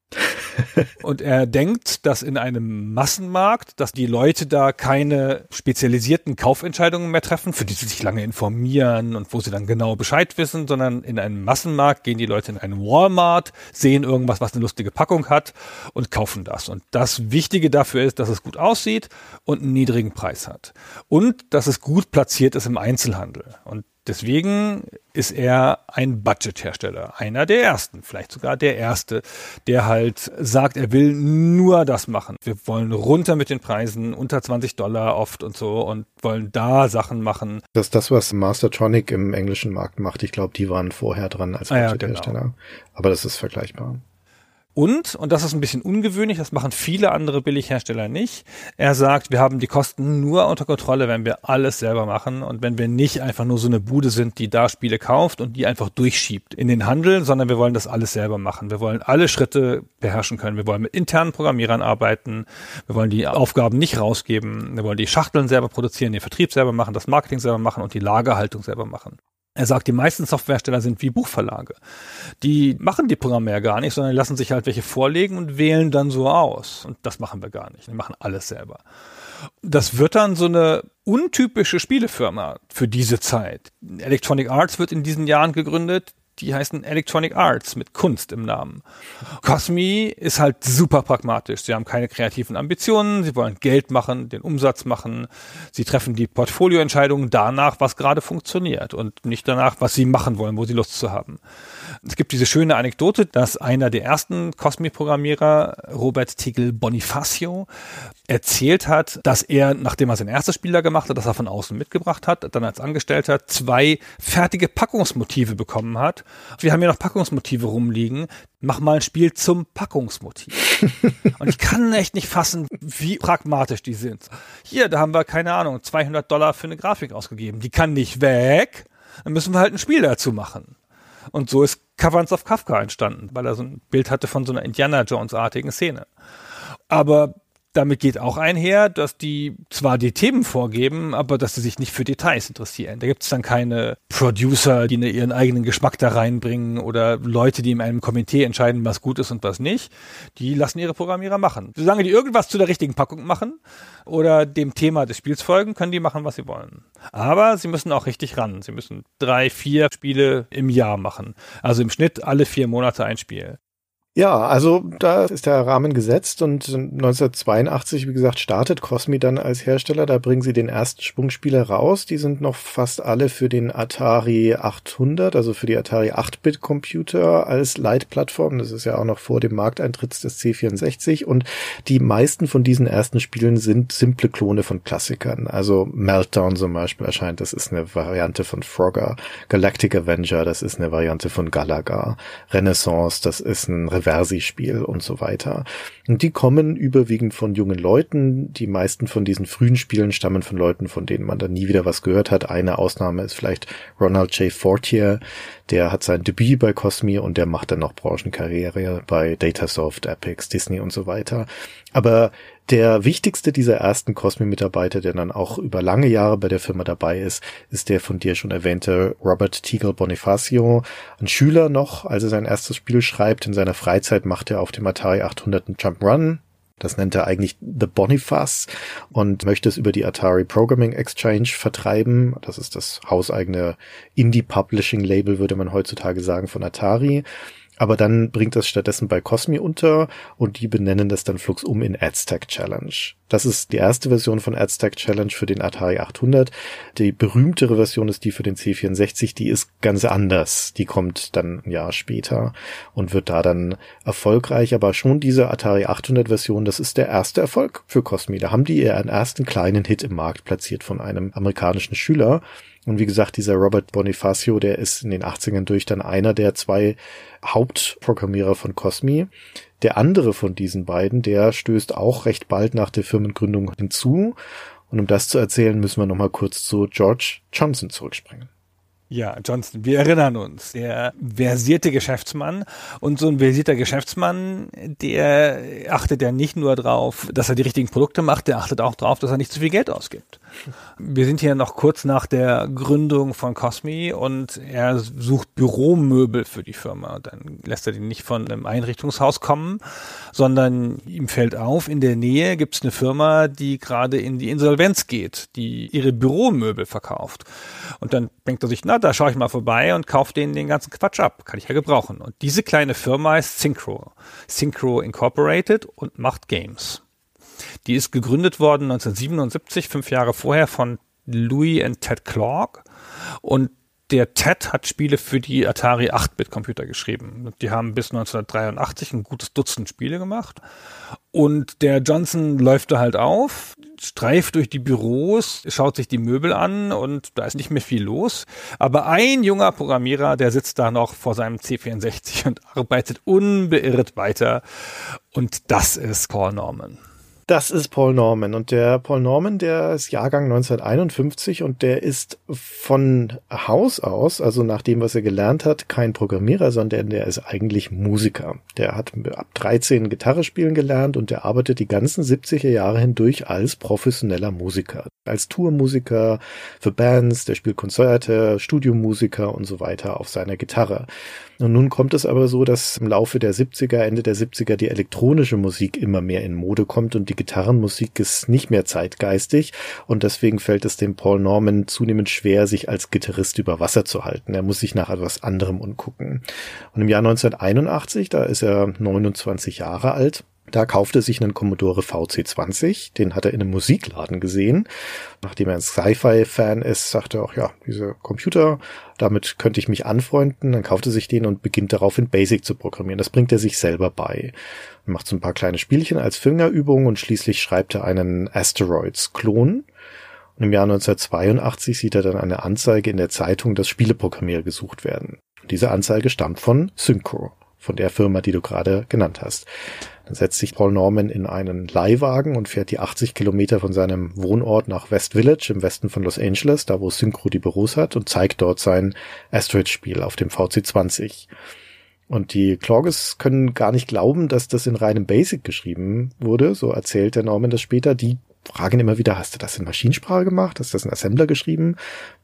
Und er denkt, dass in einem Massenmarkt, dass die Leute da keine spezialisierten Kaufentscheidungen mehr treffen, für die sie sich lange informieren und wo sie dann genau Bescheid wissen, sondern in einem Massenmarkt gehen die Leute in einen Walmart, sehen irgendwas, was eine lustige Packung hat und kaufen das. Und das Wichtige dafür ist, dass es gut aussieht und einen niedrigen Preis hat. Und dass es gut platziert ist im Einzelhandel. Und Deswegen ist er ein Budgethersteller, einer der ersten, vielleicht sogar der erste, der halt sagt, er will nur das machen. Wir wollen runter mit den Preisen, unter 20 Dollar oft und so und wollen da Sachen machen. Das ist das, was Mastertronic im englischen Markt macht. Ich glaube, die waren vorher dran als Budgethersteller. Ah ja, genau. Aber das ist vergleichbar. Und, und das ist ein bisschen ungewöhnlich, das machen viele andere Billighersteller nicht, er sagt, wir haben die Kosten nur unter Kontrolle, wenn wir alles selber machen und wenn wir nicht einfach nur so eine Bude sind, die da Spiele kauft und die einfach durchschiebt in den Handel, sondern wir wollen das alles selber machen. Wir wollen alle Schritte beherrschen können. Wir wollen mit internen Programmierern arbeiten. Wir wollen die Aufgaben nicht rausgeben. Wir wollen die Schachteln selber produzieren, den Vertrieb selber machen, das Marketing selber machen und die Lagerhaltung selber machen. Er sagt, die meisten Softwarehersteller sind wie Buchverlage. Die machen die Programme ja gar nicht, sondern lassen sich halt welche vorlegen und wählen dann so aus. Und das machen wir gar nicht. Wir machen alles selber. Das wird dann so eine untypische Spielefirma für diese Zeit. Electronic Arts wird in diesen Jahren gegründet die heißen Electronic Arts mit Kunst im Namen. Cosmi ist halt super pragmatisch. Sie haben keine kreativen Ambitionen, sie wollen Geld machen, den Umsatz machen. Sie treffen die Portfolioentscheidungen danach, was gerade funktioniert und nicht danach, was sie machen wollen, wo sie Lust zu haben. Es gibt diese schöne Anekdote, dass einer der ersten Cosmi-Programmierer, Robert Tigel Bonifacio, erzählt hat, dass er, nachdem er sein erstes Spiel da gemacht hat, das er von außen mitgebracht hat, dann als Angestellter zwei fertige Packungsmotive bekommen hat. Wir haben hier noch Packungsmotive rumliegen. Mach mal ein Spiel zum Packungsmotiv. Und ich kann echt nicht fassen, wie pragmatisch die sind. Hier, da haben wir, keine Ahnung, 200 Dollar für eine Grafik ausgegeben. Die kann nicht weg. Dann müssen wir halt ein Spiel dazu machen. Und so ist Caverns of Kafka entstanden, weil er so ein Bild hatte von so einer Indiana Jones-artigen Szene. Aber damit geht auch einher, dass die zwar die Themen vorgeben, aber dass sie sich nicht für Details interessieren. Da gibt es dann keine Producer, die ihren eigenen Geschmack da reinbringen oder Leute, die in einem Komitee entscheiden, was gut ist und was nicht. Die lassen ihre Programmierer machen. Solange die irgendwas zu der richtigen Packung machen oder dem Thema des Spiels folgen, können die machen, was sie wollen. Aber sie müssen auch richtig ran. Sie müssen drei, vier Spiele im Jahr machen. Also im Schnitt alle vier Monate ein Spiel. Ja, also da ist der Rahmen gesetzt und 1982, wie gesagt, startet Cosmi dann als Hersteller. Da bringen sie den ersten Sprungspieler raus. Die sind noch fast alle für den Atari 800, also für die Atari 8-Bit-Computer als Leitplattform. Das ist ja auch noch vor dem Markteintritt des C64. Und die meisten von diesen ersten Spielen sind simple Klone von Klassikern. Also Meltdown zum Beispiel erscheint, das ist eine Variante von Frogger. Galactic Avenger, das ist eine Variante von Galaga. Renaissance, das ist ein Versi-Spiel und so weiter. Und die kommen überwiegend von jungen Leuten. Die meisten von diesen frühen Spielen stammen von Leuten, von denen man dann nie wieder was gehört hat. Eine Ausnahme ist vielleicht Ronald J. Fortier. Der hat sein Debüt bei Cosmi und der macht dann noch Branchenkarriere bei Datasoft, Epix, Disney und so weiter. Aber der wichtigste dieser ersten Cosmi-Mitarbeiter, der dann auch über lange Jahre bei der Firma dabei ist, ist der von dir schon erwähnte Robert Teagle Bonifacio. Ein Schüler noch, als er sein erstes Spiel schreibt. In seiner Freizeit macht er auf dem Atari 800 einen Jump-Run. Das nennt er eigentlich The Boniface und möchte es über die Atari Programming Exchange vertreiben. Das ist das hauseigene Indie-Publishing-Label, würde man heutzutage sagen, von Atari. Aber dann bringt das stattdessen bei Cosmi unter und die benennen das dann flugs um in AdStack Challenge. Das ist die erste Version von AdStack Challenge für den Atari 800. Die berühmtere Version ist die für den C64, die ist ganz anders. Die kommt dann ein Jahr später und wird da dann erfolgreich. Aber schon diese Atari 800 Version, das ist der erste Erfolg für Cosmi. Da haben die ihren ersten kleinen Hit im Markt platziert von einem amerikanischen Schüler. Und wie gesagt, dieser Robert Bonifacio, der ist in den 80ern durch dann einer der zwei Hauptprogrammierer von Cosmi. Der andere von diesen beiden, der stößt auch recht bald nach der Firmengründung hinzu. Und um das zu erzählen, müssen wir nochmal kurz zu George Johnson zurückspringen. Ja, Johnston, wir erinnern uns, der versierte Geschäftsmann und so ein versierter Geschäftsmann, der achtet ja nicht nur drauf, dass er die richtigen Produkte macht, der achtet auch drauf, dass er nicht zu viel Geld ausgibt. Wir sind hier noch kurz nach der Gründung von Cosmi und er sucht Büromöbel für die Firma. Dann lässt er die nicht von einem Einrichtungshaus kommen, sondern ihm fällt auf, in der Nähe gibt es eine Firma, die gerade in die Insolvenz geht, die ihre Büromöbel verkauft. Und dann denkt er sich, na, da schaue ich mal vorbei und kaufe denen den ganzen Quatsch ab. Kann ich ja gebrauchen. Und diese kleine Firma ist Synchro. Synchro Incorporated und macht Games. Die ist gegründet worden 1977, fünf Jahre vorher von Louis und Ted Clark. Und der Ted hat Spiele für die Atari 8-Bit-Computer geschrieben. Die haben bis 1983 ein gutes Dutzend Spiele gemacht. Und der Johnson läuft da halt auf, streift durch die Büros, schaut sich die Möbel an und da ist nicht mehr viel los. Aber ein junger Programmierer, der sitzt da noch vor seinem C64 und arbeitet unbeirrt weiter. Und das ist Paul Norman. Das ist Paul Norman. Und der Paul Norman, der ist Jahrgang 1951 und der ist von Haus aus, also nach dem, was er gelernt hat, kein Programmierer, sondern der ist eigentlich Musiker. Der hat ab 13 Gitarre spielen gelernt und der arbeitet die ganzen 70er Jahre hindurch als professioneller Musiker. Als Tourmusiker für Bands, der spielt Konzerte, Studiomusiker und so weiter auf seiner Gitarre. Und nun kommt es aber so, dass im Laufe der 70er, Ende der 70er die elektronische Musik immer mehr in Mode kommt und die Gitarrenmusik ist nicht mehr zeitgeistig und deswegen fällt es dem Paul Norman zunehmend schwer, sich als Gitarrist über Wasser zu halten. Er muss sich nach etwas anderem umgucken. Und im Jahr 1981, da ist er 29 Jahre alt, da kaufte sich einen Commodore VC20, den hat er in einem Musikladen gesehen. Nachdem er ein Sci-Fi-Fan ist, sagte er auch, ja, diese Computer, damit könnte ich mich anfreunden. Dann kaufte sich den und beginnt darauf in Basic zu programmieren. Das bringt er sich selber bei. Er macht so ein paar kleine Spielchen als Fingerübung und schließlich schreibt er einen Asteroids-Klon. Und im Jahr 1982 sieht er dann eine Anzeige in der Zeitung, dass Spieleprogrammierer gesucht werden. Und diese Anzeige stammt von Synchro, von der Firma, die du gerade genannt hast. Dann setzt sich Paul Norman in einen Leihwagen und fährt die 80 Kilometer von seinem Wohnort nach West Village im Westen von Los Angeles, da wo Synchro die Büros hat, und zeigt dort sein Asteroid-Spiel auf dem VC20. Und die Clorges können gar nicht glauben, dass das in reinem Basic geschrieben wurde, so erzählt der Norman das später. Die fragen immer wieder, hast du das in Maschinensprache gemacht? Hast du das in Assembler geschrieben?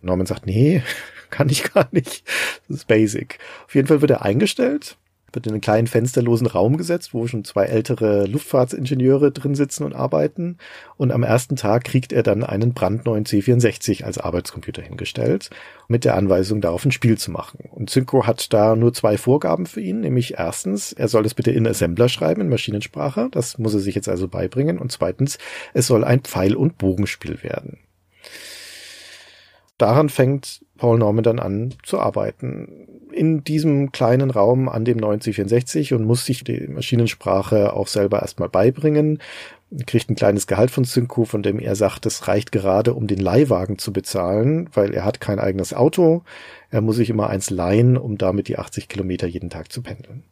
Norman sagt, nee, kann ich gar nicht. Das ist Basic. Auf jeden Fall wird er eingestellt wird in einen kleinen fensterlosen Raum gesetzt, wo schon zwei ältere Luftfahrtsingenieure drin sitzen und arbeiten. Und am ersten Tag kriegt er dann einen brandneuen C64 als Arbeitscomputer hingestellt, mit der Anweisung, darauf ein Spiel zu machen. Und Synchro hat da nur zwei Vorgaben für ihn, nämlich erstens, er soll es bitte in Assembler schreiben, in Maschinensprache. Das muss er sich jetzt also beibringen. Und zweitens, es soll ein Pfeil- und Bogenspiel werden daran fängt Paul Norman dann an zu arbeiten. In diesem kleinen Raum an dem 9064 und muss sich die Maschinensprache auch selber erstmal beibringen. Kriegt ein kleines Gehalt von Synco, von dem er sagt, es reicht gerade, um den Leihwagen zu bezahlen, weil er hat kein eigenes Auto. Er muss sich immer eins leihen, um damit die 80 Kilometer jeden Tag zu pendeln.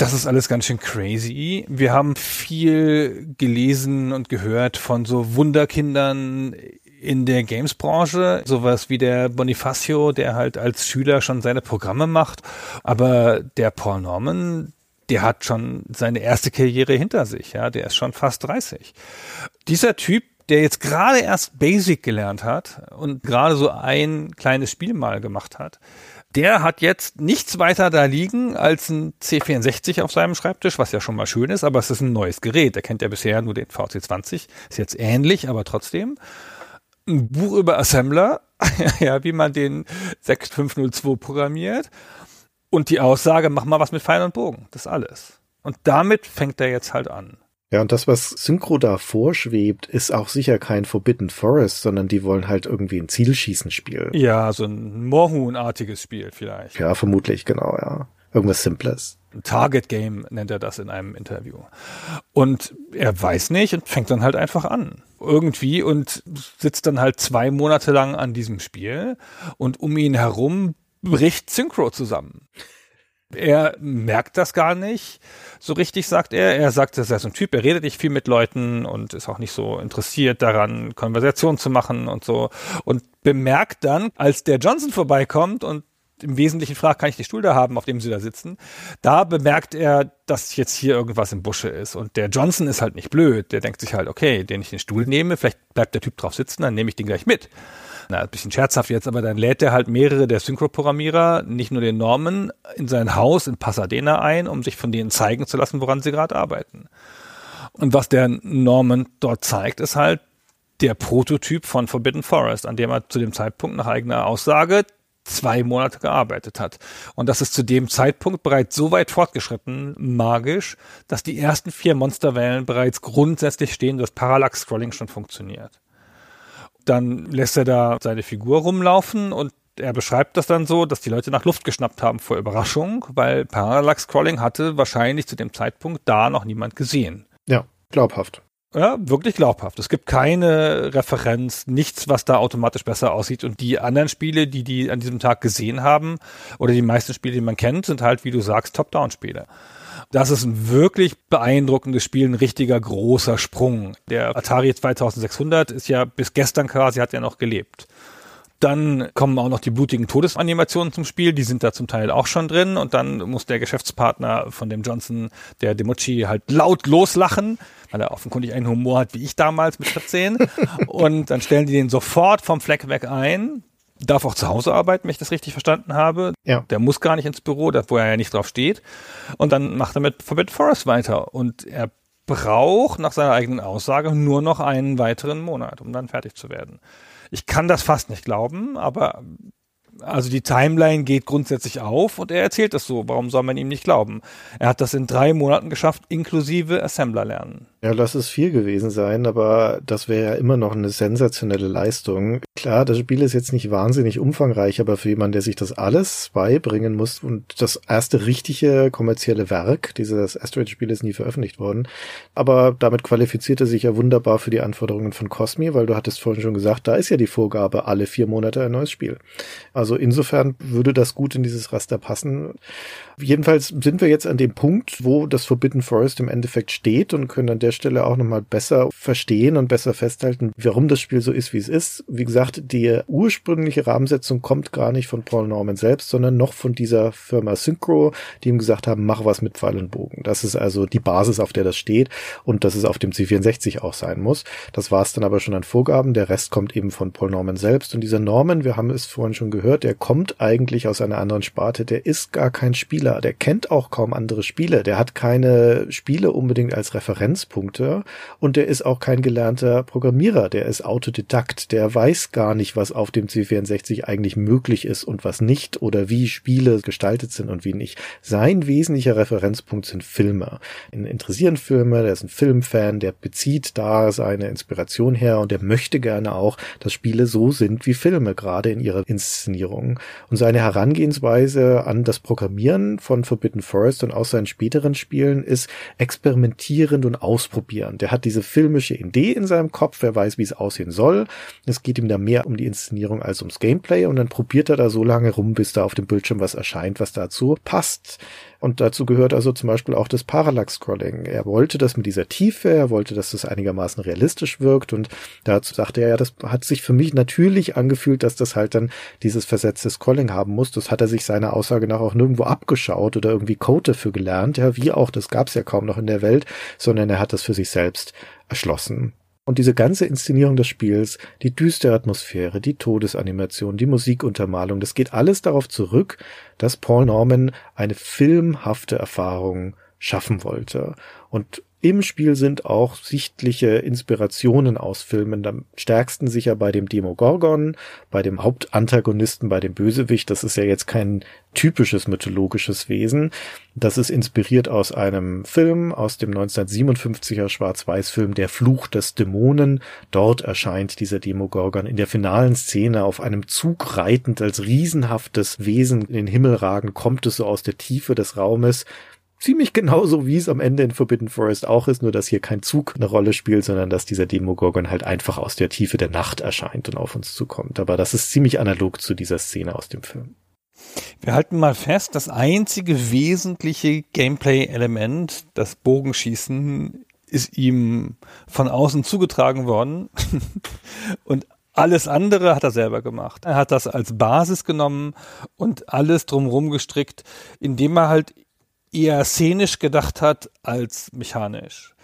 Das ist alles ganz schön crazy. Wir haben viel gelesen und gehört von so Wunderkindern in der Games-Branche, sowas wie der Bonifacio, der halt als Schüler schon seine Programme macht, aber der Paul Norman, der hat schon seine erste Karriere hinter sich, ja, der ist schon fast 30. Dieser Typ, der jetzt gerade erst Basic gelernt hat und gerade so ein kleines Spiel mal gemacht hat, der hat jetzt nichts weiter da liegen als ein C64 auf seinem Schreibtisch, was ja schon mal schön ist, aber es ist ein neues Gerät. Er kennt ja bisher nur den VC20, ist jetzt ähnlich, aber trotzdem ein Buch über Assembler, ja, wie man den 6502 programmiert und die Aussage, mach mal was mit Pfeil und Bogen. Das ist alles. Und damit fängt er jetzt halt an. Ja, und das, was Synchro da vorschwebt, ist auch sicher kein Forbidden Forest, sondern die wollen halt irgendwie ein Zielschießen-Spiel. Ja, so ein Moorhuhn-artiges Spiel vielleicht. Ja, vermutlich, genau, ja. Irgendwas Simples. Target Game nennt er das in einem Interview. Und er weiß nicht und fängt dann halt einfach an. Irgendwie und sitzt dann halt zwei Monate lang an diesem Spiel und um ihn herum bricht Synchro zusammen. Er merkt das gar nicht so richtig, sagt er. Er sagt, er ist so ein Typ, er redet nicht viel mit Leuten und ist auch nicht so interessiert daran, Konversation zu machen und so. Und bemerkt dann, als der Johnson vorbeikommt und im Wesentlichen fragt, kann ich den Stuhl da haben, auf dem sie da sitzen. Da bemerkt er, dass jetzt hier irgendwas im Busche ist. Und der Johnson ist halt nicht blöd. Der denkt sich halt, okay, den ich den Stuhl nehme, vielleicht bleibt der Typ drauf sitzen, dann nehme ich den gleich mit. Na, ein bisschen scherzhaft jetzt, aber dann lädt er halt mehrere der Synchro-Programmierer, nicht nur den Norman, in sein Haus in Pasadena ein, um sich von denen zeigen zu lassen, woran sie gerade arbeiten. Und was der Norman dort zeigt, ist halt der Prototyp von Forbidden Forest, an dem er zu dem Zeitpunkt nach eigener Aussage zwei Monate gearbeitet hat. Und das ist zu dem Zeitpunkt bereits so weit fortgeschritten, magisch, dass die ersten vier Monsterwellen bereits grundsätzlich stehen, dass Parallax-Scrolling schon funktioniert. Dann lässt er da seine Figur rumlaufen und er beschreibt das dann so, dass die Leute nach Luft geschnappt haben vor Überraschung, weil Parallax Scrolling hatte wahrscheinlich zu dem Zeitpunkt da noch niemand gesehen. Ja, glaubhaft. Ja, wirklich glaubhaft. Es gibt keine Referenz, nichts, was da automatisch besser aussieht. Und die anderen Spiele, die die an diesem Tag gesehen haben, oder die meisten Spiele, die man kennt, sind halt, wie du sagst, Top-Down-Spiele. Das ist ein wirklich beeindruckendes Spiel, ein richtiger großer Sprung. Der Atari 2600 ist ja bis gestern quasi, hat ja noch gelebt. Dann kommen auch noch die blutigen Todesanimationen zum Spiel, die sind da zum Teil auch schon drin und dann muss der Geschäftspartner von dem Johnson, der Demochi, halt laut loslachen, weil er offenkundig einen Humor hat wie ich damals mit 14 und dann stellen die den sofort vom Fleck weg ein, darf auch zu Hause arbeiten, wenn ich das richtig verstanden habe. Ja. Der muss gar nicht ins Büro, wo er ja nicht drauf steht. Und dann macht er mit Forbidden Forest weiter. Und er braucht nach seiner eigenen Aussage nur noch einen weiteren Monat, um dann fertig zu werden. Ich kann das fast nicht glauben, aber also die Timeline geht grundsätzlich auf und er erzählt das so. Warum soll man ihm nicht glauben? Er hat das in drei Monaten geschafft, inklusive Assembler lernen. Ja, lass es viel gewesen sein, aber das wäre ja immer noch eine sensationelle Leistung. Klar, das Spiel ist jetzt nicht wahnsinnig umfangreich, aber für jemanden, der sich das alles beibringen muss und das erste richtige kommerzielle Werk, dieses Asteroid-Spiel ist nie veröffentlicht worden, aber damit qualifiziert er sich ja wunderbar für die Anforderungen von Cosmi, weil du hattest vorhin schon gesagt, da ist ja die Vorgabe, alle vier Monate ein neues Spiel. Also insofern würde das gut in dieses Raster passen. Jedenfalls sind wir jetzt an dem Punkt, wo das Forbidden Forest im Endeffekt steht und können an der Stelle auch nochmal besser verstehen und besser festhalten, warum das Spiel so ist, wie es ist. Wie gesagt, die ursprüngliche Rahmensetzung kommt gar nicht von Paul Norman selbst, sondern noch von dieser Firma Synchro, die ihm gesagt haben, mach was mit Pfeil und Bogen. Das ist also die Basis, auf der das steht und dass es auf dem C64 auch sein muss. Das war es dann aber schon an Vorgaben. Der Rest kommt eben von Paul Norman selbst. Und dieser Norman, wir haben es vorhin schon gehört, der kommt eigentlich aus einer anderen Sparte. Der ist gar kein Spieler der kennt auch kaum andere Spiele, der hat keine Spiele unbedingt als Referenzpunkte und der ist auch kein gelernter Programmierer, der ist Autodidakt, der weiß gar nicht, was auf dem C64 eigentlich möglich ist und was nicht oder wie Spiele gestaltet sind und wie nicht. Sein wesentlicher Referenzpunkt sind Filme. Ihn interessieren Filme, der ist ein Filmfan, der bezieht da seine Inspiration her und der möchte gerne auch, dass Spiele so sind wie Filme, gerade in ihrer Inszenierung. Und seine Herangehensweise an das Programmieren von Forbidden Forest und aus seinen späteren Spielen ist experimentierend und ausprobieren. Der hat diese filmische Idee in seinem Kopf, wer weiß, wie es aussehen soll. Es geht ihm da mehr um die Inszenierung als ums Gameplay und dann probiert er da so lange rum, bis da auf dem Bildschirm was erscheint, was dazu passt. Und dazu gehört also zum Beispiel auch das Parallax-Scrolling. Er wollte das mit dieser Tiefe, er wollte, dass das einigermaßen realistisch wirkt und dazu sagte er, ja, das hat sich für mich natürlich angefühlt, dass das halt dann dieses versetzte Scrolling haben muss. Das hat er sich seiner Aussage nach auch nirgendwo abgeschaut oder irgendwie Code dafür gelernt, ja, wie auch, das gab's ja kaum noch in der Welt, sondern er hat das für sich selbst erschlossen. Und diese ganze Inszenierung des Spiels, die düstere Atmosphäre, die Todesanimation, die Musikuntermalung, das geht alles darauf zurück, dass Paul Norman eine filmhafte Erfahrung schaffen wollte. Und im Spiel sind auch sichtliche Inspirationen aus Filmen. Am stärksten sicher bei dem Demogorgon, bei dem Hauptantagonisten, bei dem Bösewicht. Das ist ja jetzt kein typisches mythologisches Wesen. Das ist inspiriert aus einem Film, aus dem 1957er Schwarz-Weiß-Film Der Fluch des Dämonen. Dort erscheint dieser Demogorgon in der finalen Szene auf einem Zug reitend als riesenhaftes Wesen in den Himmel ragen, kommt es so aus der Tiefe des Raumes ziemlich genauso, wie es am Ende in Forbidden Forest auch ist, nur dass hier kein Zug eine Rolle spielt, sondern dass dieser Demogorgon halt einfach aus der Tiefe der Nacht erscheint und auf uns zukommt. Aber das ist ziemlich analog zu dieser Szene aus dem Film. Wir halten mal fest, das einzige wesentliche Gameplay-Element, das Bogenschießen, ist ihm von außen zugetragen worden. und alles andere hat er selber gemacht. Er hat das als Basis genommen und alles drumherum gestrickt, indem er halt eher szenisch gedacht hat als mechanisch.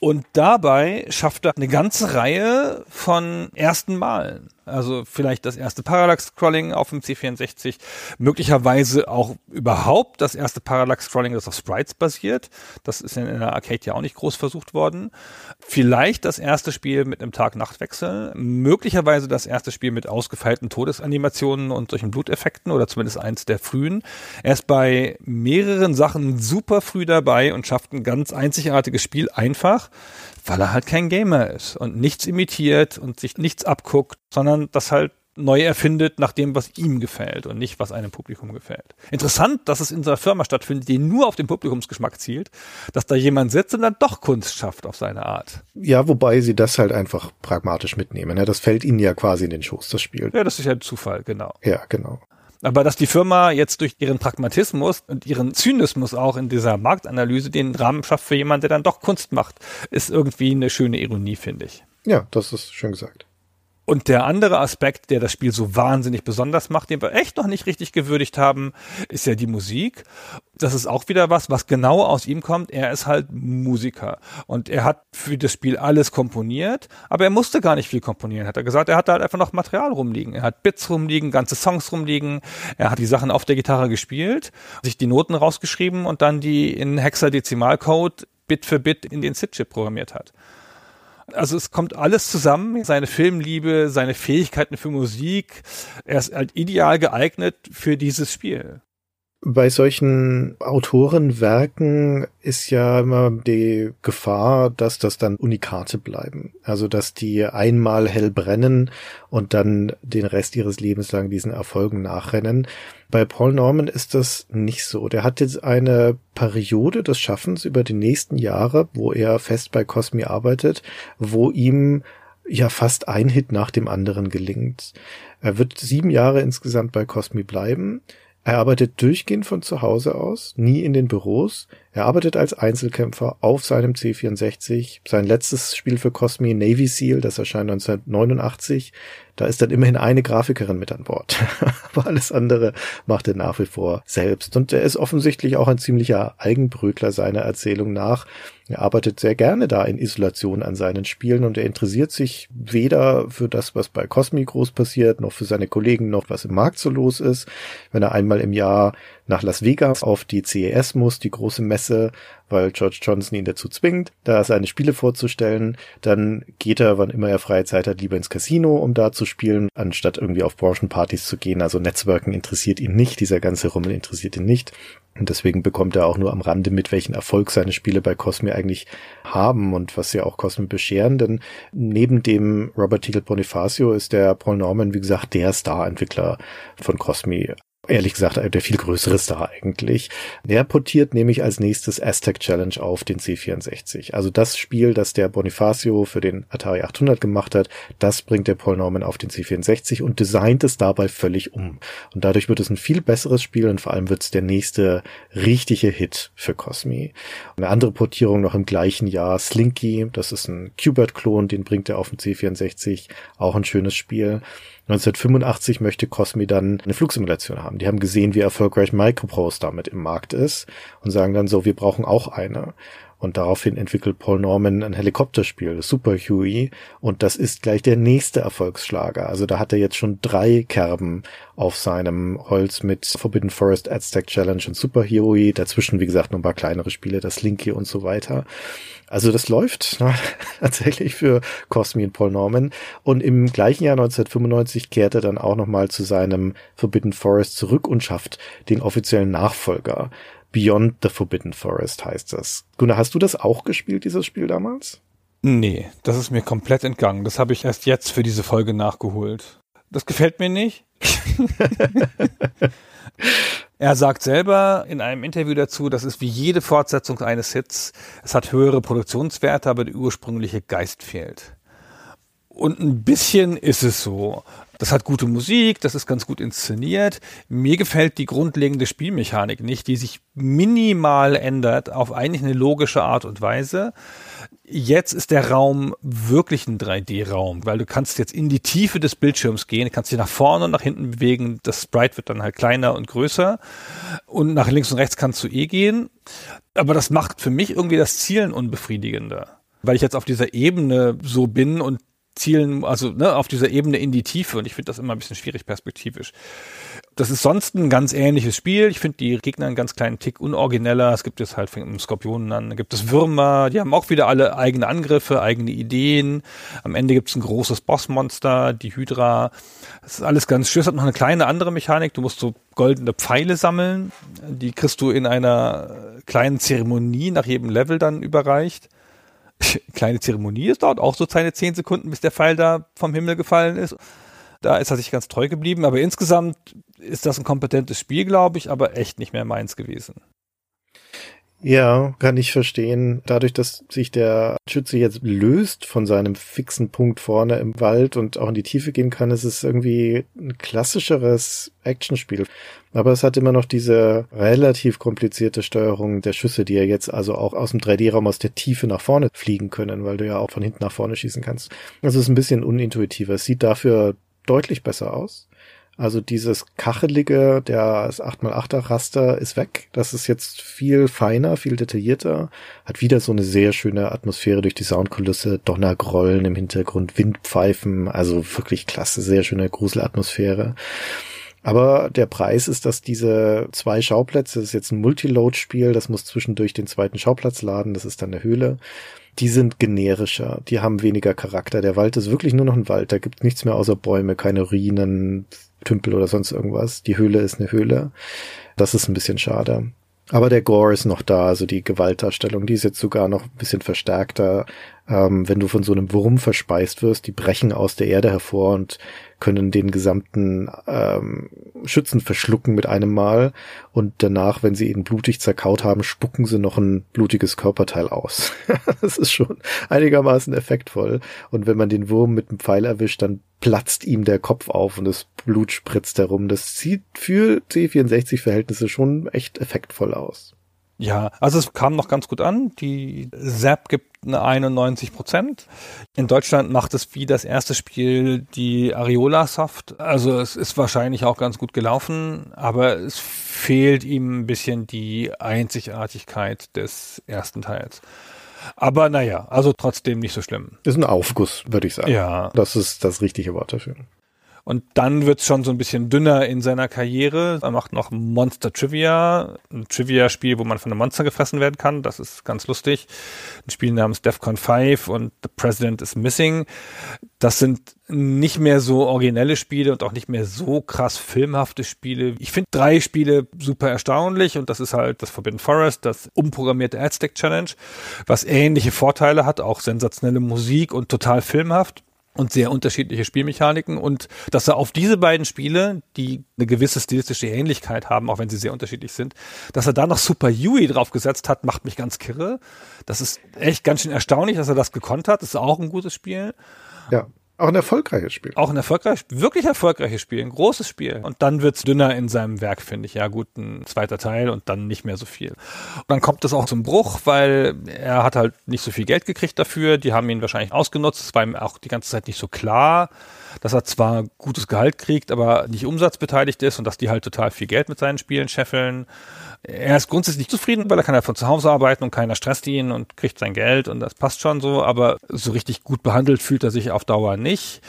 Und dabei schafft er eine ganze Reihe von ersten Malen. Also vielleicht das erste Parallax-Scrolling auf dem C64, möglicherweise auch überhaupt das erste Parallax-Scrolling, das auf Sprites basiert. Das ist in der Arcade ja auch nicht groß versucht worden. Vielleicht das erste Spiel mit einem Tag-Nacht-Wechsel, möglicherweise das erste Spiel mit ausgefeilten Todesanimationen und solchen Bluteffekten oder zumindest eins der frühen. Er ist bei mehreren Sachen super früh dabei und schafft ein ganz einzigartiges Spiel einfach weil er halt kein Gamer ist und nichts imitiert und sich nichts abguckt, sondern das halt neu erfindet nach dem, was ihm gefällt und nicht, was einem Publikum gefällt. Interessant, dass es in so einer Firma stattfindet, die nur auf den Publikumsgeschmack zielt, dass da jemand sitzt und dann doch Kunst schafft auf seine Art. Ja, wobei sie das halt einfach pragmatisch mitnehmen. Ne? Das fällt ihnen ja quasi in den Schoß, das Spiel. Ja, das ist ja ein Zufall, genau. Ja, genau. Aber dass die Firma jetzt durch ihren Pragmatismus und ihren Zynismus auch in dieser Marktanalyse den Rahmen schafft für jemanden, der dann doch Kunst macht, ist irgendwie eine schöne Ironie, finde ich. Ja, das ist schön gesagt. Und der andere Aspekt, der das Spiel so wahnsinnig besonders macht, den wir echt noch nicht richtig gewürdigt haben, ist ja die Musik. Das ist auch wieder was, was genau aus ihm kommt. Er ist halt Musiker und er hat für das Spiel alles komponiert, aber er musste gar nicht viel komponieren, hat er gesagt. Er hatte halt einfach noch Material rumliegen. Er hat Bits rumliegen, ganze Songs rumliegen. Er hat die Sachen auf der Gitarre gespielt, sich die Noten rausgeschrieben und dann die in Hexadezimalcode Bit für Bit in den SID-Chip programmiert hat. Also es kommt alles zusammen, seine Filmliebe, seine Fähigkeiten für Musik. Er ist halt ideal geeignet für dieses Spiel. Bei solchen Autorenwerken ist ja immer die Gefahr, dass das dann Unikate bleiben. Also, dass die einmal hell brennen und dann den Rest ihres Lebens lang diesen Erfolgen nachrennen. Bei Paul Norman ist das nicht so. Der hat jetzt eine Periode des Schaffens über die nächsten Jahre, wo er fest bei Cosmi arbeitet, wo ihm ja fast ein Hit nach dem anderen gelingt. Er wird sieben Jahre insgesamt bei Cosmi bleiben. Er arbeitet durchgehend von zu Hause aus, nie in den Büros. Er arbeitet als Einzelkämpfer auf seinem C64. Sein letztes Spiel für Cosmi, Navy Seal, das erscheint 1989. Da ist dann immerhin eine Grafikerin mit an Bord. Aber alles andere macht er nach wie vor selbst. Und er ist offensichtlich auch ein ziemlicher Eigenbrötler seiner Erzählung nach. Er arbeitet sehr gerne da in Isolation an seinen Spielen und er interessiert sich weder für das, was bei Cosmi groß passiert, noch für seine Kollegen, noch was im Markt so los ist. Wenn er einmal im Jahr nach Las Vegas auf die CES muss, die große Messe, weil George Johnson ihn dazu zwingt, da seine Spiele vorzustellen. Dann geht er, wann immer er freie Zeit hat, lieber ins Casino, um da zu spielen, anstatt irgendwie auf Branchenpartys zu gehen. Also Netzwerken interessiert ihn nicht, dieser ganze Rummel interessiert ihn nicht. Und deswegen bekommt er auch nur am Rande mit, welchen Erfolg seine Spiele bei Cosmi eigentlich haben und was sie auch Cosmi bescheren. Denn neben dem Robert Teagle Bonifacio ist der Paul Norman, wie gesagt, der Star-Entwickler von Cosmi ehrlich gesagt der viel größere Star eigentlich. Der portiert nämlich als nächstes Aztec Challenge auf den C64. Also das Spiel, das der Bonifacio für den Atari 800 gemacht hat, das bringt der Paul Norman auf den C64 und designt es dabei völlig um. Und dadurch wird es ein viel besseres Spiel und vor allem wird es der nächste richtige Hit für Cosmi. Eine andere Portierung noch im gleichen Jahr, Slinky, das ist ein Qbert-Klon, den bringt er auf den C64, auch ein schönes Spiel. 1985 möchte Cosmi dann eine Flugsimulation haben. Die haben gesehen, wie erfolgreich Microprose damit im Markt ist und sagen dann so, wir brauchen auch eine. Und daraufhin entwickelt Paul Norman ein Helikopterspiel, Super Huey, und das ist gleich der nächste Erfolgsschlager. Also da hat er jetzt schon drei Kerben auf seinem Holz mit Forbidden Forest, Aztec Challenge und Super Huey. Dazwischen, wie gesagt, noch ein paar kleinere Spiele, das Slinky und so weiter. Also das läuft na, tatsächlich für Cosmi und Paul Norman. Und im gleichen Jahr 1995 kehrt er dann auch nochmal zu seinem Forbidden Forest zurück und schafft den offiziellen Nachfolger. Beyond the Forbidden Forest heißt das. Gunnar, hast du das auch gespielt, dieses Spiel damals? Nee, das ist mir komplett entgangen. Das habe ich erst jetzt für diese Folge nachgeholt. Das gefällt mir nicht. Er sagt selber in einem Interview dazu, das ist wie jede Fortsetzung eines Hits. Es hat höhere Produktionswerte, aber der ursprüngliche Geist fehlt. Und ein bisschen ist es so. Das hat gute Musik, das ist ganz gut inszeniert. Mir gefällt die grundlegende Spielmechanik nicht, die sich minimal ändert auf eigentlich eine logische Art und Weise jetzt ist der Raum wirklich ein 3D-Raum, weil du kannst jetzt in die Tiefe des Bildschirms gehen, kannst dich nach vorne und nach hinten bewegen, das Sprite wird dann halt kleiner und größer und nach links und rechts kannst du eh gehen. Aber das macht für mich irgendwie das Zielen unbefriedigender, weil ich jetzt auf dieser Ebene so bin und zielen, also ne, auf dieser Ebene in die Tiefe und ich finde das immer ein bisschen schwierig perspektivisch. Das ist sonst ein ganz ähnliches Spiel. Ich finde die Gegner einen ganz kleinen Tick unorigineller. Es gibt jetzt halt fängt Skorpionen an, da gibt es Würmer, die haben auch wieder alle eigene Angriffe, eigene Ideen. Am Ende gibt es ein großes Bossmonster, die Hydra. Das ist alles ganz schön. Es hat noch eine kleine andere Mechanik. Du musst so goldene Pfeile sammeln. Die kriegst du in einer kleinen Zeremonie nach jedem Level dann überreicht. Kleine Zeremonie, es dauert auch so seine zehn Sekunden, bis der Pfeil da vom Himmel gefallen ist. Da ist er sich ganz treu geblieben, aber insgesamt ist das ein kompetentes Spiel, glaube ich, aber echt nicht mehr meins gewesen. Ja, kann ich verstehen. Dadurch, dass sich der Schütze jetzt löst von seinem fixen Punkt vorne im Wald und auch in die Tiefe gehen kann, ist es irgendwie ein klassischeres Actionspiel. Aber es hat immer noch diese relativ komplizierte Steuerung der Schüsse, die ja jetzt also auch aus dem 3D-Raum aus der Tiefe nach vorne fliegen können, weil du ja auch von hinten nach vorne schießen kannst. Also es ist ein bisschen unintuitiver. Es sieht dafür deutlich besser aus. Also dieses kachelige, der 8x8er Raster ist weg. Das ist jetzt viel feiner, viel detaillierter. Hat wieder so eine sehr schöne Atmosphäre durch die Soundkulisse, Donnergrollen im Hintergrund, Windpfeifen. Also wirklich klasse, sehr schöne Gruselatmosphäre. Aber der Preis ist, dass diese zwei Schauplätze, das ist jetzt ein Multiload-Spiel, das muss zwischendurch den zweiten Schauplatz laden, das ist dann eine Höhle, die sind generischer, die haben weniger Charakter. Der Wald ist wirklich nur noch ein Wald, da gibt nichts mehr außer Bäume, keine Ruinen, Tümpel oder sonst irgendwas. Die Höhle ist eine Höhle. Das ist ein bisschen schade. Aber der Gore ist noch da, also die Gewaltdarstellung, die ist jetzt sogar noch ein bisschen verstärkter. Ähm, wenn du von so einem Wurm verspeist wirst, die brechen aus der Erde hervor und können den gesamten ähm, Schützen verschlucken mit einem Mal und danach, wenn sie ihn blutig zerkaut haben, spucken sie noch ein blutiges Körperteil aus. das ist schon einigermaßen effektvoll. Und wenn man den Wurm mit dem Pfeil erwischt, dann platzt ihm der Kopf auf und das Blut spritzt herum. Das sieht für C64-Verhältnisse schon echt effektvoll aus. Ja, also es kam noch ganz gut an. Die Zap gibt eine 91 Prozent. In Deutschland macht es wie das erste Spiel die Ariola Soft. Also es ist wahrscheinlich auch ganz gut gelaufen, aber es fehlt ihm ein bisschen die Einzigartigkeit des ersten Teils. Aber naja, also trotzdem nicht so schlimm. Ist ein Aufguss, würde ich sagen. Ja. Das ist das richtige Wort dafür. Und dann wird's schon so ein bisschen dünner in seiner Karriere. Er macht noch Monster Trivia, ein Trivia-Spiel, wo man von einem Monster gefressen werden kann. Das ist ganz lustig. Ein Spiel namens DEFCON 5 und The President is Missing. Das sind nicht mehr so originelle Spiele und auch nicht mehr so krass filmhafte Spiele. Ich finde drei Spiele super erstaunlich und das ist halt das Forbidden Forest, das umprogrammierte Adstack Challenge, was ähnliche Vorteile hat, auch sensationelle Musik und total filmhaft und sehr unterschiedliche Spielmechaniken und dass er auf diese beiden Spiele, die eine gewisse stilistische Ähnlichkeit haben, auch wenn sie sehr unterschiedlich sind, dass er da noch Super Yui draufgesetzt hat, macht mich ganz kirre. Das ist echt ganz schön erstaunlich, dass er das gekonnt hat. Das ist auch ein gutes Spiel. Ja. Auch ein erfolgreiches Spiel. Auch ein erfolgreiches, wirklich erfolgreiches Spiel, ein großes Spiel. Und dann wird's dünner in seinem Werk, finde ich. Ja, gut, ein zweiter Teil und dann nicht mehr so viel. Und dann kommt es auch zum Bruch, weil er hat halt nicht so viel Geld gekriegt dafür. Die haben ihn wahrscheinlich ausgenutzt. Es war ihm auch die ganze Zeit nicht so klar, dass er zwar gutes Gehalt kriegt, aber nicht umsatzbeteiligt ist und dass die halt total viel Geld mit seinen Spielen scheffeln er ist grundsätzlich zufrieden, weil er kann ja von zu Hause arbeiten und keiner stresst ihn und kriegt sein Geld und das passt schon so, aber so richtig gut behandelt fühlt er sich auf Dauer nicht.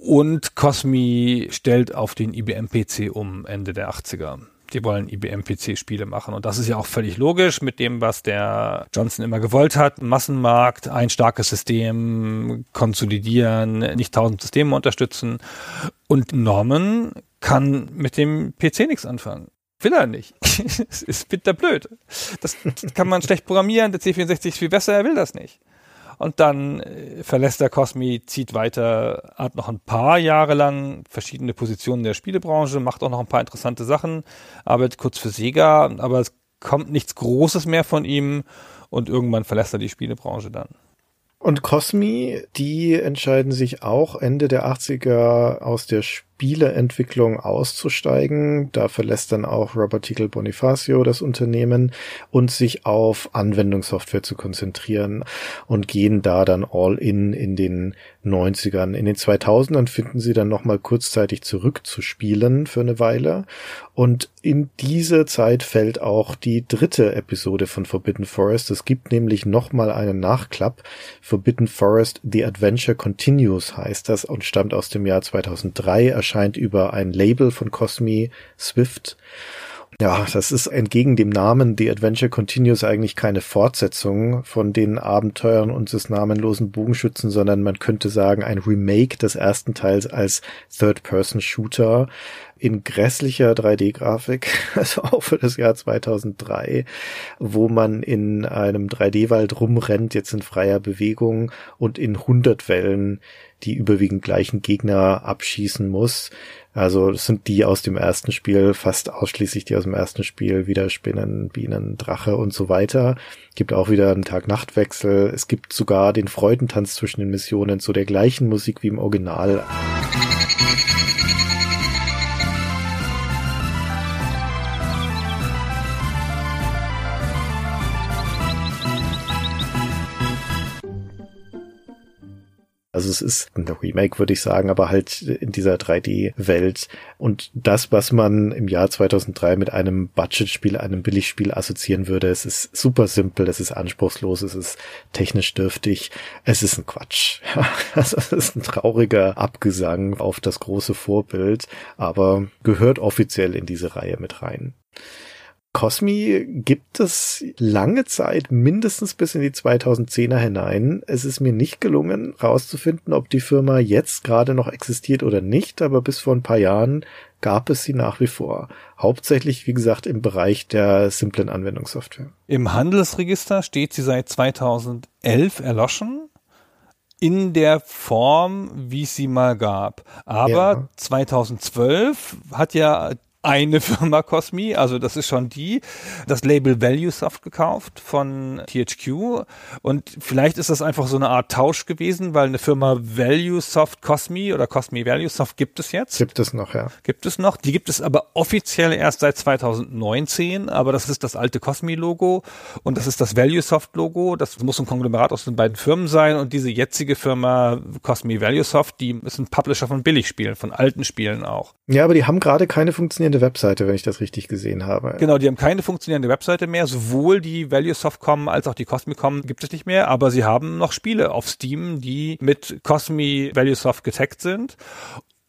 Und Cosmi stellt auf den IBM-PC um Ende der 80er. Die wollen IBM-PC-Spiele machen. Und das ist ja auch völlig logisch mit dem, was der Johnson immer gewollt hat. Massenmarkt, ein starkes System, konsolidieren, nicht tausend Systeme unterstützen. Und Norman kann mit dem PC nichts anfangen. Will er nicht. Es ist bitterblöd. Das kann man schlecht programmieren. Der C64 ist viel besser, er will das nicht. Und dann äh, verlässt er Cosmi, zieht weiter, hat noch ein paar Jahre lang verschiedene Positionen der Spielebranche, macht auch noch ein paar interessante Sachen, arbeitet kurz für Sega, aber es kommt nichts Großes mehr von ihm und irgendwann verlässt er die Spielebranche dann. Und Cosmi, die entscheiden sich auch Ende der 80er aus der Spieleentwicklung auszusteigen. Da verlässt dann auch Robert Tiegel Bonifacio das Unternehmen und sich auf Anwendungssoftware zu konzentrieren und gehen da dann all in in den 90ern. In den 2000ern finden sie dann nochmal kurzzeitig zurück zu spielen für eine Weile und in diese Zeit fällt auch die dritte Episode von Forbidden Forest. Es gibt nämlich nochmal einen Nachklapp. Forbidden Forest The Adventure Continues heißt das und stammt aus dem Jahr 2003, erscheint über ein Label von Cosmi Swift. Ja, das ist entgegen dem Namen The Adventure Continues eigentlich keine Fortsetzung von den Abenteuern unseres namenlosen Bogenschützen, sondern man könnte sagen ein Remake des ersten Teils als Third-Person-Shooter in grässlicher 3D-Grafik, also auch für das Jahr 2003, wo man in einem 3D-Wald rumrennt, jetzt in freier Bewegung und in 100 Wellen die überwiegend gleichen Gegner abschießen muss. Also das sind die aus dem ersten Spiel, fast ausschließlich die aus dem ersten Spiel, wieder Spinnen, Bienen, Drache und so weiter. Gibt auch wieder einen Tag-Nacht-Wechsel. Es gibt sogar den Freudentanz zwischen den Missionen zu der gleichen Musik wie im Original. Also es ist ein Remake, würde ich sagen, aber halt in dieser 3D-Welt. Und das, was man im Jahr 2003 mit einem Budgetspiel, einem Billigspiel assoziieren würde, es ist super simpel, es ist anspruchslos, es ist technisch dürftig, es ist ein Quatsch. also es ist ein trauriger Abgesang auf das große Vorbild, aber gehört offiziell in diese Reihe mit rein. Cosmi gibt es lange Zeit, mindestens bis in die 2010er hinein. Es ist mir nicht gelungen, rauszufinden, ob die Firma jetzt gerade noch existiert oder nicht, aber bis vor ein paar Jahren gab es sie nach wie vor. Hauptsächlich, wie gesagt, im Bereich der simplen Anwendungssoftware. Im Handelsregister steht sie seit 2011 erloschen in der Form, wie es sie mal gab. Aber ja. 2012 hat ja eine Firma Cosmi, also das ist schon die, das Label ValueSoft gekauft von THQ und vielleicht ist das einfach so eine Art Tausch gewesen, weil eine Firma ValueSoft Cosmi oder Cosmi ValueSoft gibt es jetzt. Gibt es noch, ja. Gibt es noch. Die gibt es aber offiziell erst seit 2019, aber das ist das alte Cosmi Logo und das ist das ValueSoft Logo. Das muss ein Konglomerat aus den beiden Firmen sein und diese jetzige Firma Cosmi ValueSoft, die ist ein Publisher von Billigspielen, von alten Spielen auch. Ja, aber die haben gerade keine funktionierende funktionierende Webseite, wenn ich das richtig gesehen habe. Genau, die haben keine funktionierende Webseite mehr. Sowohl die ValueSoft.com als auch die Cosmi.com gibt es nicht mehr, aber sie haben noch Spiele auf Steam, die mit Cosmi ValueSoft getaggt sind.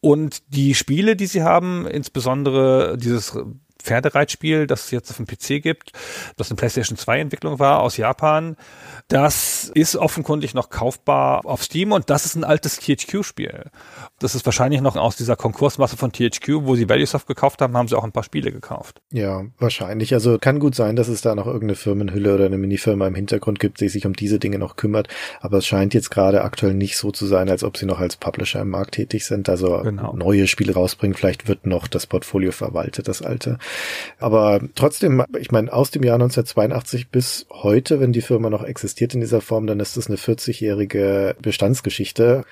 Und die Spiele, die sie haben, insbesondere dieses Pferdereitspiel, das es jetzt auf dem PC gibt, das eine PlayStation 2 Entwicklung war aus Japan. Das ist offenkundig noch kaufbar auf Steam und das ist ein altes THQ-Spiel. Das ist wahrscheinlich noch aus dieser Konkursmasse von THQ, wo sie ValueSoft gekauft haben, haben sie auch ein paar Spiele gekauft. Ja, wahrscheinlich. Also kann gut sein, dass es da noch irgendeine Firmenhülle oder eine Minifirma im Hintergrund gibt, die sich um diese Dinge noch kümmert. Aber es scheint jetzt gerade aktuell nicht so zu sein, als ob sie noch als Publisher im Markt tätig sind. Also genau. neue Spiele rausbringen. Vielleicht wird noch das Portfolio verwaltet, das alte. Aber trotzdem, ich meine, aus dem Jahr 1982 bis heute, wenn die Firma noch existiert in dieser Form, dann ist das eine 40-jährige Bestandsgeschichte.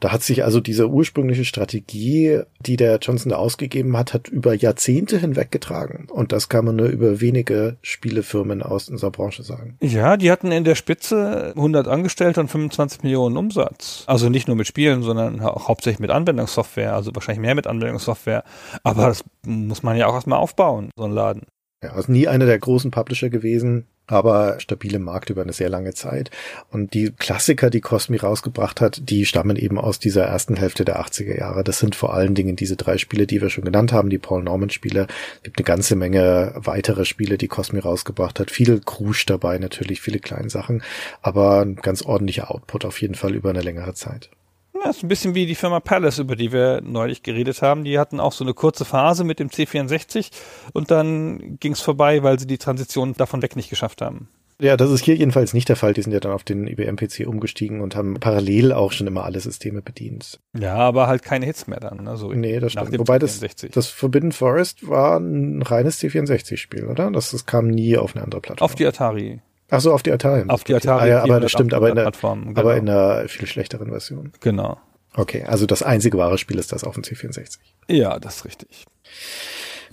Da hat sich also diese ursprüngliche Strategie, die der Johnson da ausgegeben hat, hat über Jahrzehnte hinweg getragen. Und das kann man nur über wenige Spielefirmen aus unserer Branche sagen. Ja, die hatten in der Spitze 100 Angestellte und 25 Millionen Umsatz. Also nicht nur mit Spielen, sondern auch hauptsächlich mit Anwendungssoftware, also wahrscheinlich mehr mit Anwendungssoftware. Aber das muss man ja auch erstmal aufbauen, so ein Laden. Ja, also nie einer der großen Publisher gewesen aber stabile Markt über eine sehr lange Zeit. Und die Klassiker, die Cosmi rausgebracht hat, die stammen eben aus dieser ersten Hälfte der 80er Jahre. Das sind vor allen Dingen diese drei Spiele, die wir schon genannt haben, die Paul Norman Spiele. Es gibt eine ganze Menge weitere Spiele, die Cosmi rausgebracht hat. Viel Krusch dabei natürlich, viele kleine Sachen, aber ein ganz ordentlicher Output auf jeden Fall über eine längere Zeit. Ja, ist ein bisschen wie die Firma Palace, über die wir neulich geredet haben. Die hatten auch so eine kurze Phase mit dem C64 und dann ging es vorbei, weil sie die Transition davon weg nicht geschafft haben. Ja, das ist hier jedenfalls nicht der Fall. Die sind ja dann auf den IBM-PC umgestiegen und haben parallel auch schon immer alle Systeme bedient. Ja, aber halt keine Hits mehr dann. Also nee, das stimmt. Wobei das, das Forbidden Forest war ein reines C64-Spiel, oder? Das, das kam nie auf eine andere Plattform. Auf die Atari. Ach so, auf die Atari. Auf die Atari. Ah, ja, aber das stimmt, aber in, der, genau. aber in einer viel schlechteren Version. Genau. Okay, also das einzige wahre Spiel ist das auf dem C64. Ja, das ist richtig.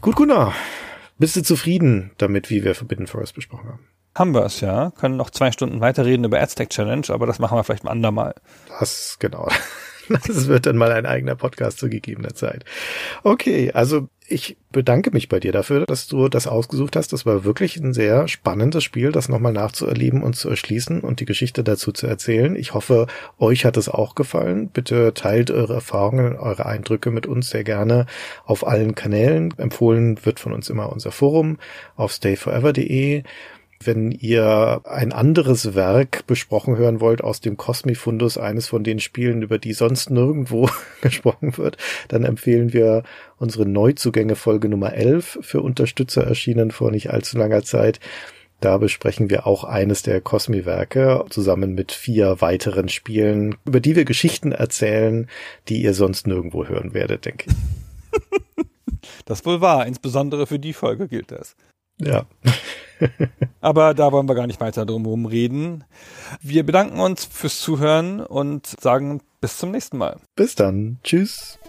Gut, Gunnar. Bist du zufrieden damit, wie wir Forbidden Forest besprochen haben? Haben wir es, ja. Können noch zwei Stunden weiterreden über Aztec Challenge, aber das machen wir vielleicht ein andermal. Das, genau. Das wird dann mal ein eigener Podcast zu gegebener Zeit. Okay, also ich bedanke mich bei dir dafür, dass du das ausgesucht hast. Das war wirklich ein sehr spannendes Spiel, das nochmal nachzuerleben und zu erschließen und die Geschichte dazu zu erzählen. Ich hoffe, euch hat es auch gefallen. Bitte teilt eure Erfahrungen, eure Eindrücke mit uns sehr gerne auf allen Kanälen. Empfohlen wird von uns immer unser Forum auf stayforever.de. Wenn ihr ein anderes Werk besprochen hören wollt aus dem Cosmi-Fundus, eines von den Spielen, über die sonst nirgendwo gesprochen wird, dann empfehlen wir unsere Neuzugänge Folge Nummer 11 für Unterstützer erschienen vor nicht allzu langer Zeit. Da besprechen wir auch eines der Cosmi-Werke zusammen mit vier weiteren Spielen, über die wir Geschichten erzählen, die ihr sonst nirgendwo hören werdet, denke ich. Das wohl wahr, insbesondere für die Folge gilt das. Ja. Aber da wollen wir gar nicht weiter drumherum reden. Wir bedanken uns fürs Zuhören und sagen bis zum nächsten Mal. Bis dann. Tschüss.